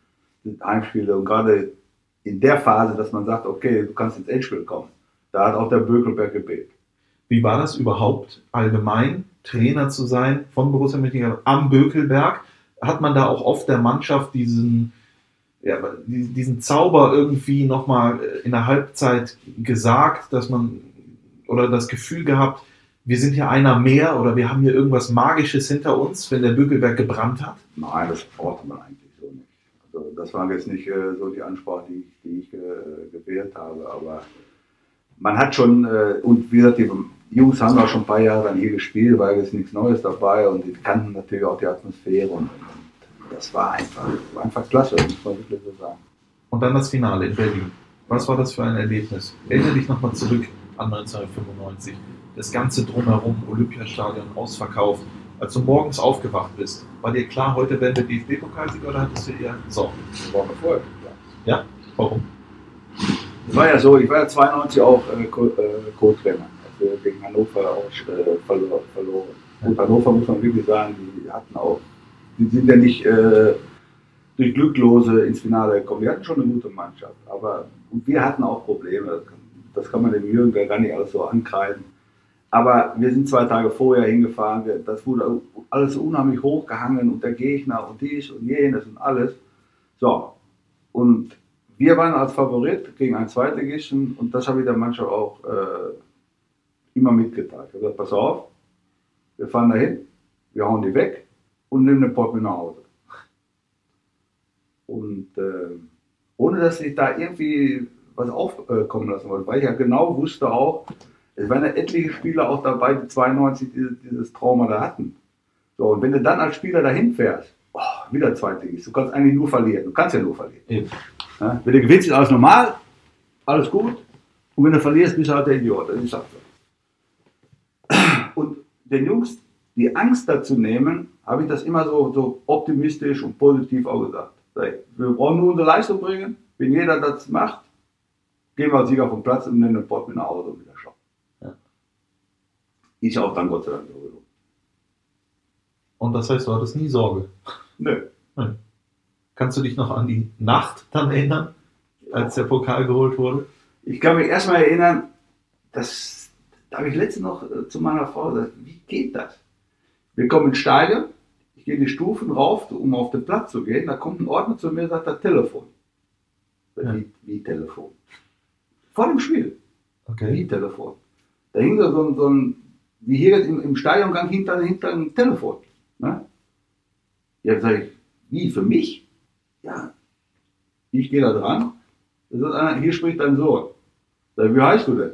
Heimspiele und gerade in der Phase, dass man sagt, okay, du kannst ins Endspiel kommen. Da hat auch der Bökelberg gebetet. Wie war das überhaupt allgemein, Trainer zu sein von Borussia Mönchengladbach am Bökelberg? Hat man da auch oft der Mannschaft diesen, ja, die- diesen Zauber irgendwie nochmal in der Halbzeit gesagt, dass man oder das Gefühl gehabt, wir sind hier einer mehr oder wir haben hier irgendwas Magisches hinter uns, wenn der Bökelberg gebrannt hat? Nein, das brauchte man eigentlich so nicht. Also das war jetzt nicht äh, so die Ansprache, die, ich- die ich äh, gewählt habe, aber man hat schon, äh, und wie gesagt, die Jungs haben auch schon ein paar Jahre dann hier gespielt, war jetzt nichts Neues dabei und die kannten natürlich auch die Atmosphäre und das war einfach, war einfach klasse, muss man wirklich so sagen. Und dann das Finale in Berlin. Was war das für ein Erlebnis? Erinnere dich nochmal zurück an 1995. Das ganze drumherum, Olympiastadion ausverkauft. Als du morgens aufgewacht bist, war dir klar, heute werden wir DFB-Pokalsieger oder hattest du eher Sorgen? War Erfolg. Ja. Ja? Warum? Es war ja so, ich war ja 92 auch äh, äh, Co-Trainer, als wir gegen Hannover auch äh, verlo verloren. Gut, Hannover muss man wirklich sagen, die hatten auch, die sind ja nicht äh, durch Glücklose ins Finale gekommen. Die hatten schon eine gute Mannschaft, aber und wir hatten auch Probleme. Das kann, man dem Jürgen gar nicht alles so ankreiden. Aber wir sind zwei Tage vorher hingefahren, das wurde alles unheimlich hochgehangen und der Gegner und dies und jenes und alles. So, und wir waren als Favorit gegen einen Zweitligisten und das habe ich der Mannschaft auch äh, immer mitgeteilt. Ich habe gesagt, pass auf, wir fahren dahin, wir hauen die weg und nehmen den mit nach Hause. Und äh, ohne dass ich da irgendwie was aufkommen lassen wollte, weil ich ja genau wusste auch, es waren ja etliche Spieler auch dabei, die 92 dieses, dieses Trauma da hatten. So, und wenn du dann als Spieler dahin fährst, oh, wieder Zweitligist, du kannst eigentlich nur verlieren. Du kannst ja nur verlieren. Ja, wenn du gewinnst, ist alles normal, alles gut. Und wenn du verlierst, bist du halt der Idiot. Das ist halt so. Und den Jungs die Angst dazu nehmen, habe ich das immer so, so optimistisch und positiv auch gesagt. Wir brauchen nur unsere Leistung bringen. Wenn jeder das macht, gehen wir als Sieger vom Platz und nehmen den Pott mit nach Hause und wieder schauen. Ja. Ist auch dann Gott sei Dank so. Und das heißt, du hattest nie Sorge. Nö. Kannst du dich noch an die Nacht dann erinnern, als der Pokal geholt wurde? Ich kann mich erstmal erinnern, das, da habe ich letztens noch äh, zu meiner Frau gesagt, wie geht das? Wir kommen ins Stadion, ich gehe die Stufen rauf, um auf den Platz zu gehen, da kommt ein Ordner zu mir und sagt, das Telefon. Ja. Wie, wie Telefon? Vor dem Spiel, Okay. wie Telefon. Da hing so ein, so ein wie hier im, im Stadiongang hinter, hinter einem Telefon. Ne? Ja, sag ich, wie, für mich? Ja. Ich gehe da dran, einer, hier spricht dein Sohn. Sag ich, wie heißt du denn?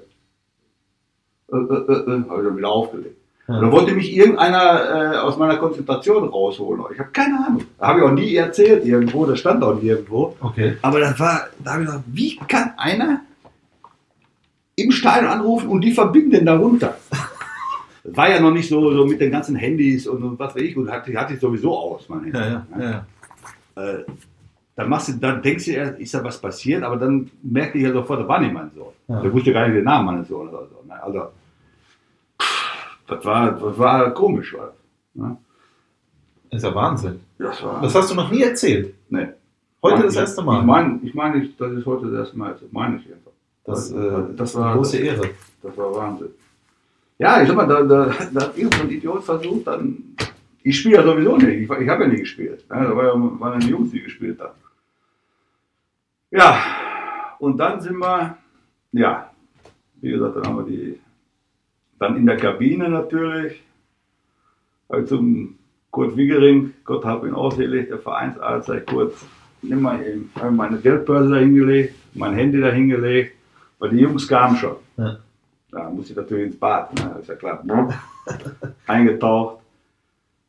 Äh, äh, äh, äh, habe ich dann wieder aufgelegt. Ja. Dann wollte mich irgendeiner äh, aus meiner Konzentration rausholen. Ich habe keine Ahnung. Habe ich auch nie erzählt irgendwo, das stand auch nirgendwo. Okay. Aber das war, da habe ich gedacht, wie kann einer im Stadion anrufen und die verbinden darunter? Das war ja noch nicht so, so mit den ganzen Handys und, und was weiß ich, und hatte, hatte ich sowieso aus, mein Handy. Ja, ja, ja. ja. Äh, dann, machst du, dann denkst du erst, ist da was passiert, aber dann merkte ich ja sofort, da war nicht mein Sohn. Ja. Der wusste gar nicht den Namen meines Sohnes. so, ne? Also, das war, das war komisch. War das, ne? Ist ja Wahnsinn. Das war. Das hast du noch nie erzählt. nee. Heute Ich- das erste Mal. Ich meine, ich mein, ich, das ist heute das erste Mal. Das meine ich einfach. das, äh, das das war- eine große Ehre. Das war Wahnsinn. Ja, ich sag mal, da, da, da hat irgendein Idiot versucht, dann. Ich spiele ja sowieso nicht. Ich, ich habe ja nie gespielt. Ne? Da war ja, waren ja die Jungs, die gespielt haben. Ja, und dann sind wir, ja, wie gesagt, dann haben wir die, dann in der Kabine natürlich, habe ich zum Kurt Wiegering, Gott hab ihn ausselig, der Vereinsarzt, ich kurz, nimm mal eben, habe meine Geldbörse da hingelegt, mein Handy da hingelegt, weil die Jungs kamen schon. Ja. Da muss ich natürlich ins Bad, ne? ist ja klar. Eingetaucht.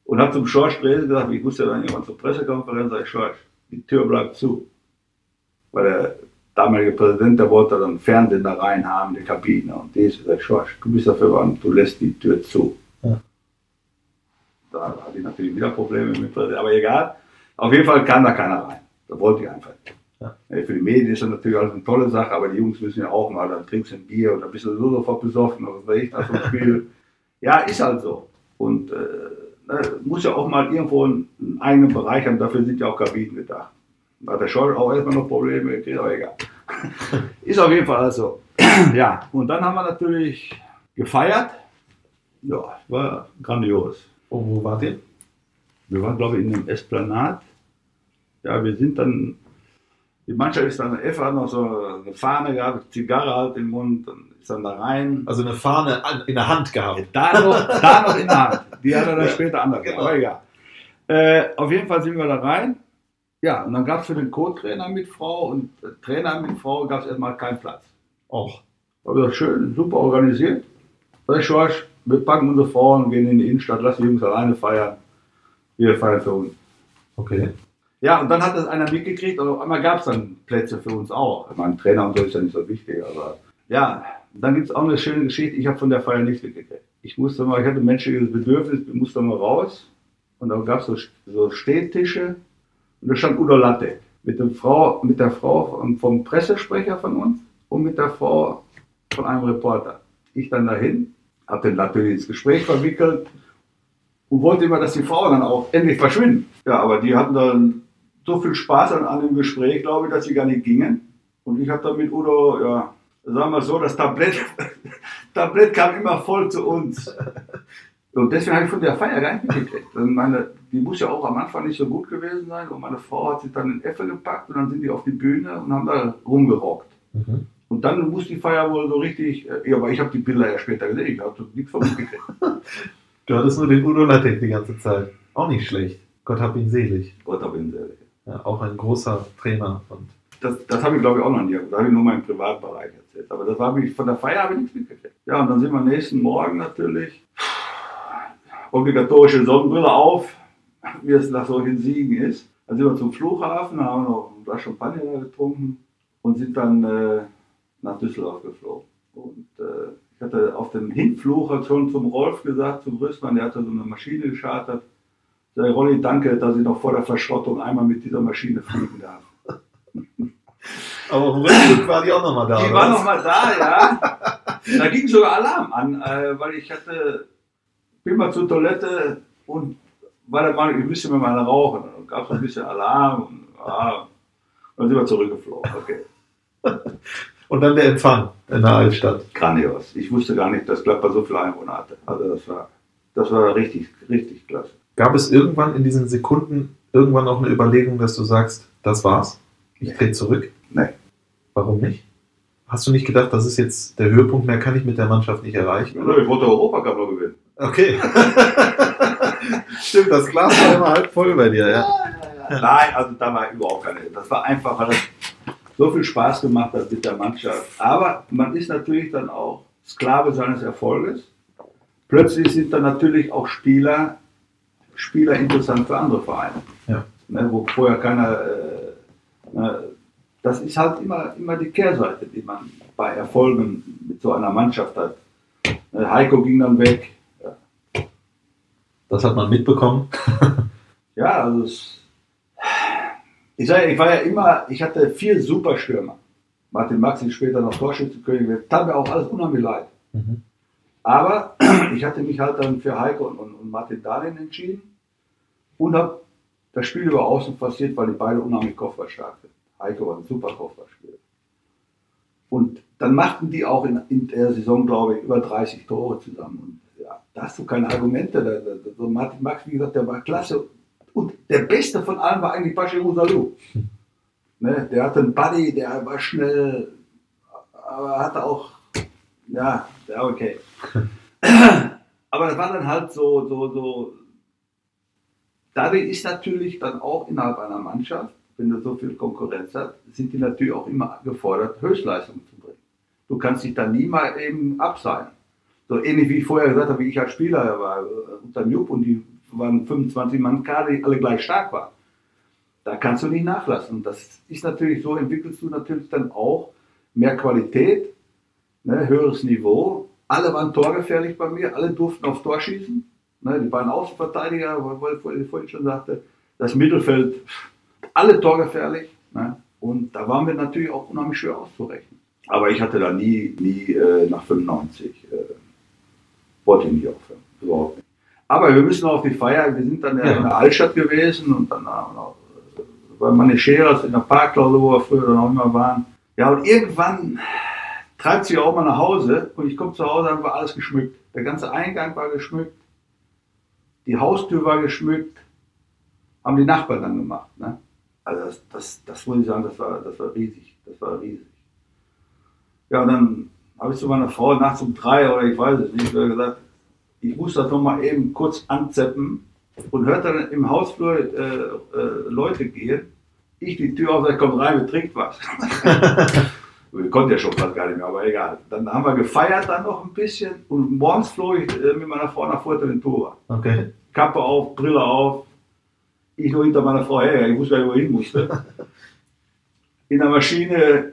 Und habe zum Schorsch gesagt, ich muss ja dann irgendwann zur Pressekonferenz, sag ich, Schorsch, die Tür bleibt zu. Weil der damalige Präsident, der wollte dann Fernsehen da rein haben, die Kabine. Und die ist, sag ich, Schorsch, du bist dafür verwandt, du lässt die Tür zu. Ja. Da hatte ich natürlich wieder Probleme mit, aber egal. Auf jeden Fall kam da keiner rein. Da wollte ich einfach nicht. Ja. Für die Medien ist das natürlich alles eine tolle Sache, aber die Jungs müssen ja auch mal, dann trinkst du ein Bier und dann bist du so sofort besoffen oder was weiß ich einem Spiel. ja, ist halt so. Und äh, ne, muss ja auch mal irgendwo einen eigenen Bereich haben, dafür sind ja auch Kabinen gedacht. Da hat der Scholl auch erstmal noch Probleme gekriegt, aber egal. ist auf jeden Fall alles so. ja, und dann haben wir natürlich gefeiert. Ja, war grandios. Oh, wo wart ihr? Wir waren, glaube ich, in einem Esplanat. Ja, wir sind dann, die Mannschaft ist dann, F hat noch so eine Fahne gehabt, Zigarre halt im Mund, dann ist dann da rein. Also eine Fahne an, in der Hand gehabt. Da noch, da noch in der Hand. Die hat er dann Ja, später anders genau. aber egal. Äh, auf jeden Fall sind wir da rein. Ja, und dann gab es für den Co-Trainer mit Frau und äh, Trainer mit Frau gab es erstmal keinen Platz. Auch. Aber das schön, super organisiert. Sag ich, Schorsch, wir packen unsere Frauen und gehen in die Innenstadt, lass die Jungs alleine feiern. Wir feiern für uns. Okay. Ja, und dann hat das einer mitgekriegt und auf einmal gab es dann Plätze für uns auch. Ich meine, Trainer und so ist ja nicht so wichtig, aber ja, dann gibt es auch eine schöne Geschichte. Ich habe von der Feier nichts mitgekriegt. Ich musste mal, ich hatte ein menschliches Bedürfnis, ich musste mal raus und da gab es so, so Stehtische und da stand Udo Latte mit, der Frau, mit der Frau vom, vom Pressesprecher von uns und mit der Frau von einem Reporter. Ich dann dahin, habe den natürlich ins Gespräch verwickelt und wollte immer, dass die Frauen dann auch endlich verschwinden. Ja, aber die hatten dann so viel Spaß an, an dem Gespräch, glaube ich, dass sie gar nicht gingen. Und ich habe dann mit Udo, ja, sagen wir so, das Tablett, Tablett kam immer voll zu uns. Und deswegen habe ich von der Feier gar nicht mitgekriegt. Die muss ja auch am Anfang nicht so gut gewesen sein. Und meine Frau hat sich dann in Effe gepackt und dann sind die auf die Bühne und haben da rumgerockt. Mhm. Und dann muss die Feier wohl so richtig, äh, ja, aber ich habe die Bilder ja später gesehen, ich habe nichts von mitgekriegt. Du hattest nur den Udo Lattek die ganze Zeit. Auch nicht schlecht. Gott hab ihn selig. Gott hab ihn selig. Ja, auch ein großer Trainer. Und Das, das habe ich glaube ich auch noch nie, da habe ich nur meinen Privatbereich erzählt. Aber das habe ich, von der Feier habe ich nichts mitgekriegt. Ja, und dann sind wir am nächsten Morgen natürlich, obligatorische Sonnenbrille auf, wie es nach solchen Siegen ist. Dann sind wir zum Flughafen, haben noch ein Glas Champagner getrunken und sind dann äh, nach Düsseldorf geflogen. Und äh, ich hatte auf dem Hinflug hat schon zum Rolf gesagt, zum Rüstmann, der hatte so eine Maschine geschartet. Sag, Rolli, danke, dass ich noch vor der Verschrottung einmal mit dieser Maschine fliegen darf. aber Rückflug war die auch nochmal da. Die war was? noch mal da, ja. Da ging sogar Alarm an, äh, weil ich hatte, bin mal zur Toilette und war der Meinung, ich müsste mir mal eine rauchen. Dann gab es ein bisschen Alarm und, ja, und dann sind wir zurückgeflogen. Okay, Und dann der Empfang in der Altstadt. grandios. Ich wusste gar nicht, dass Gladbach so viele Einwohner hatte. Also das war, das war richtig, richtig klasse. Gab es irgendwann in diesen Sekunden irgendwann auch eine Überlegung, dass du sagst, das war's? Ich trete zurück? Nee. Warum nicht? Hast du nicht gedacht, das ist jetzt der Höhepunkt, mehr kann ich mit der Mannschaft nicht erreichen? Ja, Ich wollte Europacup noch gewinnen. Okay. Stimmt, das Glas war immer halb voll bei dir, ja. Nein, also da war überhaupt keine. Das war einfach, weil es so viel Spaß gemacht hat mit der Mannschaft. Aber man ist natürlich dann auch Sklave seines Erfolges. Plötzlich sind dann natürlich auch Spieler, Spieler interessant für andere Vereine. Ja. Ne, wo vorher keiner. Äh, ne, das ist halt immer, immer die Kehrseite, die man bei Erfolgen mit so einer Mannschaft hat. Ne, Heiko ging dann weg. Das hat man mitbekommen. Ja, also es, ich, sag, ich war ja immer, ich hatte vier super Stürmer. Martin Maxi später noch Torschützenkönig, das tat mir auch alles unheimlich leid. Mhm. Aber ich hatte mich halt dann für Heiko und, und, und Martin Dahlin entschieden und habe das Spiel über Außen passiert, weil die beide unheimlich kopfballstark sind. Heiko war ein super Kopfballspieler. Und dann machten die auch in, in der Saison, glaube ich, über 30 Tore zusammen. Und da hast du keine Argumente. Da, da, so Martin Max, wie gesagt, der war klasse. Und der Beste von allen war eigentlich Bashir Salou. Ne? Der hatte einen Buddy, der war schnell, aber hatte auch, ja, ja, okay. aber das war dann halt so, so, so. Dadurch ist natürlich dann auch innerhalb einer Mannschaft, wenn du so viel Konkurrenz hast, sind die natürlich auch immer gefordert, Höchstleistungen zu bringen. Du kannst dich dann nie mal eben abseilen. So ähnlich wie ich vorher gesagt habe, wie ich als Spieler war, unter Jupp und die waren 25 Mann Kader, die alle gleich stark waren. Da kannst du nicht nachlassen. Das ist natürlich so, entwickelst du natürlich dann auch mehr Qualität, ne, höheres Niveau. Alle waren torgefährlich bei mir, alle durften aufs Tor schießen. Ne, die beiden Außenverteidiger, weil ich vorhin schon sagte, das Mittelfeld, alle torgefährlich. Ne, und da waren wir natürlich auch unheimlich schwer auszurechnen. Aber ich hatte da nie, nie äh, nach 95, äh, wollte ich nicht aufhören. Überhaupt nicht. Aber wir müssen auf die Feier, wir sind dann ja. in der Altstadt gewesen und dann bei meine Scheres in der Parkklausel, wo wir früher auch immer waren. Ja, und irgendwann treibt sie auch mal nach Hause und ich komme zu Hause, dann war alles geschmückt. Der ganze Eingang war geschmückt, die Haustür war geschmückt, haben die Nachbarn dann gemacht. Ne? Also das, das, das muss ich sagen, das war, das war riesig, das war riesig. Ja, und dann habe ich zu meiner Frau nachts um drei oder ich weiß es nicht, gesagt, ich muss das nochmal eben kurz anzeppen und hört dann im Hausflur äh, äh, Leute gehen. Ich die Tür auf, sage, kommt rein, wir trinkt was. wir konnten ja schon fast gar nicht mehr, aber egal. Dann haben wir gefeiert dann noch ein bisschen und morgens flog ich äh, mit meiner Frau nach Fuerteventura. Okay. Kappe auf, Brille auf. Ich nur hinter meiner Frau her, ich wusste gar nicht, wohin musste. In der Maschine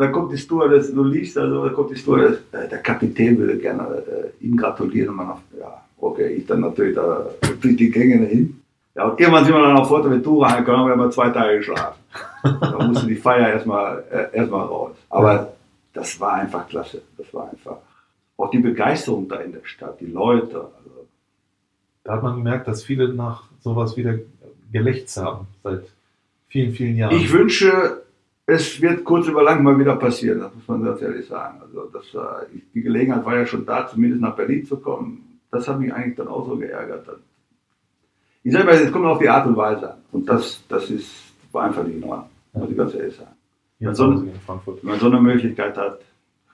da kommt die Stewardess, du liest also, da kommt die Stewardess, äh, der Kapitän würde gerne äh, ihm gratulieren. Und man sagt, ja, okay, ich dann natürlich da durch die Gänge hin. Ja, und irgendwann sind wir dann auf Fuerteventura angekommen, haben wir immer zwei Tage geschlafen. da musste die Feier erstmal äh, erstmal raus. Aber das war einfach klasse. Das war einfach. Auch die Begeisterung da in der Stadt, die Leute. Also. Da hat man gemerkt, dass viele nach sowas wieder gelächzt haben seit vielen, vielen Jahren. Ich wünsche, es wird kurz über lang mal wieder passieren, das muss man ganz ehrlich sagen. Also das, äh, die Gelegenheit war ja schon da, zumindest nach Berlin zu kommen. Das hat mich eigentlich dann auch so geärgert. Ich selber, es kommt auf die Art und Weise an. Und das, das ist, war einfach nicht in Ordnung, muss ich ganz ehrlich sagen. Wenn, so, wenn man so eine Möglichkeit hat,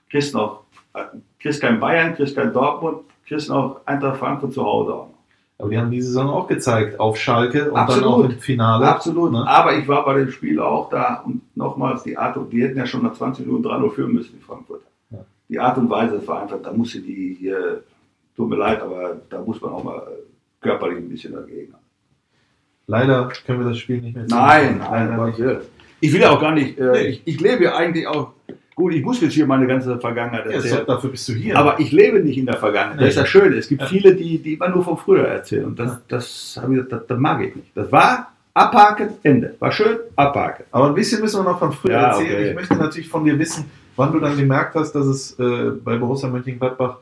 kriegst noch, äh, kriegst kein Bayern, kriegst kein Dortmund, kriegst noch Eintracht Frankfurt zu Hause auch. Aber die haben diese Saison auch gezeigt, auf Schalke und Absolut. dann auch im Finale. Absolut. Ne? Aber ich war bei dem Spiel auch da und nochmals die Art und die hätten ja schon nach 20 Minuten 3-0 führen müssen, die Frankfurter. Ja. Die Art und Weise, das war einfach, da musste die hier, tut mir leid, aber da muss man auch mal körperlich ein bisschen dagegen haben. Leider können wir das Spiel nicht mehr sehen. Nein, nein, nein. Ich will ja auch gar nicht, äh, nee. ich, ich lebe ja eigentlich auch Gut, ich muss jetzt hier meine ganze Vergangenheit erzählen. Ja, dafür bist du hier. Aber ich lebe nicht in der Vergangenheit. Nee. Das ist das Schöne. Es gibt ja. viele, die, die immer nur von früher erzählen. Und das, das, ich, das, das mag ich nicht. Das war abhaken, Ende. War schön, abhaken. Aber ein bisschen müssen wir noch von früher ja, erzählen. Okay. Ich möchte natürlich von dir wissen, wann du dann gemerkt hast, dass es äh, bei Borussia Mönchengladbach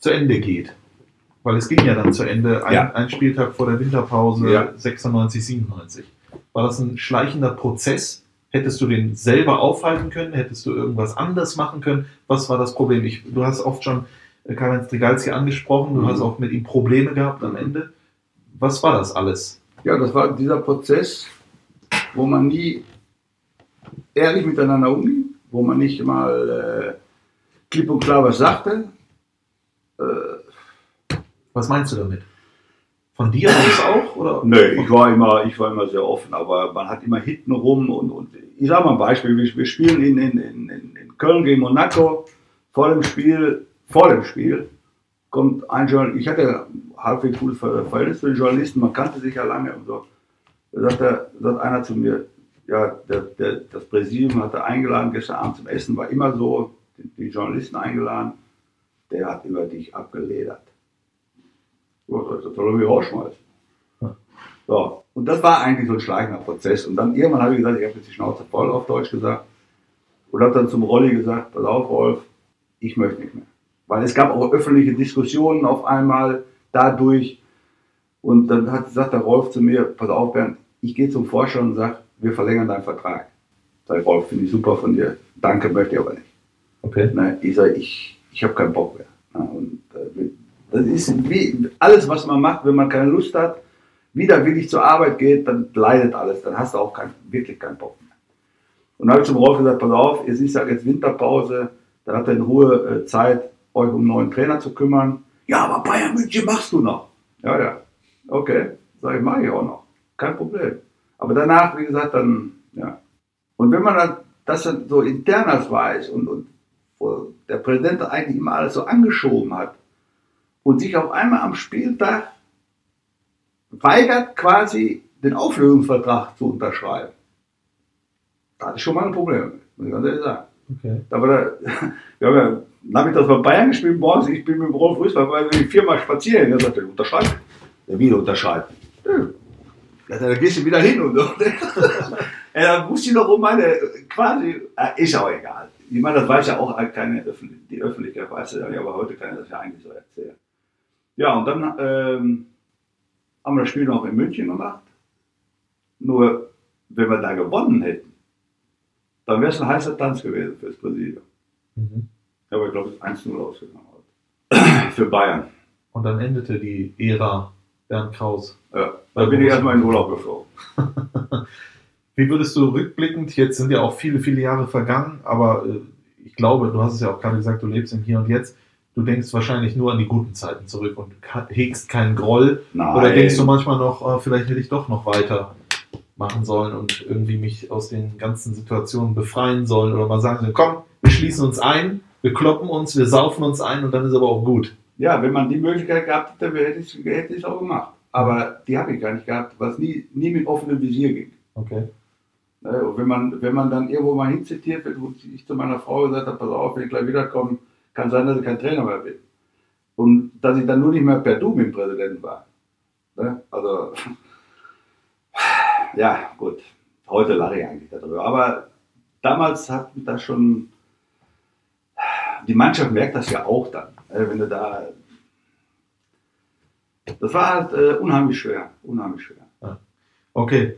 zu Ende geht. Weil es ging ja dann zu Ende, ein, ja. ein Spieltag vor der Winterpause, ja. 96, 97. War das ein schleichender Prozess? Hättest du den selber aufhalten können? Hättest du irgendwas anders machen können? Was war das Problem? Ich, du hast oft schon äh, Karl-Heinz Trigalski angesprochen, du mhm. hast auch mit ihm Probleme gehabt am Ende. Was war das alles? Ja, das war dieser Prozess, wo man nie ehrlich miteinander umging, wo man nicht mal äh, klipp und klar was sagte. Äh, was meinst du damit? Von dir aus auch? Oder? Nee, ich war, immer, ich war immer sehr offen, aber man hat immer hinten rum und, und ich sage mal ein Beispiel, wir, wir spielen in, in, in, in, Köln gegen Monaco, vor dem Spiel, vor dem Spiel kommt ein Journalist, ich hatte halbwegs gutes Verhältnis zu den Journalisten, man kannte sich ja lange und so. Da sagt, er, sagt einer zu mir, ja, der, der, das Präsidium hatte eingeladen gestern Abend zum Essen, war immer so, die, die Journalisten eingeladen, der hat über dich abgeledert. Das soll er mich rausschmeißen. So. Und das war eigentlich so ein schleichender Prozess. Und dann irgendwann habe ich gesagt, ich habe jetzt die Schnauze voll auf Deutsch gesagt. Und habe dann zum Rolli gesagt, pass auf, Rolf, ich möchte nicht mehr. Weil es gab auch öffentliche Diskussionen auf einmal dadurch. Und dann hat, sagt der Rolf zu mir, pass auf, Bernd, ich gehe zum Forscher und sage, wir verlängern deinen Vertrag. Sag Rolf, finde ich super von dir. Danke, möchte ich aber nicht. Okay. Na, ich sage, ich, ich habe keinen Bock mehr. Na, und äh, das ist wie alles, was man macht, wenn man keine Lust hat, widerwillig zur Arbeit geht, dann leidet alles. Dann hast du auch kein, wirklich keinen Bock mehr. Und dann habe ich zum Rolf gesagt, pass auf, jetzt ist ja jetzt Winterpause, dann hat er in Ruhe äh, Zeit, euch um einen neuen Trainer zu kümmern. Ja, aber Bayern München machst du noch. Ja, ja. Okay, sag ich, mache ich auch noch. Kein Problem. Aber danach, wie gesagt, dann, ja. Und wenn man dann das dann so internas weiß und, und der Präsident eigentlich immer alles so angeschoben hat und sich auf einmal am Spieltag weigert, quasi den Auflösungsvertrag zu unterschreiben. Da hatte ich schon mal ein Problem muss ich ganz ehrlich sagen. Okay. Da war der, wir haben ja nachmittags bei Bayern gespielt, morgens, ich bin mit dem Rolf Rüßler, weil wir viermal spazieren. Er sagte, unterschreiben. Der wieder unterschreiben. Ja, da gehst du wieder hin und so. da wusste ich noch um meine, quasi, ist auch egal. Ich meine, das weiß ja auch keine Öffentlich die Öffentlichkeit, weiß ja, aber heute kann ich das ja eigentlich so erzählen. Ja, und dann ähm, haben wir das Spiel noch in München gemacht. Nur, wenn wir da gewonnen hätten, dann wäre es ein heißer Tanz gewesen fürs Präsidium. Mhm. Aber ich glaube, es ist 1-0 ausgegangen. Für Bayern. Und dann endete die Ära Bernd Kraus. Ja, da bin ich erstmal in Urlaub geflogen. Wie würdest du rückblickend, jetzt sind ja auch viele, viele Jahre vergangen, aber äh, ich glaube, du hast es ja auch gerade gesagt, du lebst im Hier und Jetzt. Du denkst wahrscheinlich nur an die guten Zeiten zurück und hegst keinen Groll. Nein. Oder denkst du manchmal noch, oh, vielleicht hätte ich doch noch weiter machen sollen und irgendwie mich aus den ganzen Situationen befreien sollen oder mal sagen sollen, komm, wir schließen uns ein, wir kloppen uns, wir saufen uns ein und dann ist aber auch gut. Ja, wenn man die Möglichkeit gehabt hätte, hätte ich hätte ich auch gemacht. Aber die habe ich gar nicht gehabt, was nie, nie mit offenem Visier ging. Okay. Und wenn man, wenn man dann irgendwo mal hinzitiert wird, wo ich zu meiner Frau gesagt habe, pass auf, wenn ich gleich wiederkomme, kann sein, dass ich kein Trainer mehr bin. Und dass ich dann nur nicht mehr per Du mit dem Präsidenten war. Ne? Also, ja, gut. Heute lache ich eigentlich darüber. Aber damals hat mich das schon, die Mannschaft merkt das ja auch dann. ne, Wenn du da, das war halt äh, unheimlich schwer. Unheimlich schwer. Okay.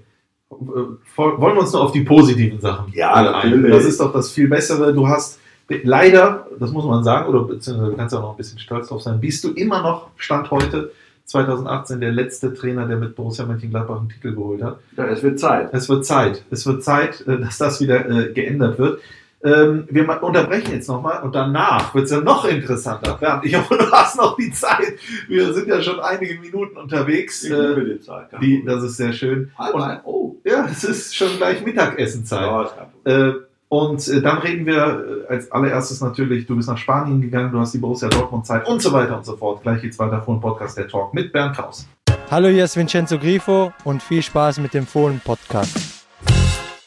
Äh, Wollen wir uns nur auf die positiven Sachen Ja, natürlich. Das ist doch das viel Bessere. Du hast leider, das muss man sagen, oder beziehungsweise du kannst auch noch ein bisschen stolz drauf sein, bist du immer noch, Stand heute, 2018, der letzte Trainer, der mit Borussia Mönchengladbach einen Titel geholt hat. Ja, es wird Zeit. Es wird Zeit. Es wird Zeit, äh, dass das wieder äh, geändert wird. Ähm, wir unterbrechen jetzt nochmal und danach wird es ja noch interessanter. Bernd, ich hoffe, du hast noch die Zeit. Wir sind ja schon einige Minuten unterwegs. Ich Äh, liebe die Zeit. die, das ist sehr schön. Halb Und. Oh. ja, es ist schon gleich Mittagessenzeit. Ja, Problem. Äh, und äh, dann reden wir äh, als allererstes natürlich, du bist nach Spanien gegangen, du hast die Borussia Dortmund Zeit und so weiter und so fort. Gleich geht's weiter vor dem Podcast der Talk mit Bernd Kraus. Hallo, hier ist Vincenzo Grifo und viel Spaß mit dem Fohlen-Podcast.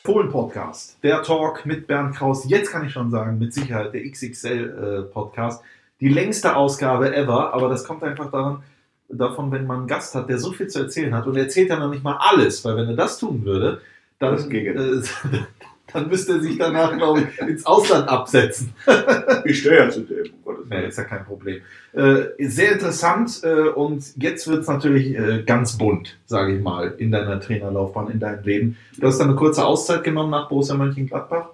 Fohlen Podcast, der Talk mit Bernd Kraus. Jetzt kann ich schon sagen, mit Sicherheit der XXL äh, Podcast. Die längste Ausgabe ever, aber das kommt einfach daran, davon, wenn man einen Gast hat, der so viel zu erzählen hat und er erzählt dann noch nicht mal alles, weil wenn er das tun würde, dann, Das ginge äh, dann müsste er sich danach, glaube ich, ins Ausland absetzen. Ich stehe ja zu dem. Ja, Willen. ist ja kein Problem. Äh, sehr interessant äh, und jetzt wird es natürlich äh, ganz bunt, sage ich mal, in deiner Trainerlaufbahn, in deinem Leben. Du hast dann eine kurze Auszeit genommen nach Borussia Mönchengladbach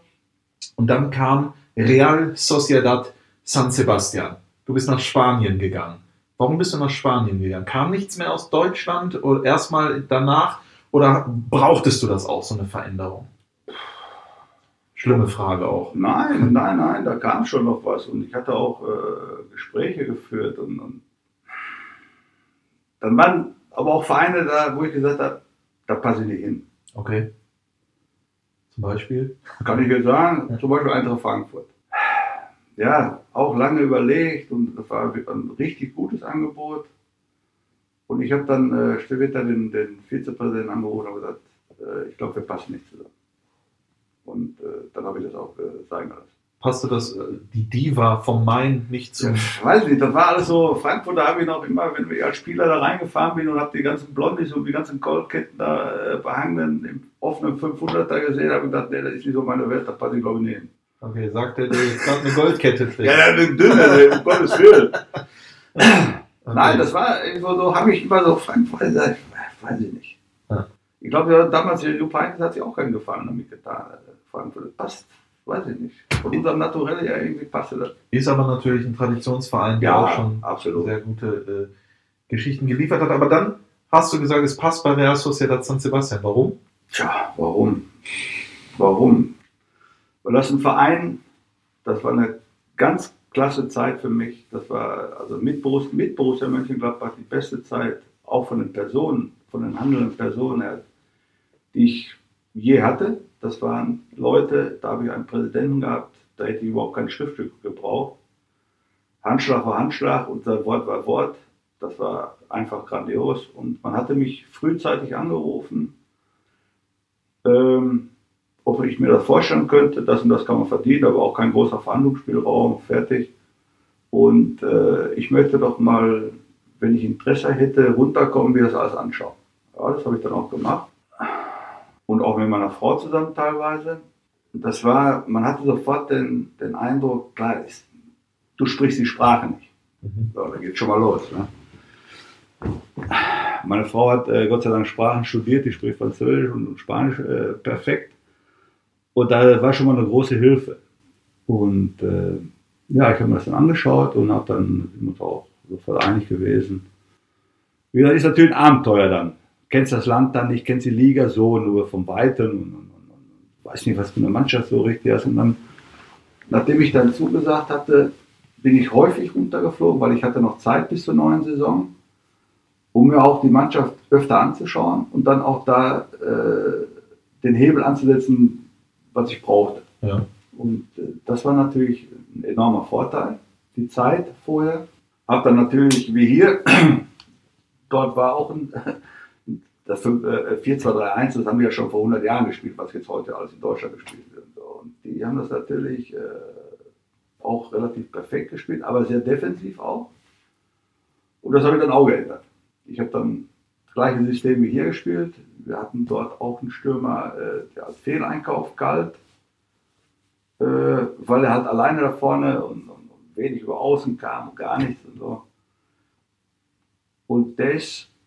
und dann kam Real Sociedad San Sebastian. Du bist nach Spanien gegangen. Warum bist du nach Spanien gegangen? Kam nichts mehr aus Deutschland oder erstmal danach oder brauchtest du das auch, so eine Veränderung? Schlimme Frage auch. Nein, nein, nein, da kam schon noch was. Und ich hatte auch äh, Gespräche geführt. Und, und dann waren aber auch Vereine da, wo ich gesagt habe, da passe ich nicht hin. Okay. Zum Beispiel? Kann ich jetzt sagen, zum Beispiel Eintracht Frankfurt. Ja, auch lange überlegt und das war ein richtig gutes Angebot. Und ich habe dann äh, später den, den Vizepräsidenten angerufen und gesagt, äh, ich glaube, wir passen nicht zusammen. Und äh, dann habe ich das auch äh, sagen lassen. passte das, äh, die Diva vom Main nicht Ja, zum. ich weiß nicht, das war alles so, Frankfurt, da habe ich noch immer, wenn ich als Spieler da reingefahren bin und habe die ganzen Blondis und die ganzen Goldketten da äh, behangen, im offenen 500er gesehen, habe ich gedacht, nee, das ist nicht so meine Welt, da passe ich glaube ich nicht hin. Okay, sagt er, der jetzt gerade eine Goldkette trägt. Ja, ja, den dünner, um Gottes Willen. Nein, das war irgendwo so, habe ich immer so Frankfurt gesagt, ich weiß ich nicht. Ja. Ich glaube, ja, damals, Jupp Heynckes hat sich auch keinen Gefallen damit getan. äh, Das passt, weiß ich nicht. Von unserem Naturell ja irgendwie passte das. Ist aber natürlich ein Traditionsverein, der Ja, auch schon absolut. sehr gute äh, Geschichten geliefert hat. Aber dann hast du gesagt, es passt bei Real Sociedad San Sebastian. Warum? Tja, warum? Warum? Weil das ist ein Verein, das war eine ganz klasse Zeit für mich. Das war also mit, Borussia, mit Borussia Mönchengladbach die beste Zeit, auch von den Personen, von den handelnden Personen her, die ich je hatte. Das waren Leute, da habe ich einen Präsidenten gehabt, da hätte ich überhaupt kein Schriftstück gebraucht. Handschlag war Handschlag, unser Wort war Wort. Das war einfach grandios. Und man hatte mich frühzeitig angerufen, ähm, ob ich mir das vorstellen könnte. Das und das kann man verdienen, aber auch kein großer Verhandlungsspielraum, fertig. Und äh, ich möchte doch mal, wenn ich Interesse hätte, runterkommen, mir das alles anschauen. Ja, das habe ich dann auch gemacht. Und auch mit meiner Frau zusammen teilweise. Das war, man hatte sofort den, den Eindruck, klar, ist, du sprichst die Sprache nicht. So, da geht schon mal los. Ne? Meine Frau hat äh, Gott sei Dank Sprachen studiert, die spricht Französisch und Spanisch äh, perfekt. Und da war schon mal eine große Hilfe. Und äh, ja, ich habe mir das dann angeschaut und habe dann sind wir uns auch sofort einig gewesen. Wie gesagt, ist natürlich ein Abenteuer dann. Kennst das Land dann nicht, kennst die Liga so nur vom Weiten und, und, und, weiß nicht, was für eine Mannschaft so richtig ist. Und dann, nachdem ich dann zugesagt hatte, bin ich häufig runtergeflogen, weil ich hatte noch Zeit bis zur neuen Saison, um mir auch die Mannschaft öfter anzuschauen und dann auch da äh, den Hebel anzusetzen, was ich brauchte. Ja. Und äh, das war natürlich ein enormer Vorteil, die Zeit vorher. Hab dann natürlich, wie hier, dort war auch ein, das 4-2-3-1, das haben wir ja schon vor 100 Jahren gespielt, was jetzt heute alles in Deutschland gespielt wird. Und die haben das natürlich äh, auch relativ perfekt gespielt, aber sehr defensiv auch. Und das habe ich dann auch geändert. Ich habe dann das gleiche System wie hier gespielt. Wir hatten dort auch einen Stürmer, äh, der als Fehleinkauf galt, äh, weil er halt alleine da vorne und, wenig über außen kam und gar nichts und so. Und der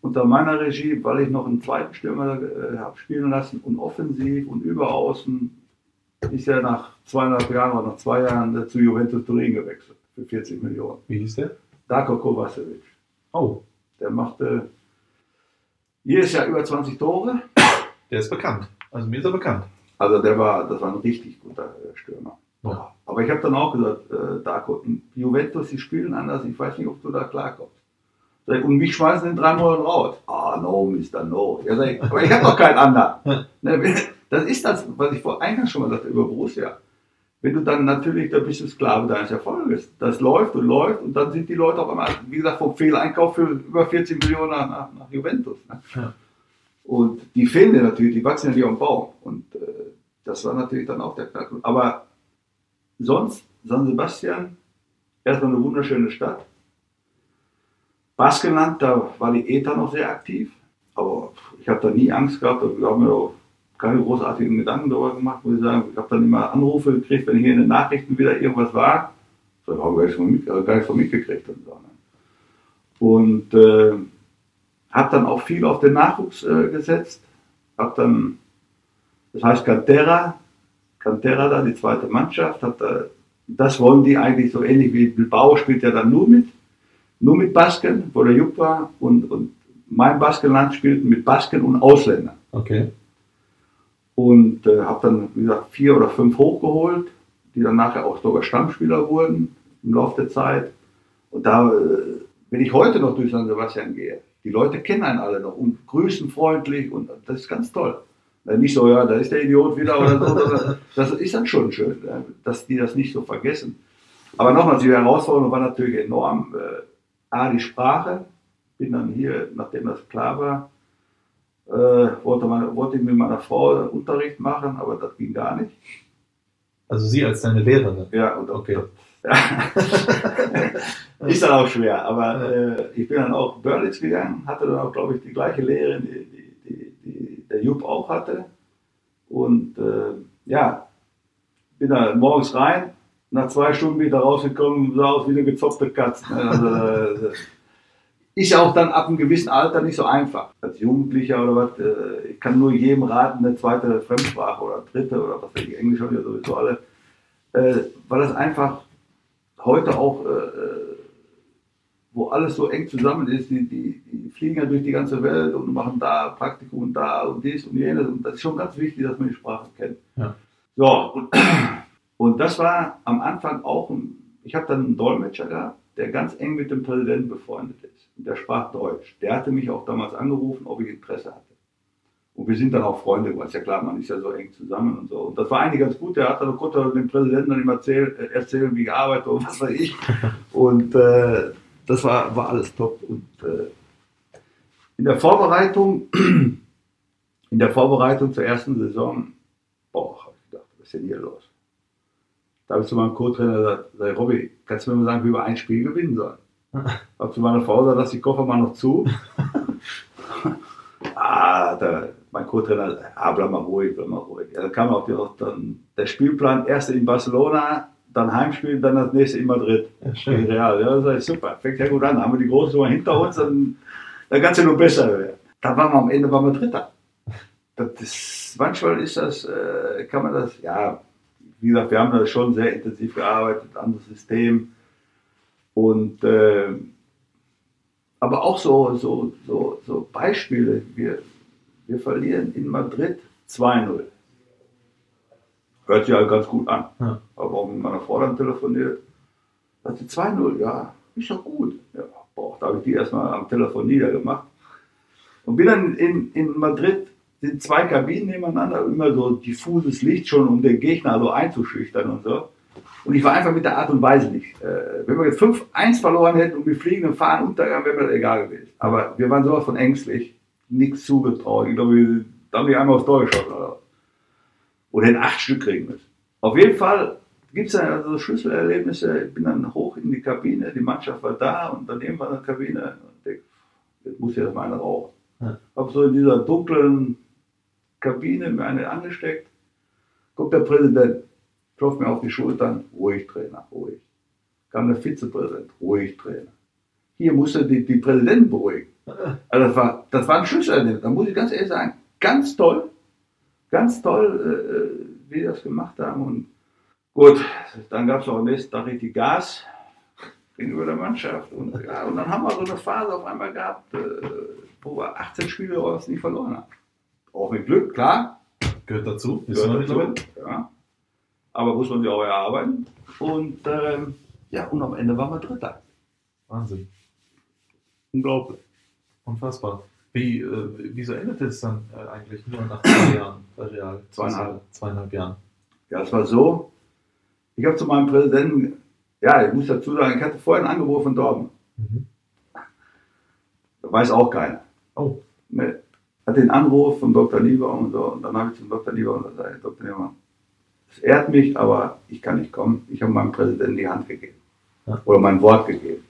unter meiner Regie, weil ich noch einen zweiten Stürmer äh, habe spielen lassen und offensiv und über außen, ist er nach zweieinhalb Jahren oder nach zwei Jahren äh, zu Juventus Turin gewechselt für 40 Millionen. Wie hieß der? Darko Kovacevic. Oh, Der machte jedes Jahr über 20 Tore. der ist bekannt. Also mir ist er bekannt. Also der war, das war ein richtig guter äh, Stürmer. Ja. Aber ich habe dann auch gesagt, äh, Darko, Juventus, die spielen anders, ich weiß nicht, ob du da klarkommst. Sag Und mich schmeißen in drei Monaten raus. Ah, no, Mr. No. Ja, sag ich, aber ich habe doch keinen anderen. Ne, Das ist das, was ich vor eingangs schon mal sagte über Borussia. Wenn du dann natürlich, da bist du Sklave deines Erfolges. Das läuft und läuft und dann sind die Leute auf einmal, wie gesagt, vom Fehleinkauf für über 40 Millionen nach, nach, nach Juventus. Ne? Ja. Und die fehlen dir natürlich, die wachsen ja nicht am Baum. Und äh, das war natürlich dann auch der Knackpunkt. Aber sonst, San Sebastian, erstmal eine wunderschöne Stadt. Baskenland, da war die ETA noch sehr aktiv. Aber ich habe da nie Angst gehabt. Wir haben mir auch keine großartigen Gedanken darüber gemacht, muss ich sagen. Ich habe dann immer Anrufe gekriegt, wenn hier in den Nachrichten wieder irgendwas war. Ich habe gar nicht von, gar nicht von mitgekriegt. Und, so, ne? und äh, habe dann auch viel auf den Nachwuchs äh, gesetzt. Habe dann, das heißt Cantera, Cantera da, die zweite Mannschaft, hat, äh, das wollen die eigentlich so ähnlich wie Bilbao spielt ja dann nur mit, nur mit Basken, wo der Jupp war und, und mein Baskenland spielten mit Basken und Ausländern. Okay. Und äh, habe dann, wie gesagt, vier oder fünf hochgeholt, die dann nachher auch sogar Stammspieler wurden im Laufe der Zeit. Und da, äh, wenn ich heute noch durch San Sebastian gehe, die Leute kennen einen alle noch und grüßen freundlich und das ist ganz toll. Äh, Nicht so, ja, da ist der Idiot wieder oder so. Das ist dann schon schön, äh, dass die das nicht so vergessen. Aber nochmal, die Herausforderung war natürlich enorm. A, die Sprache. Bin dann hier, nachdem das klar war, äh, wollte, meine, wollte ich mit meiner Frau Unterricht machen, aber das ging gar nicht. Also sie als deine Lehrerin. Ja, und Okay. ja. ist dann auch schwer, aber äh, ich bin dann auch Görlitz gegangen, hatte dann auch, glaube ich, die gleiche Lehrerin, die, die, die, die der Jupp auch hatte. Und äh, ja, bin da morgens rein, nach zwei Stunden wieder rausgekommen, sah aus wie eine gezopfte Katze. Also, äh, ist ja auch dann ab einem gewissen Alter nicht so einfach. Als Jugendlicher oder was, äh, ich kann nur jedem raten, eine zweite Fremdsprache oder dritte oder was weiß ich, Englisch haben ja sowieso alle, äh, weil das einfach heute auch, wo alles so eng zusammen ist, die, die, die fliegen ja durch die ganze Welt und machen da Praktikum und da und dies und jenes und das ist schon ganz wichtig, dass man die Sprache kennt. Ja. So, und Und das war am Anfang auch, ich habe dann einen Dolmetscher gehabt, der ganz eng mit dem Präsidenten befreundet ist. Und der sprach Deutsch. Der hatte mich auch damals angerufen, ob ich Interesse hatte. Und wir sind dann auch Freunde geworden. Ist ja klar, man ist ja so eng zusammen und so. Und das war eigentlich ganz gut. Der hat dann konnte dem Präsidenten dann immer erzählen, äh, erzählen wie gearbeitet und was weiß ich. Und äh, das war, war alles top. Und äh, in der Vorbereitung, in der Vorbereitung zur ersten Saison, boah, hab ich gedacht, was ist denn hier los? Da habe ich zu meinem Co-Trainer gesagt, sag, Robby, kannst du mir mal sagen, wie wir ein Spiel gewinnen sollen? Hab zu meiner Frau gesagt, lass die Koffer mal noch zu. ah, der, mein Co-Trainer, ah, bleib mal ruhig, bleib mal ruhig. Ja, da kam auch dann der Spielplan, erste in Barcelona, dann Heimspiel, dann das nächste in Madrid. Ja, Gegen Real. Ja, das ist super, fängt ja gut an. Haben wir die große Nummer hinter uns, dann, dann kann es ja nur besser werden. Da waren wir am Ende waren wir Dritter. Das ist, manchmal ist das, äh, kann man das, ja, wie gesagt, wir haben da schon sehr intensiv gearbeitet, anderes System. Und äh, aber auch so, so, so, so Beispiele. Wir, wir verlieren in Madrid 2-0. Hört sich halt ganz gut an. Ja. Aber auch mit meiner Frau dann telefoniert. Sagte 2-0, ja, ist doch gut. Ja, boah, da habe ich die erstmal am Telefon niedergemacht. Und bin dann in, in Madrid, sind zwei Kabinen nebeneinander, immer so diffuses Licht schon, um den Gegner so einzuschüchtern und so. Und ich war einfach mit der Art und Weise nicht. Äh, wenn wir jetzt 5-1 verloren hätten und wir fliegen und fahren untergegangen, wäre mir das egal gewesen. Aber wir waren sowas von ängstlich, nichts zugetraut. Ich glaube, wir- da haben die einmal aufs Tor geschossen oder. Und hätten acht Stück kriegen müssen. Auf jeden Fall gibt es dann also Schlüsselerlebnisse. Ich bin dann hoch in die Kabine, die Mannschaft war da und daneben war eine Kabine. Und denk, jetzt muss ja mal einer rauchen. Ja. Hab so in dieser dunklen Kabine mir eine angesteckt. Kommt der Präsident, klopft mir auf die Schultern, ruhig Trainer, ruhig. Kam der Vizepräsident, ruhig Trainer. Hier musste die, die Präsidenten beruhigen. Also das war, das war ein Schlüsselerlebnis, da muss ich ganz ehrlich sagen, ganz toll, ganz toll, äh, äh, wie die das gemacht haben. Und gut, dann gab es auch am nächsten Tag richtig Gas gegenüber der Mannschaft. Und, ja, und dann haben wir so eine Phase auf einmal gehabt, äh, wo wir 18 Spiele raus nie verloren haben. Auch mit Glück, klar, Gehört dazu. Wir gehört dazu. Ja. Aber muss man sich auch erarbeiten. Und ähm, ja, und am Ende waren wir Dritter. Wahnsinn. Unglaublich. Unfassbar. Wie, äh, wieso endete es dann äh, eigentlich nur nach zwei Jahren bei Real? Zweieinhalb. Zweieinhalb Jahren. Ja, es war so. Ich habe zu meinem Präsidenten, ja, ich muss dazu sagen, ich hatte vorher ein Angebot von Dortmund. Mhm. Das weiß auch keiner. Oh, Ne. Hatte den Anruf von Dr. Niebaum und so. Und dann habe ich zum Dr. Niebaum gesagt, Dr. Niebaum, es ehrt mich, aber ich kann nicht kommen. Ich habe meinem Präsidenten die Hand gegeben. Ja. Oder mein Wort gegeben.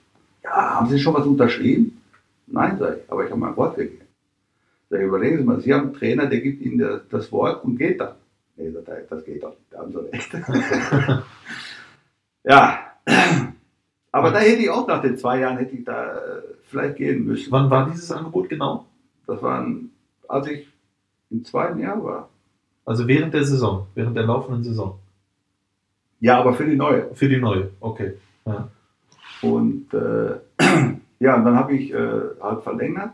Ja, haben Sie schon was unterschrieben? Nein, sage ich, aber ich habe mein Wort gegeben. Sag ich, überlegen Sie mal, Sie haben einen Trainer, der gibt Ihnen das, das Wort und geht dann. Nee, sagt er, das geht doch nicht, da haben Sie recht. ja, aber da hätte ich auch nach den zwei Jahren, hätte ich da äh, vielleicht gehen müssen. wann war dieses Angebot genau? Das waren, als ich im zweiten Jahr war. Also während der Saison, während der laufenden Saison. Ja, aber für die neue. Für die neue, okay. Ja. Und äh, ja, und dann habe ich äh, halt verlängert.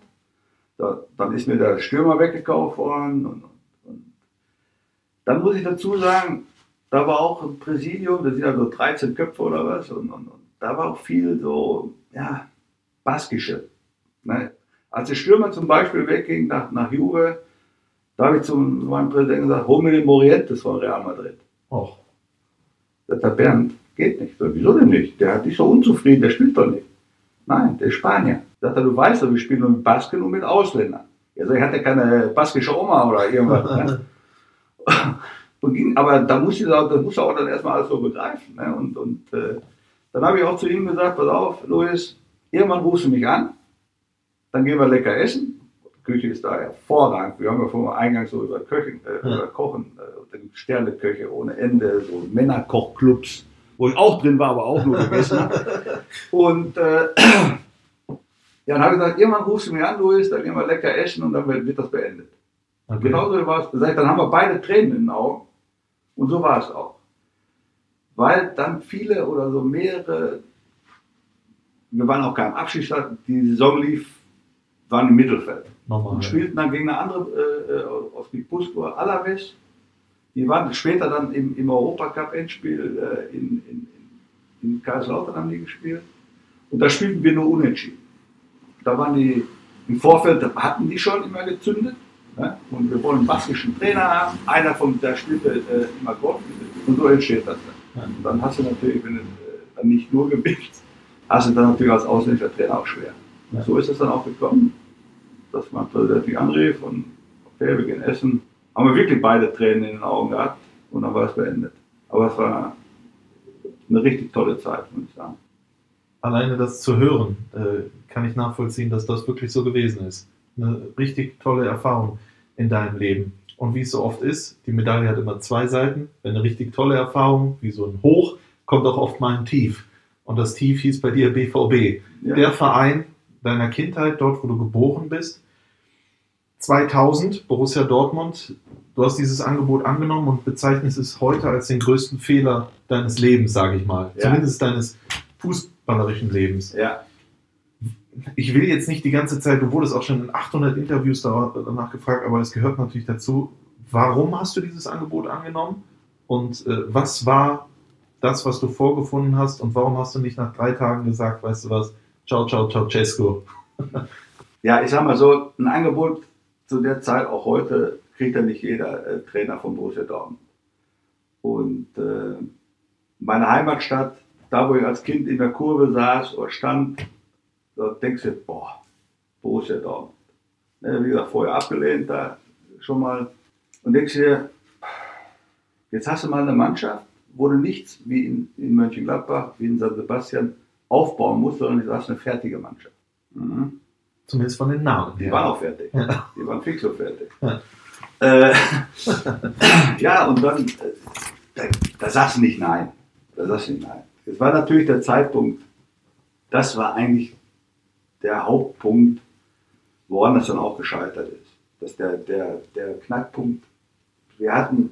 Da, dann ist mir der Stürmer weggekauft worden. Und, und, dann muss ich dazu sagen, da war auch ein Präsidium, da sind ja so 13 Köpfe oder was. Und, und, und da war auch viel so, ja, Baskische. Ne? Als der Stürmer zum Beispiel wegging nach, nach Juve, da habe ich zu meinem Präsidenten gesagt, hol mir den Morientes von Real Madrid. Och. Sagt der Bernd, geht nicht. So, wieso denn nicht? Der hat dich so unzufrieden, der spielt doch nicht. Nein, der ist Spanier. Sagt er, du weißt doch, wir spielen nur mit Basken und mit Ausländern. Ja, so, ich hatte keine baskische Oma oder irgendwas. ne? ging, aber da muss ich, das muss er auch dann erstmal alles so begreifen. Ne? Und, und äh, dann habe ich auch zu ihm gesagt, pass auf, Luis, irgendwann rufst du mich an, dann gehen wir lecker essen. Die Küche ist da hervorragend. Wir haben ja vorher eingangs so über, Köchen, äh, über Kochen, äh, Sterneköche ohne Ende, so Männerkochclubs, wo ich auch drin war, aber auch nur gegessen habe. Und äh, ja, dann habe ich gesagt, irgendwann rufst du mich an, Luis, dann gehen wir lecker essen und dann wird, wird das beendet. Okay. Genauso war es. Dann haben wir beide Tränen in den Augen. Und so war es auch. Weil dann viele oder so mehrere, wir waren auch kein Abschiedsstadt, die Saison lief, waren im Mittelfeld. Nochmal. Und spielten dann gegen eine andere äh, äh, aus Guipuscoa, Alaves. Die waren später dann im, im Europacup-Endspiel äh, in, in, in Kaiserslautern haben die gespielt. Und da spielten wir nur unentschieden. Da waren die im Vorfeld, hatten die schon immer gezündet. Ne? Und wir wollen einen baskischen Trainer haben. Einer von der spielte äh, immer Golf. Und so entsteht das dann. Und dann hast du natürlich, wenn du äh, dann nicht nur gewinnst, hast du dann natürlich als ausländischer Trainer auch schwer. Und so ist es dann auch gekommen, dass man mich anrief und okay, wir gehen essen. Haben wir wirklich beide Tränen in den Augen gehabt und dann war es beendet. Aber es war eine richtig tolle Zeit, muss ich sagen. Alleine das zu hören, äh, kann ich nachvollziehen, dass das wirklich so gewesen ist. Eine richtig tolle Erfahrung in deinem Leben. Und wie es so oft ist, die Medaille hat immer zwei Seiten. Eine richtig tolle Erfahrung, wie so ein Hoch, kommt auch oft mal ein Tief. Und das Tief hieß bei dir BVB. Ja. Der Verein deiner Kindheit, dort wo du geboren bist. 2000, Borussia Dortmund. Du hast dieses Angebot angenommen und bezeichnest es heute als den größten Fehler deines Lebens, sage ich mal. Ja. Zumindest deines fußballerischen Lebens. Ja, Ich will jetzt nicht die ganze Zeit, du wurdest auch schon in 800 Interviews da- danach gefragt, aber es gehört natürlich dazu. Warum hast du dieses Angebot angenommen? Und äh, was war das, was du vorgefunden hast? Und warum hast du nicht nach drei Tagen gesagt, weißt du was, ciao, ciao, ciao, Cesco? Ja, ich sag mal so, ein Angebot zu der Zeit, auch heute, kriegt ja nicht jeder äh, Trainer von Borussia Dortmund. Und äh, meine Heimatstadt, da wo ich als Kind in der Kurve saß oder stand, da denkst du, boah, Borussia Dortmund. Ne, wie gesagt, vorher abgelehnt, da schon mal. Und denkst dir, jetzt hast du mal eine Mannschaft, wo du nichts wie in, in Mönchengladbach, wie in San Sebastian aufbauen musst, sondern du hast eine fertige Mannschaft. Mhm. Zumindest von den Namen. Die her. waren auch fertig. Ja. Die waren fix so fertig. Ja. Äh, ja, und dann, äh, da, da sagst du nicht nein. Da sagst du nicht nein. Es war natürlich der Zeitpunkt, das war eigentlich der Hauptpunkt, woran das dann auch gescheitert ist. Dass der, der, der Knackpunkt, wir hatten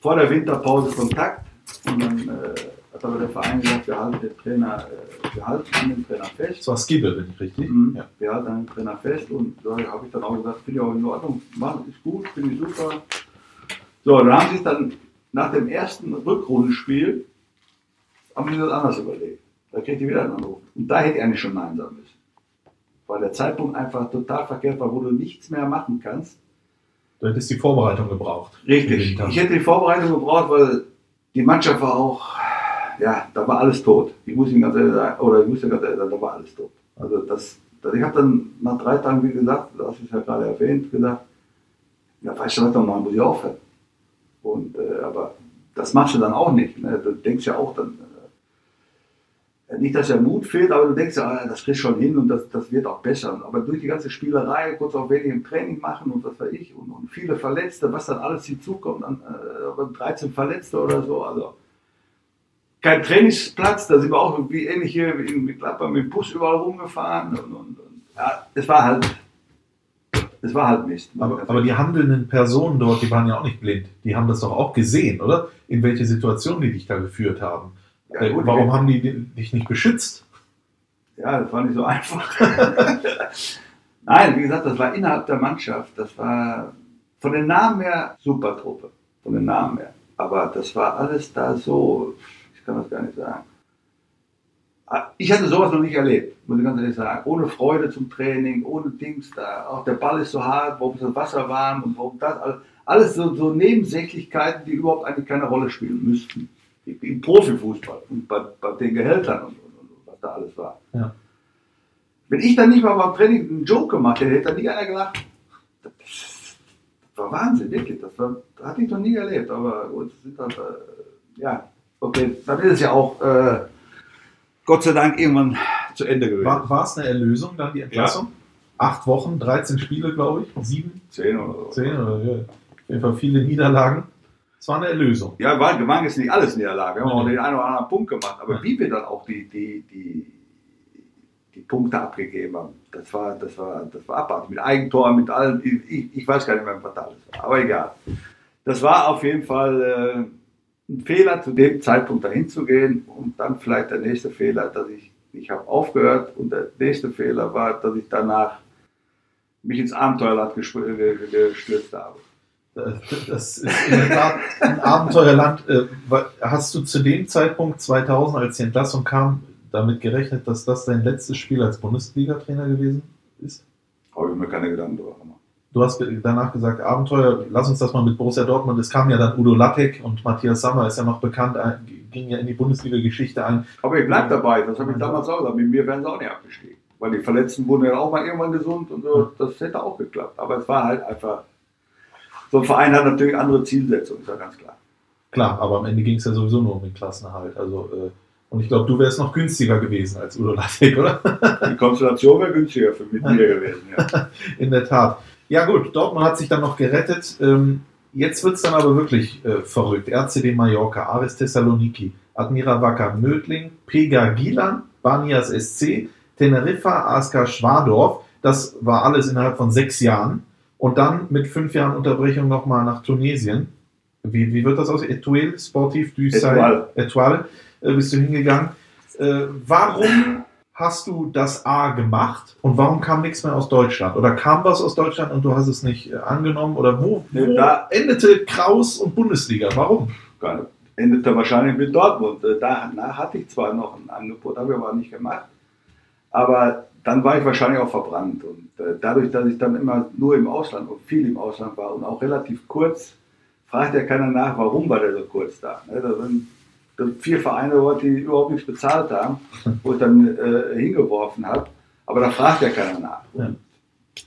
vor der Winterpause Kontakt und dann äh, hat aber der Verein gesagt, wir halten den Trainer, äh, wir halten an den Trainer fest. Das war Skibbe, bin ich richtig? Mhm. Ja. Wir halten an den Trainer fest und da habe ich dann auch gesagt, finde ich auch in Ordnung, Mann, ist gut, finde ich super. So, dann haben sie sich dann nach dem ersten Rückrundenspiel, haben sie das anders überlegt. Da kriegt die wieder einen Anruf. Und da hätte ich eigentlich schon Nein sagen müssen. Weil der Zeitpunkt einfach total verkehrt war, wo du nichts mehr machen kannst. Du hättest die Vorbereitung gebraucht. Richtig. Ich hätte die Vorbereitung gebraucht, weil die Mannschaft war auch, ja, da war alles tot. Ich muss Ihnen ganz ehrlich sagen, oder ich muss Ihnen ganz ehrlich sagen, da war alles tot. Also das, das ich habe dann nach drei Tagen, wie gesagt, das ist ja gerade erwähnt, gesagt, ja, weißt du was, nochmal muss ich aufhören. Und, äh, aber das machst du dann auch nicht. Ne? Du denkst ja auch dann, äh, nicht, dass der Mut fehlt, aber du denkst ja, ah, das kriegst schon hin und das, das wird auch besser. Aber durch die ganze Spielerei, kurz auch wenig im Training machen und was weiß ich, und, und viele Verletzte, was dann alles hinzukommt, an, äh, 13 Verletzte oder so, also kein Trainingsplatz, da sind wir auch wie ähnlich hier in Gladbach mit dem Bus überall rumgefahren und, und, und ja, es war halt, es war halt Mist. Aber, aber die handelnden Personen dort, die waren ja auch nicht blind. Die haben das doch auch gesehen, oder? In welche Situation die dich da geführt haben. Ja, Äh, gut, Warum haben die dich nicht beschützt? Ja, das war nicht so einfach. Nein, wie gesagt, das war innerhalb der Mannschaft. Das war von den Namen her super Truppe. Von den Namen her. Aber das war alles da so, ich kann das gar nicht sagen. Ich hatte sowas noch nicht erlebt, muss ich ganz ehrlich sagen. Ohne Freude zum Training, ohne Dings da. Auch der Ball ist so hart, warum ist das Wasser warm und warum das alles. Alles so, so Nebensächlichkeiten, die überhaupt eigentlich keine Rolle spielen müssten. Im Profifußball und bei, bei den Gehältern und, und, und was da alles war. Ja. Wenn ich dann nicht mal beim Training einen Joke gemacht hätte, hätte dann nie einer gelacht. Das war Wahnsinn, wirklich. Das, war, das hatte ich noch nie erlebt. Aber gut, das sind halt, äh, ja, okay, dann ist es ja auch äh, Gott sei Dank irgendwann zu Ende gewesen. War, es eine Erlösung dann, die Entlassung? Acht Wochen, 13 Spiele, glaube ich. Sieben, Zehn oder so. zehn oder ja. Auf jeden Fall viele Niederlagen. Es war eine Erlösung. Ja, war, waren jetzt nicht alles Niederlage. Wir haben auch Nee. den einen oder anderen Punkt gemacht. Aber wie wir dann auch die, die, die, die Punkte abgegeben haben, das war, das war, das war abartig. Mit Eigentor, mit allem. Ich, ich, ich weiß gar nicht mehr, was da alles war. Aber egal. Das war auf jeden Fall äh, ein Fehler, zu dem Zeitpunkt dahin zu gehen. Und dann vielleicht der nächste Fehler, dass ich, ich habe aufgehört. Und der nächste Fehler war, dass ich danach mich ins Abenteuerland gestürzt habe. Das ist in der Tat ein Abenteuerland. Äh, Hast du zu dem Zeitpunkt 2000, als die Entlassung kam, damit gerechnet, dass das dein letztes Spiel als Bundesliga-Trainer gewesen ist? Habe ich mir keine Gedanken drüber gemacht. Du hast danach gesagt, Abenteuer, lass uns das mal mit Borussia Dortmund. Es kam ja dann Udo Lattek und Matthias Sammer ist ja noch bekannt, ein- ging ja in die Bundesliga-Geschichte ein. Aber ich bleib dabei, das habe ich damals auch gesagt. Mit mir wären sie auch nicht abgestiegen. Weil die Verletzten wurden ja auch mal irgendwann gesund und so. Das hätte auch geklappt. Aber es war halt einfach. So ein Verein hat natürlich andere Zielsetzungen, ist ja ganz klar. Klar, aber am Ende ging es ja sowieso nur um den Klassenerhalt. Also, äh, und ich glaube, du wärst noch günstiger gewesen als Udo Lattek, oder? Die Konstellation wäre günstiger für mit mir gewesen. Ja. In der Tat. Ja gut, Dortmund hat sich dann noch gerettet. Ähm, jetzt wird es dann aber wirklich äh, verrückt. RCD Mallorca, Aris Thessaloniki, Admira Wacker, Mödling, Pega Gilan, Banias SC, Teneriffa, ASK Schwadorf. Das war alles innerhalb von sechs Jahren. Und dann mit fünf Jahren Unterbrechung nochmal nach Tunesien. Wie, wie wird das aus? Etoile, Sportif du Etoile. Etoile äh, bist du hingegangen. Äh, warum hast du das A gemacht und warum kam nichts mehr aus Deutschland? Oder kam was aus Deutschland und du hast es nicht äh, angenommen? Oder wo, wo da- endete Kraus und Bundesliga? Warum? Gar nicht. Endete wahrscheinlich mit Dortmund. Äh, Danach hatte ich zwar noch ein Angebot, habe ich aber nicht gemacht. Aber dann war ich wahrscheinlich auch verbrannt. Und äh, dadurch, dass ich dann immer nur im Ausland und viel im Ausland war und auch relativ kurz, fragt ja keiner nach, warum war der so kurz da. Ne? Vier Vereine dort, die überhaupt nichts bezahlt haben, wo ich dann äh, hingeworfen habe. Aber da fragt ja keiner nach. Ja.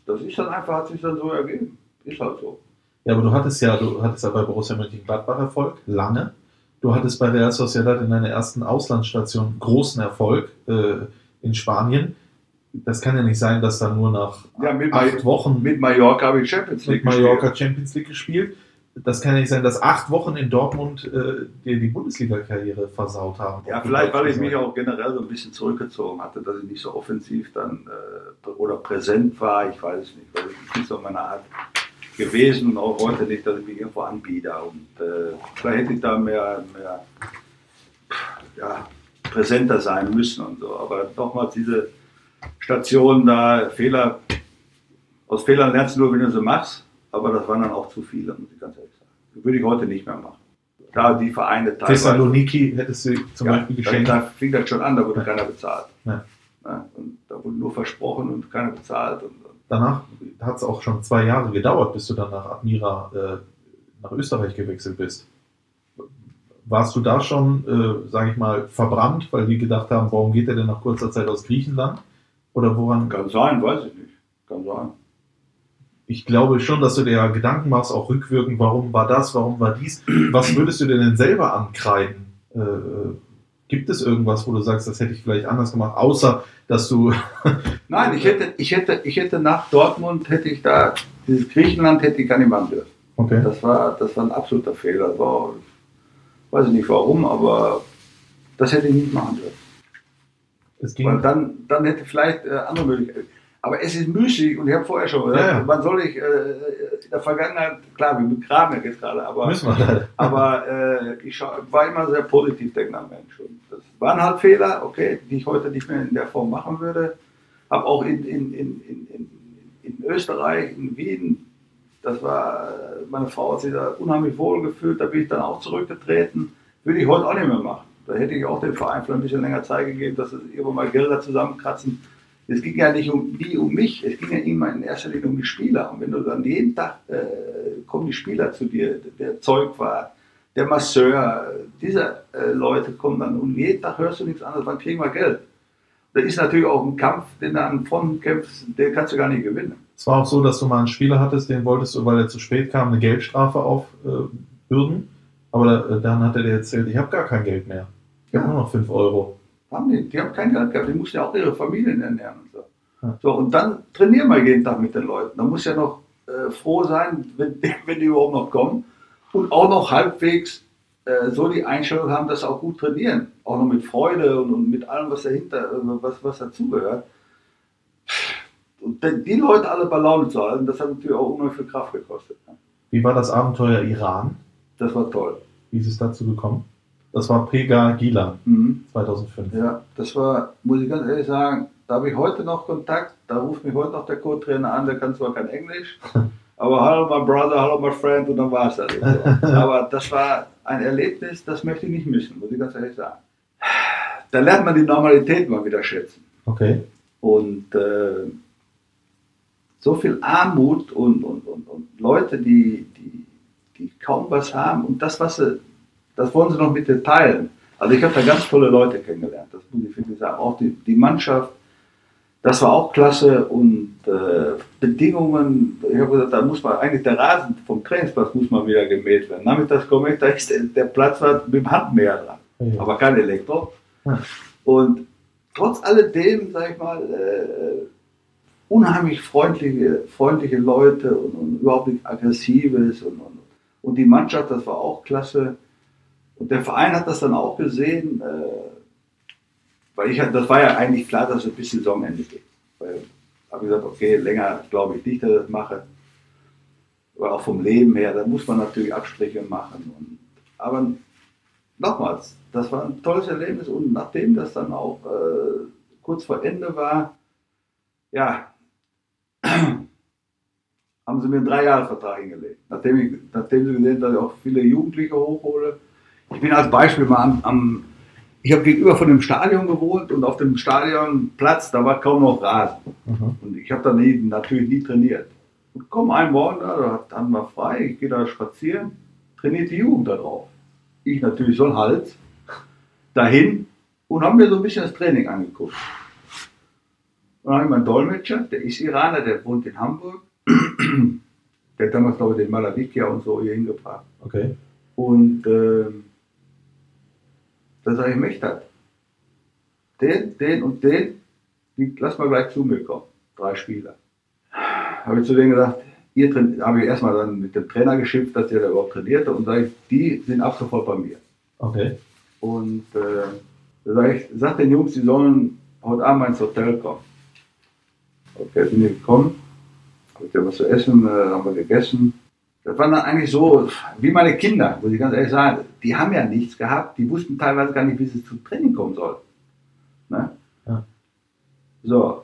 Das ist dann einfach, hat sich dann so ergeben. Ist halt so. Ja, aber du hattest ja, du hattest ja bei Borussia Mönchengladbach Erfolg, lange. Du hattest bei Real Sociedad in deiner ersten Auslandsstation großen Erfolg äh, in Spanien. Das kann ja nicht sein, dass da nur nach Ja, mit acht Wochen Mit Mallorca habe ich Champions League mit gespielt. Mallorca Champions League gespielt. Das kann ja nicht sein, dass acht Wochen in Dortmund äh, dir die Bundesliga-Karriere versaut haben. Ja, vielleicht, weil ich mich auch generell so ein bisschen zurückgezogen hatte, dass ich nicht so offensiv dann äh, oder präsent war. Ich weiß es nicht, weil ist nicht so meine Art gewesen und auch heute nicht, dass ich mich irgendwo anbiete. Und äh, vielleicht hätte ich da mehr, mehr ja, präsenter sein müssen und so. Aber nochmals diese Station da, Fehler, aus Fehlern lernst du nur, wenn du sie machst. Aber das waren dann auch zu viele, muss ich ganz ehrlich sagen. Würde ich heute nicht mehr machen. Da die Vereine teilweise. Thessaloniki hättest du zum Ja, Beispiel geschenkt. da fing das schon an, da wurde keiner bezahlt. Ja. Ja, und da wurde nur versprochen und keiner bezahlt. Und, Danach hat es auch schon zwei Jahre gedauert, bis du dann nach Admira äh, nach Österreich gewechselt bist. Warst du da schon, äh, sage ich mal, verbrannt, weil die gedacht haben, warum geht er denn nach kurzer Zeit aus Griechenland? Oder woran? kann sein, weiß ich nicht. Kann sein. Ich glaube schon, dass du dir Gedanken machst, auch rückwirkend, warum war das, warum war dies. Was würdest du dir denn selber ankreiden? Äh, äh, gibt es irgendwas, wo du sagst, das hätte ich vielleicht anders gemacht, außer dass du Nein, ich hätte, ich hätte, ich hätte nach Dortmund, hätte ich da, dieses Griechenland hätte ich gar nicht machen dürfen. okay. Das war, das war ein absoluter Fehler. Das war, weiß ich nicht warum, aber das hätte ich nicht machen dürfen. es ging Weil dann, dann hätte vielleicht äh, andere Möglichkeiten. Aber es ist müßig und ich habe vorher schon gesagt, Ja, ja. wann soll ich äh, in der Vergangenheit, klar, wir begraben ja jetzt gerade, aber müssen wir. Aber äh, ich war immer sehr positiv denkender Mensch. Und das waren halt Fehler, okay, die ich heute nicht mehr in der Form machen würde. Habe auch in, in, in, in, in, in Österreich, in Wien, das war, meine Frau hat sich da unheimlich wohl gefühlt, da bin ich dann auch zurückgetreten. Würde ich heute auch nicht mehr machen. Da hätte ich auch dem Verein vielleicht ein bisschen länger Zeit gegeben, dass sie irgendwann mal Gelder zusammenkratzen. Es ging ja nicht um, nie um mich, es ging ja immer in erster Linie um die Spieler. Und wenn du dann jeden Tag äh, kommen die Spieler zu dir, der Zeug war, der Masseur, diese äh, Leute kommen dann und jeden Tag hörst du nichts anderes, wann kriegen wir Geld? Da ist natürlich auch ein Kampf, den du an Fronten kämpfst, den kannst du gar nicht gewinnen. Es war auch so, dass du mal einen Spieler hattest, den wolltest du, weil er zu spät kam, eine Geldstrafe aufbürden. aber äh, dann hat er dir erzählt, ich habe gar kein Geld mehr. Ich habe Ja. nur noch 5 Euro. Haben die, die haben kein Geld gehabt, die mussten ja auch ihre Familien ernähren und so. Ja. So, und dann trainieren wir jeden Tag mit den Leuten. Da muss ja noch äh, froh sein, wenn, wenn die überhaupt noch kommen. Und auch noch halbwegs äh, so die Einstellung haben, dass sie auch gut trainieren. Auch noch mit Freude und, und mit allem, was dahinter, äh, was, was dazugehört. Und die Leute alle bei Laune zu halten, das hat natürlich auch unheimlich viel Kraft gekostet. ne? Wie war das Abenteuer Iran? Das war toll. Wie ist es dazu gekommen? Das war Pega Gilan Mhm. 2005. Ja, das war, muss ich ganz ehrlich sagen, da habe ich heute noch Kontakt. Da ruft mich heute noch der Co-Trainer an, der kann zwar kein Englisch, Aber hallo, my brother, hallo, my friend, und dann war es das. eben so. Aber das war ein Erlebnis, das möchte ich nicht missen, muss ich ganz ehrlich sagen. Da lernt man die Normalität mal wieder schätzen. Okay. Und äh, so viel Armut und, und, und, und Leute, die, die, die kaum was haben und das, was sie, das wollen sie noch mit dir teilen. Also ich habe da ganz tolle Leute kennengelernt, das muss ich wirklich sagen. Auch die, die Mannschaft, das war auch klasse und äh, Bedingungen, ich habe gesagt, da muss man eigentlich der Rasen vom Trainingsplatz muss mal wieder gemäht werden. Nachmittags komme ich, da ist der, der Platz war mit dem Handmäher dran, Ja. aber kein Elektro. Ja. Und trotz alledem, sag ich mal, äh, unheimlich freundliche, freundliche Leute und, und überhaupt nicht aggressives und, und, und die Mannschaft, das war auch klasse. Und der Verein hat das dann auch gesehen, äh, weil ich das war ja eigentlich klar, dass es bis Saisonende geht. Weil habe gesagt, okay, länger glaube ich nicht, dass ich das mache. Aber auch vom Leben her, da muss man natürlich Abstriche machen. Und, aber nochmals, das war ein tolles Erlebnis und nachdem das dann auch äh, kurz vor Ende war, ja, haben sie mir einen Dreijahresvertrag hingelegt. Nachdem, ich, nachdem sie gesehen haben, dass ich auch viele Jugendliche hochhole. Ich bin als Beispiel mal am, am ich habe gegenüber von dem Stadion gewohnt und auf dem Stadionplatz, da war kaum noch Rasen. Mhm. Und ich habe da nie, natürlich nie trainiert. Und komm einen Morgen da, da haben wir frei, ich gehe da spazieren, trainiert die Jugend da drauf. Ich natürlich so ein Hals, dahin und habe mir so ein bisschen das Training angeguckt. Und dann habe ich meinen Dolmetscher, der ist Iraner, der wohnt in Hamburg. der hat damals, glaube ich, den Malawikia und so hier hingebracht. Okay. Und ähm, da sage ich, Mechtat, den, den und den, die, lass mal gleich zu mir kommen. Drei Spieler. Habe ich zu denen gesagt, ihr habe ich erstmal dann mit dem Trainer geschimpft, dass der da überhaupt trainiert hat und sage ich, die sind ab sofort bei mir. Okay. Und äh, da sage ich, sag den Jungs, die sollen heute Abend ins Hotel kommen. Okay, sind die gekommen, habe ich was zu essen, äh, haben wir gegessen. Das waren dann eigentlich so wie meine Kinder, muss ich ganz ehrlich sagen. Die haben ja nichts gehabt, die wussten teilweise gar nicht, wie sie zum Training kommen sollten. Ne? Ja. So,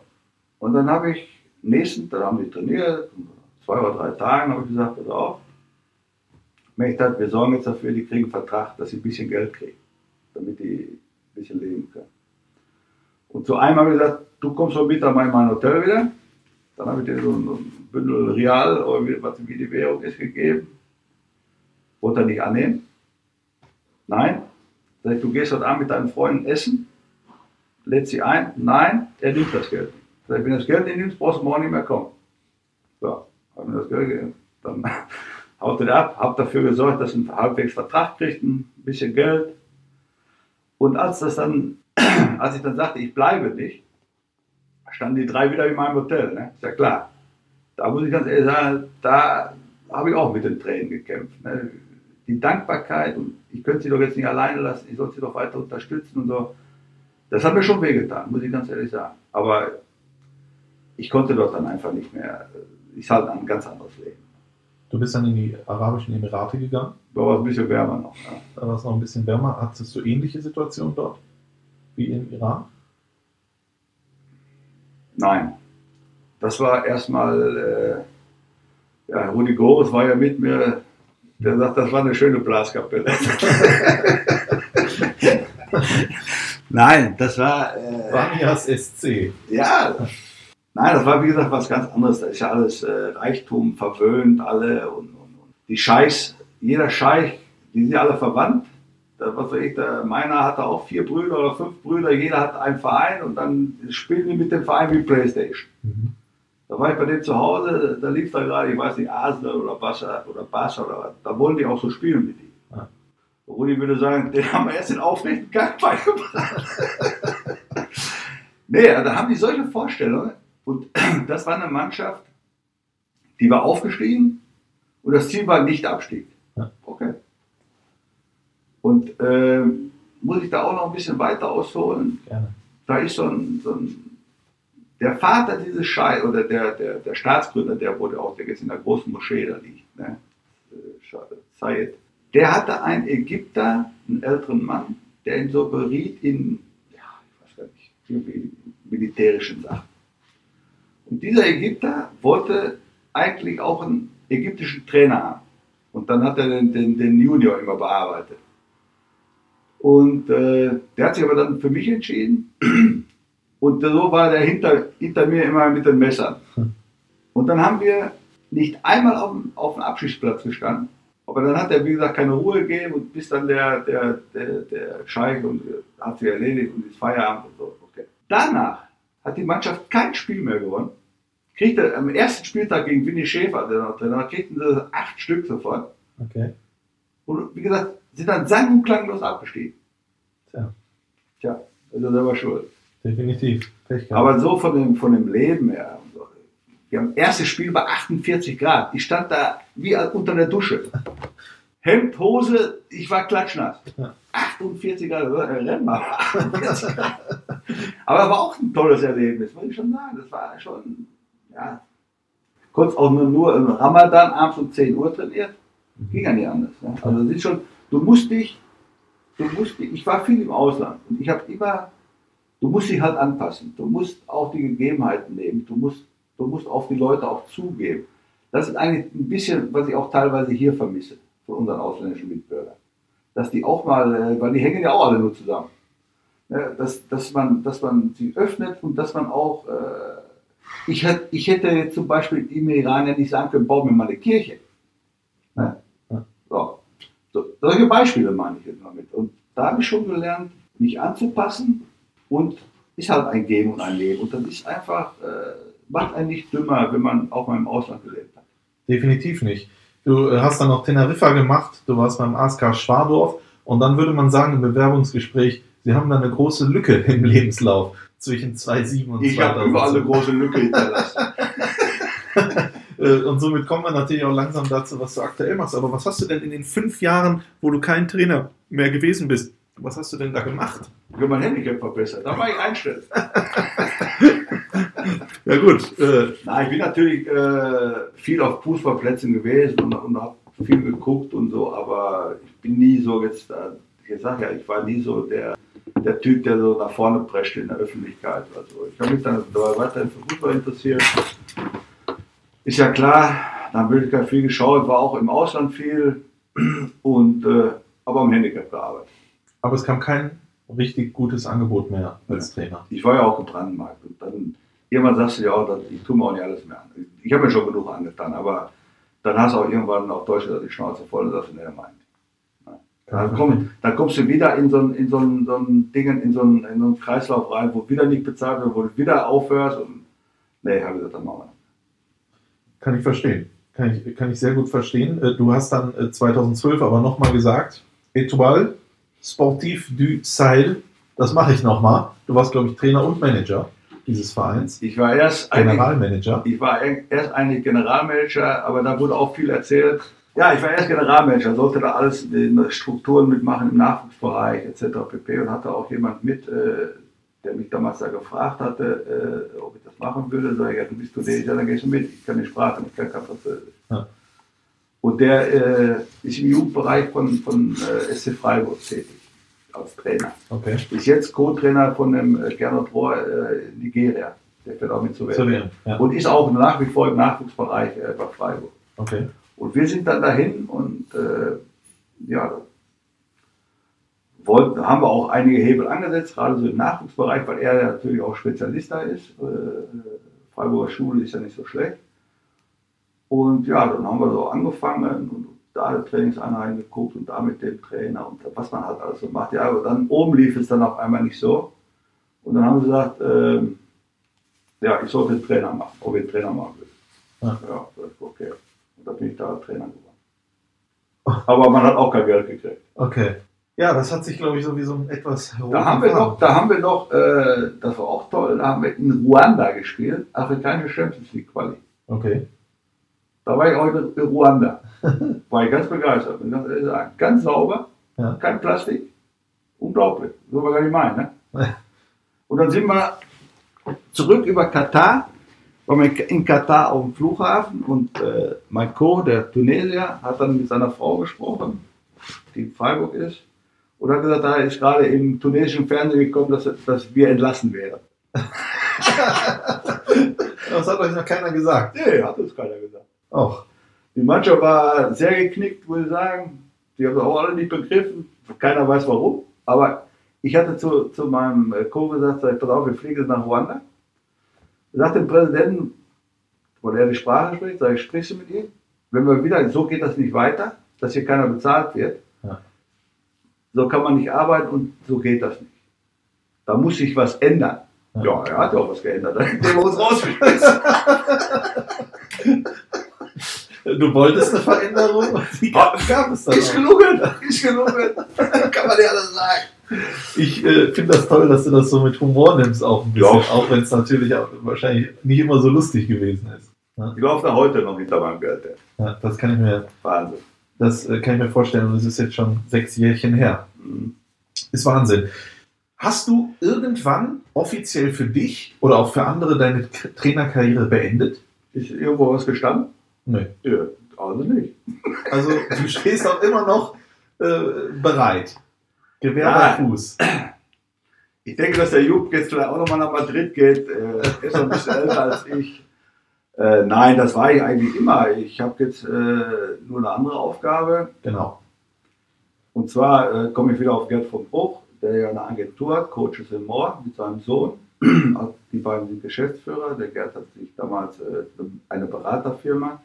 und dann habe ich nächsten, dann haben die trainiert, zwei oder drei Tagen habe ich gesagt, pass auf, Mechtat, wir sorgen jetzt dafür, die kriegen einen Vertrag, dass sie ein bisschen Geld kriegen, damit die ein bisschen leben können. Und zu einem habe ich gesagt, du kommst heute Mittag mal in mein Hotel wieder. Dann habe ich dir so ein Bündel Real, oder wie, was wie die Währung ist, gegeben. Wollte er nicht annehmen. Nein. Du gehst heute Abend mit deinen Freunden essen, lädt sie ein. Nein, er nimmt das Geld. Sag ich, wenn das Geld nicht nimmst, brauchst du morgen nicht mehr kommen. So, habe mir das Geld gegeben. Dann haut er ab, habe dafür gesorgt, dass einen halbwegs Vertrag kriegt, ein bisschen Geld. Und als das dann, als ich dann sagte, ich bleibe nicht, standen die drei wieder in meinem Hotel, ne? Ist ja klar. Da muss ich ganz ehrlich sagen, da habe ich auch mit den Tränen gekämpft. Ne? Die Dankbarkeit und ich könnte sie doch jetzt nicht alleine lassen, ich sollte sie doch weiter unterstützen und so. Das hat mir schon wehgetan, muss ich ganz ehrlich sagen. Aber ich konnte dort dann einfach nicht mehr. Ich hatte ein ganz anderes Leben. Du bist dann in die Arabischen Emirate gegangen. Da war es ein bisschen wärmer noch. Ja. Da war es noch ein bisschen wärmer. Hattest du ähnliche Situationen dort wie im Iran? Nein. Das war erstmal, äh, ja, Rudi Goris war ja mit mir, der sagt, das war eine schöne Blaskapelle. Nein, das war, äh, Banias SC. ja, nein, das war wie gesagt was ganz anderes. Da ist ja alles äh, Reichtum verwöhnt, alle und, und, und die Scheichs, jeder Scheich, die sind ja alle verwandt. Da, was weiß ich, der, meiner hatte auch vier Brüder oder fünf Brüder, jeder hat einen Verein und dann spielen die mit dem Verein wie Playstation. Mhm. Da war ich bei dem zu Hause, da lief da gerade, ich weiß nicht, Arsenal oder Barca oder Barca oder was. Da wollen die auch so spielen mit ihm. Ja. Rudi würde sagen, den haben wir erst den aufrechten Gang beigebracht. nee, da haben die solche Vorstellungen. Und das war eine Mannschaft, die war aufgestiegen und das Ziel war nicht Abstieg. Ja. Okay. Und ähm, muss ich da auch noch ein bisschen weiter ausholen? Gerne. da ist so ein, so ein der Vater dieses Schei oder der, der, der Staatsgründer, der wurde auch, der jetzt in der großen Moschee da liegt, ne? äh, Zayed, der hatte einen Ägypter, einen älteren Mann, der ihn so beriet in, ja, ich weiß gar nicht, militärischen Sachen. Und dieser Ägypter wollte eigentlich auch ein ägyptischen Trainer an. Und dann hat er den, den, den Junior immer bearbeitet. Und äh, der hat sich aber dann für mich entschieden. Und so war der hinter, hinter mir immer mit den Messern. Und dann haben wir nicht einmal auf, dem- auf dem Abschiedsplatz gestanden. Aber dann hat er, wie gesagt, keine Ruhe gegeben und bis dann der, der, der, der Scheich und äh, hat sich erledigt und ist Feierabend und so. Okay. Danach hat die Mannschaft kein Spiel mehr gewonnen. Kriegte am ersten Spieltag gegen Winnie Schäfer, der noch Trainer, kriegten sie acht Stück sofort. Okay. Und wie gesagt, sind dann sang- und klanglos abgestiegen. Tja. Tja, also selber schuld. Definitiv. Aber so von dem, von dem Leben her. und so. Wir haben erstes Spiel bei 48 Grad. Ich stand da wie unter der Dusche. Hemd, Hose, ich war klatschnass. 48 Grad, das war ein Rennen mal. 48 Grad. Aber war auch ein tolles Erlebnis, muss ich schon sagen. Das war schon, ja. Kurz auch nur, nur im Ramadan abends um 10 Uhr trainiert. Ging ja nicht anders. Ne? Also das ist schon, du musst dich, du musst dich, ich war viel im Ausland und ich habe immer du musst dich halt anpassen. Du musst auch die Gegebenheiten nehmen. Du musst, du musst auf die Leute auch zugeben. Das ist eigentlich ein bisschen, was ich auch teilweise hier vermisse von unseren ausländischen Mitbürgern. Dass die auch mal, äh, weil die hängen ja auch alle nur zusammen. Dass, dass, man, dass man sie öffnet und dass man auch, äh, ich, hätte, ich hätte zum Beispiel im Iran ja nicht sagen können, bau mir mal eine Kirche. So. So, solche Beispiele meine ich jetzt damit. Und da habe ich schon gelernt, mich anzupassen und ist halt ein Geben und ein Leben. Und das ist einfach, äh, macht einen nicht dümmer, wenn man auch mal im Ausland gelebt hat. Definitiv nicht. Du äh, hast dann noch Teneriffa gemacht, du warst beim ASK Schwadorf und dann würde man sagen im Bewerbungsgespräch, Sie haben da eine große Lücke im Lebenslauf zwischen 2007 und Ich habe überall eine 2012. große Lücke hinterlassen. Äh, Und somit kommen wir natürlich auch langsam dazu, was du aktuell machst. Aber was hast du denn in den fünf Jahren, wo du kein Trainer mehr gewesen bist, was hast du denn da gemacht? Ich habe mein Handicap verbessert. Da war ich einstellen. Ja gut, äh, Nein, ich bin natürlich äh, viel auf Fußballplätzen gewesen und, und habe viel geguckt und so, aber ich bin nie so jetzt, äh, ich sag ja, ich war nie so der, der Typ, der so nach vorne prescht in der Öffentlichkeit. Also ich habe mich dann weiterhin für Fußball interessiert. Ist ja klar, da habe ich viel geschaut, war auch im Ausland viel und äh, aber am Handicap gearbeitet. Aber es kam kein richtig gutes Angebot mehr als Trainer. Ich war ja auch gebrandmarkt und dann irgendwann sagst du ja auch, das- ich tue mir auch nicht alles mehr an. Ich habe mir schon genug angetan, aber dann hast du auch irgendwann auf Deutsch die Schnauze voll und sagst, nee, meint. Dann, komm, dann kommst du wieder in so ein, in so ein, so ein Ding, in so einen, in so einen Kreislauf rein, wo wieder nicht bezahlt wird, wo du wieder aufhörst und nee, habe ich gesagt, dann machen wir nicht. Kann ich verstehen. Kann ich, kann ich sehr gut verstehen. Äh, Du hast dann äh, 2012 aber nochmal gesagt, Etoile Sportif du Sahel, das mache ich nochmal. Du warst, glaube ich, Trainer und Manager dieses Vereins. Ich war erst eigentlich, Generalmanager. ich war erst eigentlich Generalmanager, aber da wurde auch viel erzählt. Ja, ich war erst Generalmanager, sollte da alles in Strukturen mitmachen im Nachwuchsbereich etc. pp. Und hatte auch jemand mit, äh, der mich damals da gefragt hatte, äh, ob ich das machen würde. Sag ich, ja, du bist Tunesier, dann gehst du mit. Ich kann die Sprache, ich kann kein Französisch. Ja. Und der äh, ist im Jugendbereich von, von äh, SC Freiburg tätig, als Trainer. Okay. Ist jetzt Co-Trainer von dem äh, Gernot Rohr äh, Nigeria. Der fährt auch mit zu werden. WM. Ja. Und ist auch nach wie vor im Nachwuchsbereich äh, bei Freiburg. Okay. Und wir sind dann dahin und äh, ja, wollten, haben wir auch einige Hebel angesetzt, gerade so im Nachwuchsbereich, weil er ja natürlich auch Spezialist da ist. Äh, Freiburger Schule ist ja nicht so schlecht. Und ja, dann haben wir so angefangen und da Trainingseinheiten geguckt und da mit dem Trainer und was man halt alles so macht. Ja, aber dann oben lief es dann auf einmal nicht so. Und dann haben sie gesagt, ähm, ja, ich sollte den Trainer machen, ob ich Trainer machen will. Ja. Ja, okay. Und da bin ich da Trainer geworden. Aber man hat auch kein Geld gekriegt. Okay. Ja, das hat sich, glaube ich, sowieso etwas Da haben wir noch, da haben wir noch, äh, das war auch toll, da haben wir in Ruanda gespielt, afrikanische Champions League Quali. Okay. Da war ich heute in Ruanda. War ich ganz begeistert, ganz ehrlich sagen. Ganz sauber, Ja. kein Plastik. Unglaublich. So wir gar nicht meinen, ne? Und dann sind wir zurück über Katar, waren wir in Katar auf dem Flughafen und äh, mein Co., der Tunesier, hat dann mit seiner Frau gesprochen, die in Freiburg ist, und hat gesagt, da ist gerade im tunesischen Fernsehen gekommen, dass, dass wir entlassen wären. Das hat euch noch keiner gesagt. Nee, hat uns keiner gesagt. Auch. Die Mannschaft war sehr geknickt, würde ich sagen. Die haben es auch alle nicht begriffen. Keiner weiß warum. Aber ich hatte zu, zu meinem äh, Co. gesagt, sag, ich, pass auf, wir fliegen nach Ruanda. Sagt dem Präsidenten, weil er die Sprache spricht, sage ich, sprichst du mit ihm? Wenn wir wieder, so geht das nicht weiter, dass hier keiner bezahlt wird. Ja. So kann man nicht arbeiten und so geht das nicht. Da muss sich was ändern. Ja, er hat ja auch was geändert. Haben wir uns rausgeschmissen. Du wolltest eine Veränderung und die gab, gab es dann Ist auch. gelungen, ist gelungen. kann man ja alles sagen. Ich äh, finde das toll, dass du das so mit Humor nimmst, auch ein bisschen. Ja. Auch wenn es natürlich auch wahrscheinlich nicht immer so lustig gewesen ist. Die laufen da heute noch hinter meinem Geld. Ja, das kann ich mir, Wahnsinn. das äh, kann ich mir vorstellen. Und es ist jetzt schon sechs Jährchen her. Mhm. Ist Wahnsinn. Hast du irgendwann offiziell für dich oder auch für andere deine Trainerkarriere beendet? Ist irgendwo was gestanden? Nö. Ja, also nicht. Also du stehst auch immer noch äh, bereit. Gewehr Ja. bei Fuß. Ich denke, dass der Jupp jetzt vielleicht auch nochmal nach Madrid geht. Äh, Er ist noch ein bisschen älter als ich. Äh, nein, das war ich eigentlich immer. Ich habe jetzt äh, nur eine andere Aufgabe. Genau. Und zwar äh, komme ich wieder auf Gerd von Bruch, der ja eine Agentur hat, Coaches in Moore, mit seinem Sohn. Die beiden sind Geschäftsführer. Der Gerd hat sich damals äh, eine Beraterfirma,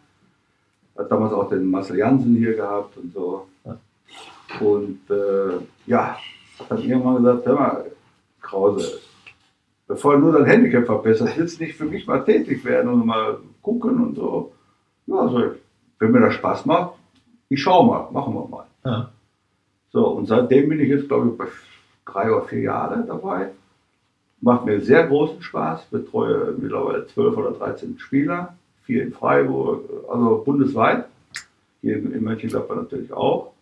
hat damals auch den Marcel Jansen hier gehabt und so. Ja. Und äh, ja, hat dann irgendwann gesagt, hör mal, Krause, bevor du nur dein Handicap verbesserst, willst du nicht für mich mal tätig werden und mal gucken und so. Ja, also, wenn mir das Spaß macht, ich schau mal, machen wir mal. Ja. So, und seitdem bin ich jetzt, glaube ich, bei drei oder vier Jahren dabei. Macht mir sehr großen Spaß, betreue mittlerweile 12 oder 13 Spieler, vier in Freiburg, also bundesweit, hier in Mönchengladbach natürlich auch.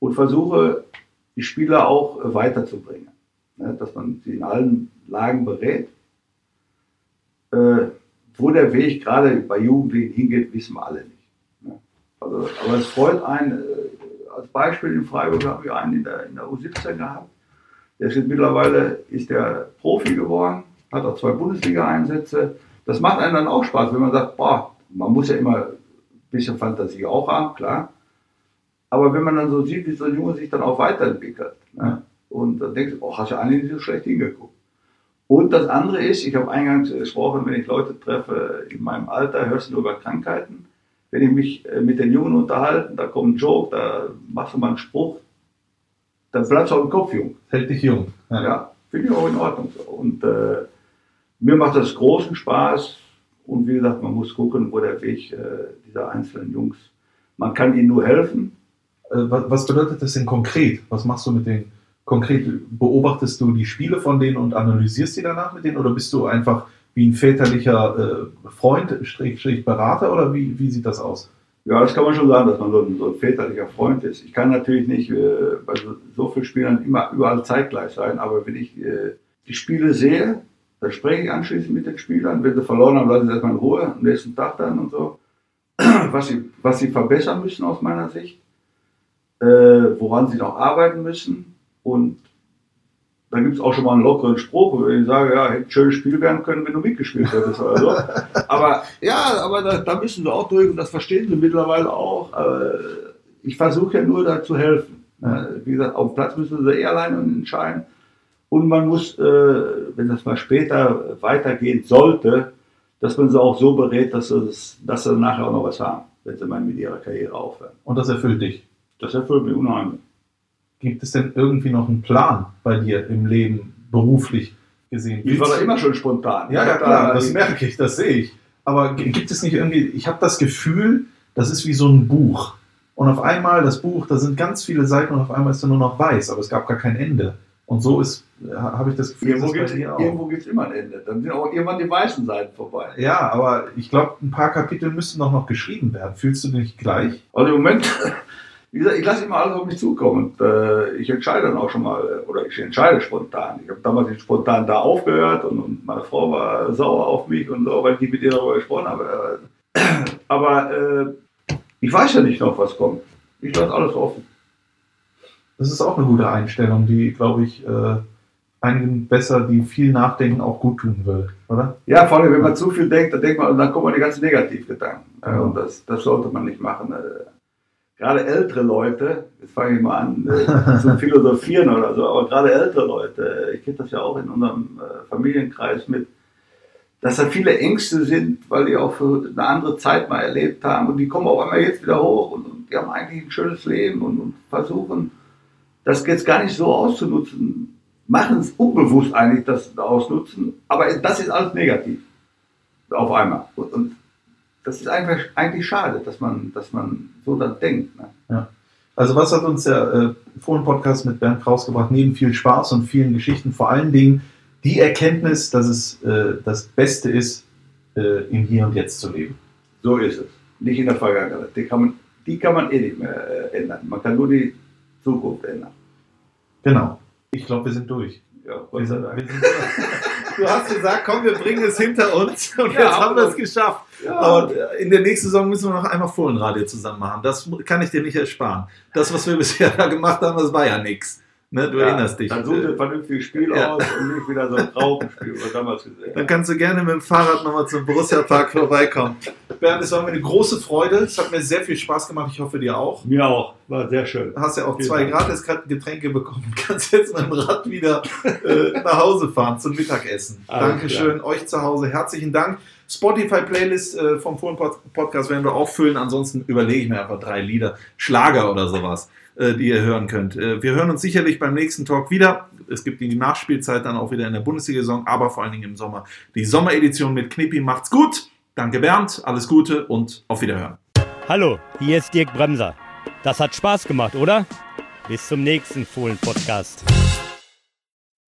Und versuche, die Spieler auch äh, weiterzubringen. Ne, dass man sie in allen Lagen berät. Äh, wo der Weg gerade bei Jugendlichen hingeht, wissen wir alle nicht. Ne? Also, aber es freut einen, äh, als Beispiel in Freiburg haben wir einen in der, in der U17 gehabt. Der ist mittlerweile ist der Profi geworden, hat auch zwei Bundesliga-Einsätze. Das macht einem dann auch Spaß, wenn man sagt, boah, man muss ja immer ein bisschen Fantasie auch haben, klar. Aber wenn man dann so sieht, wie so ein Junge sich dann auch weiterentwickelt, ne? und dann denkst du, oh, hast du eigentlich nicht so schlecht hingeguckt. Und das andere ist, ich habe eingangs gesprochen, wenn ich Leute treffe in meinem Alter, hörst du nur über Krankheiten. Wenn ich mich äh, mit den Jungen unterhalte, da kommt ein Joke, da machst du mal einen Spruch, dann bleibst du auf dem Kopf jung. Hält dich jung. Ja, finde ich auch in Ordnung. Und äh, mir macht das großen Spaß. Und wie gesagt, man muss gucken, wo der Weg äh, dieser einzelnen Jungs, man kann ihnen nur helfen. Äh, was, bedeutet das denn konkret? Was machst du mit denen konkret? Beobachtest du die Spiele von denen und analysierst die danach mit denen? Oder bist du einfach wie ein väterlicher äh, Freund, Strich, Strich Berater? Oder wie, wie sieht das aus? Ja, das kann man schon sagen, dass man so ein, so ein väterlicher Freund ist. Ich kann natürlich nicht äh, bei so, so vielen Spielern immer überall zeitgleich sein, aber wenn ich äh, die Spiele sehe, dann spreche ich anschließend mit den Spielern. Wenn sie verloren haben, lassen sie erstmal in Ruhe, am nächsten Tag dann und so. Was sie, was sie verbessern müssen aus meiner Sicht, äh, woran sie noch arbeiten müssen. Und dann gibt es auch schon mal einen lockeren Spruch, wo ich sage, ja, hätte ein schönes Spiel werden können, wenn du mitgespielt hättest oder so. aber ja, aber da, da müssen sie auch durch und das verstehen sie mittlerweile auch. Aber ich versuche ja nur da zu helfen. Ne? Wie gesagt, auf dem Platz müssen sie eh alleine entscheiden. Und man muss, äh, wenn das mal später weitergehen sollte, dass man sie auch so berät, dass sie, das, dass sie nachher auch noch was haben, wenn sie mal mit ihrer Karriere aufhören. Und das erfüllt dich. Das erfüllt mich unheimlich. Gibt es denn irgendwie noch einen Plan bei dir im Leben, beruflich gesehen? Ich war da immer schon spontan. Ja, ja klar, da- das merke ich, das sehe ich. Aber gibt es nicht irgendwie, ich habe das Gefühl, das ist wie so ein Buch. Und auf einmal, das Buch, da sind ganz viele Seiten und auf einmal ist da nur noch weiß, aber es gab gar kein Ende. Und so ist, ha- habe ich das Gefühl, Irgendwo gibt es immer ein Ende. Dann sind auch irgendwann die weißen Seiten vorbei. Ja, aber ich glaube, ein paar Kapitel müssen doch noch geschrieben werden. Fühlst du dich gleich? Also im Moment, wie gesagt, ich lasse immer alles auf mich zukommen. Und äh, ich entscheide dann auch schon mal, äh, oder ich entscheide spontan. Ich habe damals nicht spontan da aufgehört und, und meine Frau war sauer auf mich und so, weil ich nicht mit ihr darüber gesprochen habe. Äh, Aber äh, ich weiß ja nicht noch, was kommt. Ich lasse alles offen. Das ist auch eine gute Einstellung, die, glaube ich, äh, einigen besser, die viel nachdenken, auch gut tun würde, oder? Ja, vor allem, wenn man zu viel denkt, dann denkt man, dann kommen man die ganzen Negativgedanken. Äh, Genau. Und das, das sollte man nicht machen. Äh, Gerade ältere Leute, jetzt fange ich mal an äh, zu philosophieren oder so, aber gerade ältere Leute, äh, ich kenne das ja auch in unserem Familienkreis mit, dass da viele Ängste sind, weil die auch für eine andere Zeit mal erlebt haben und die kommen auf einmal jetzt wieder hoch und, und die haben eigentlich ein schönes Leben und, und versuchen, das jetzt gar nicht so auszunutzen, machen es unbewusst eigentlich das ausnutzen, aber das ist alles negativ auf einmal. Und, und das ist einfach eigentlich schade, dass man, dass man so dann denkt. Ne? Also was hat uns der äh, Fohlen-Podcast mit Bernd Kraus gebracht? Neben viel Spaß und vielen Geschichten, vor allen Dingen die Erkenntnis, dass es äh, das Beste ist, äh, im Hier und Jetzt zu leben. So ist es. Nicht in der Vergangenheit. Die kann man, die kann man eh nicht mehr äh, ändern. Man kann nur die Zukunft ändern. Genau. Ich glaube, wir sind durch. Ja, Wir sind, wir sind du hast gesagt, komm, wir bringen es hinter uns und Ja, jetzt haben wir es geschafft. Ja. Aber in der nächsten Saison müssen wir noch einmal Fohlenradio zusammen machen. Das kann ich dir nicht ersparen. Das, was wir bisher da gemacht haben, das war ja nichts. Ne? Du Ja, erinnerst dich. Dann such dir ein vernünftiges Spiel Ja. aus und nicht wieder so ein Raupenspiel, was damals gesehen Dann kannst du gerne mit dem Fahrrad nochmal zum Borussia Park vorbeikommen. Bernd, es war mir eine große Freude. Es hat mir sehr viel Spaß gemacht. Ich hoffe, dir auch. Mir auch. War sehr schön. Du hast ja auch Vielen zwei Dank. gratis Getränke bekommen. Kannst jetzt mit dem Rad wieder äh, nach Hause fahren zum Mittagessen. Alles Dankeschön euch zu Hause. Herzlichen Dank. Spotify-Playlist äh, vom Fohlen Pod Podcast werden wir auffüllen. Ansonsten überlege ich mir einfach drei Lieder, Schlager oder sowas, äh, die ihr hören könnt. Äh, wir hören uns sicherlich beim nächsten Talk wieder. Es gibt die Nachspielzeit dann auch wieder in der Bundesliga-Saison, aber vor allen Dingen im Sommer die Sommeredition mit Knippi. Macht's gut. Danke Bernd, alles Gute und auf Wiederhören. Hallo, hier ist Dirk Bremser. Das hat Spaß gemacht, oder? Bis zum nächsten Fohlen-Podcast.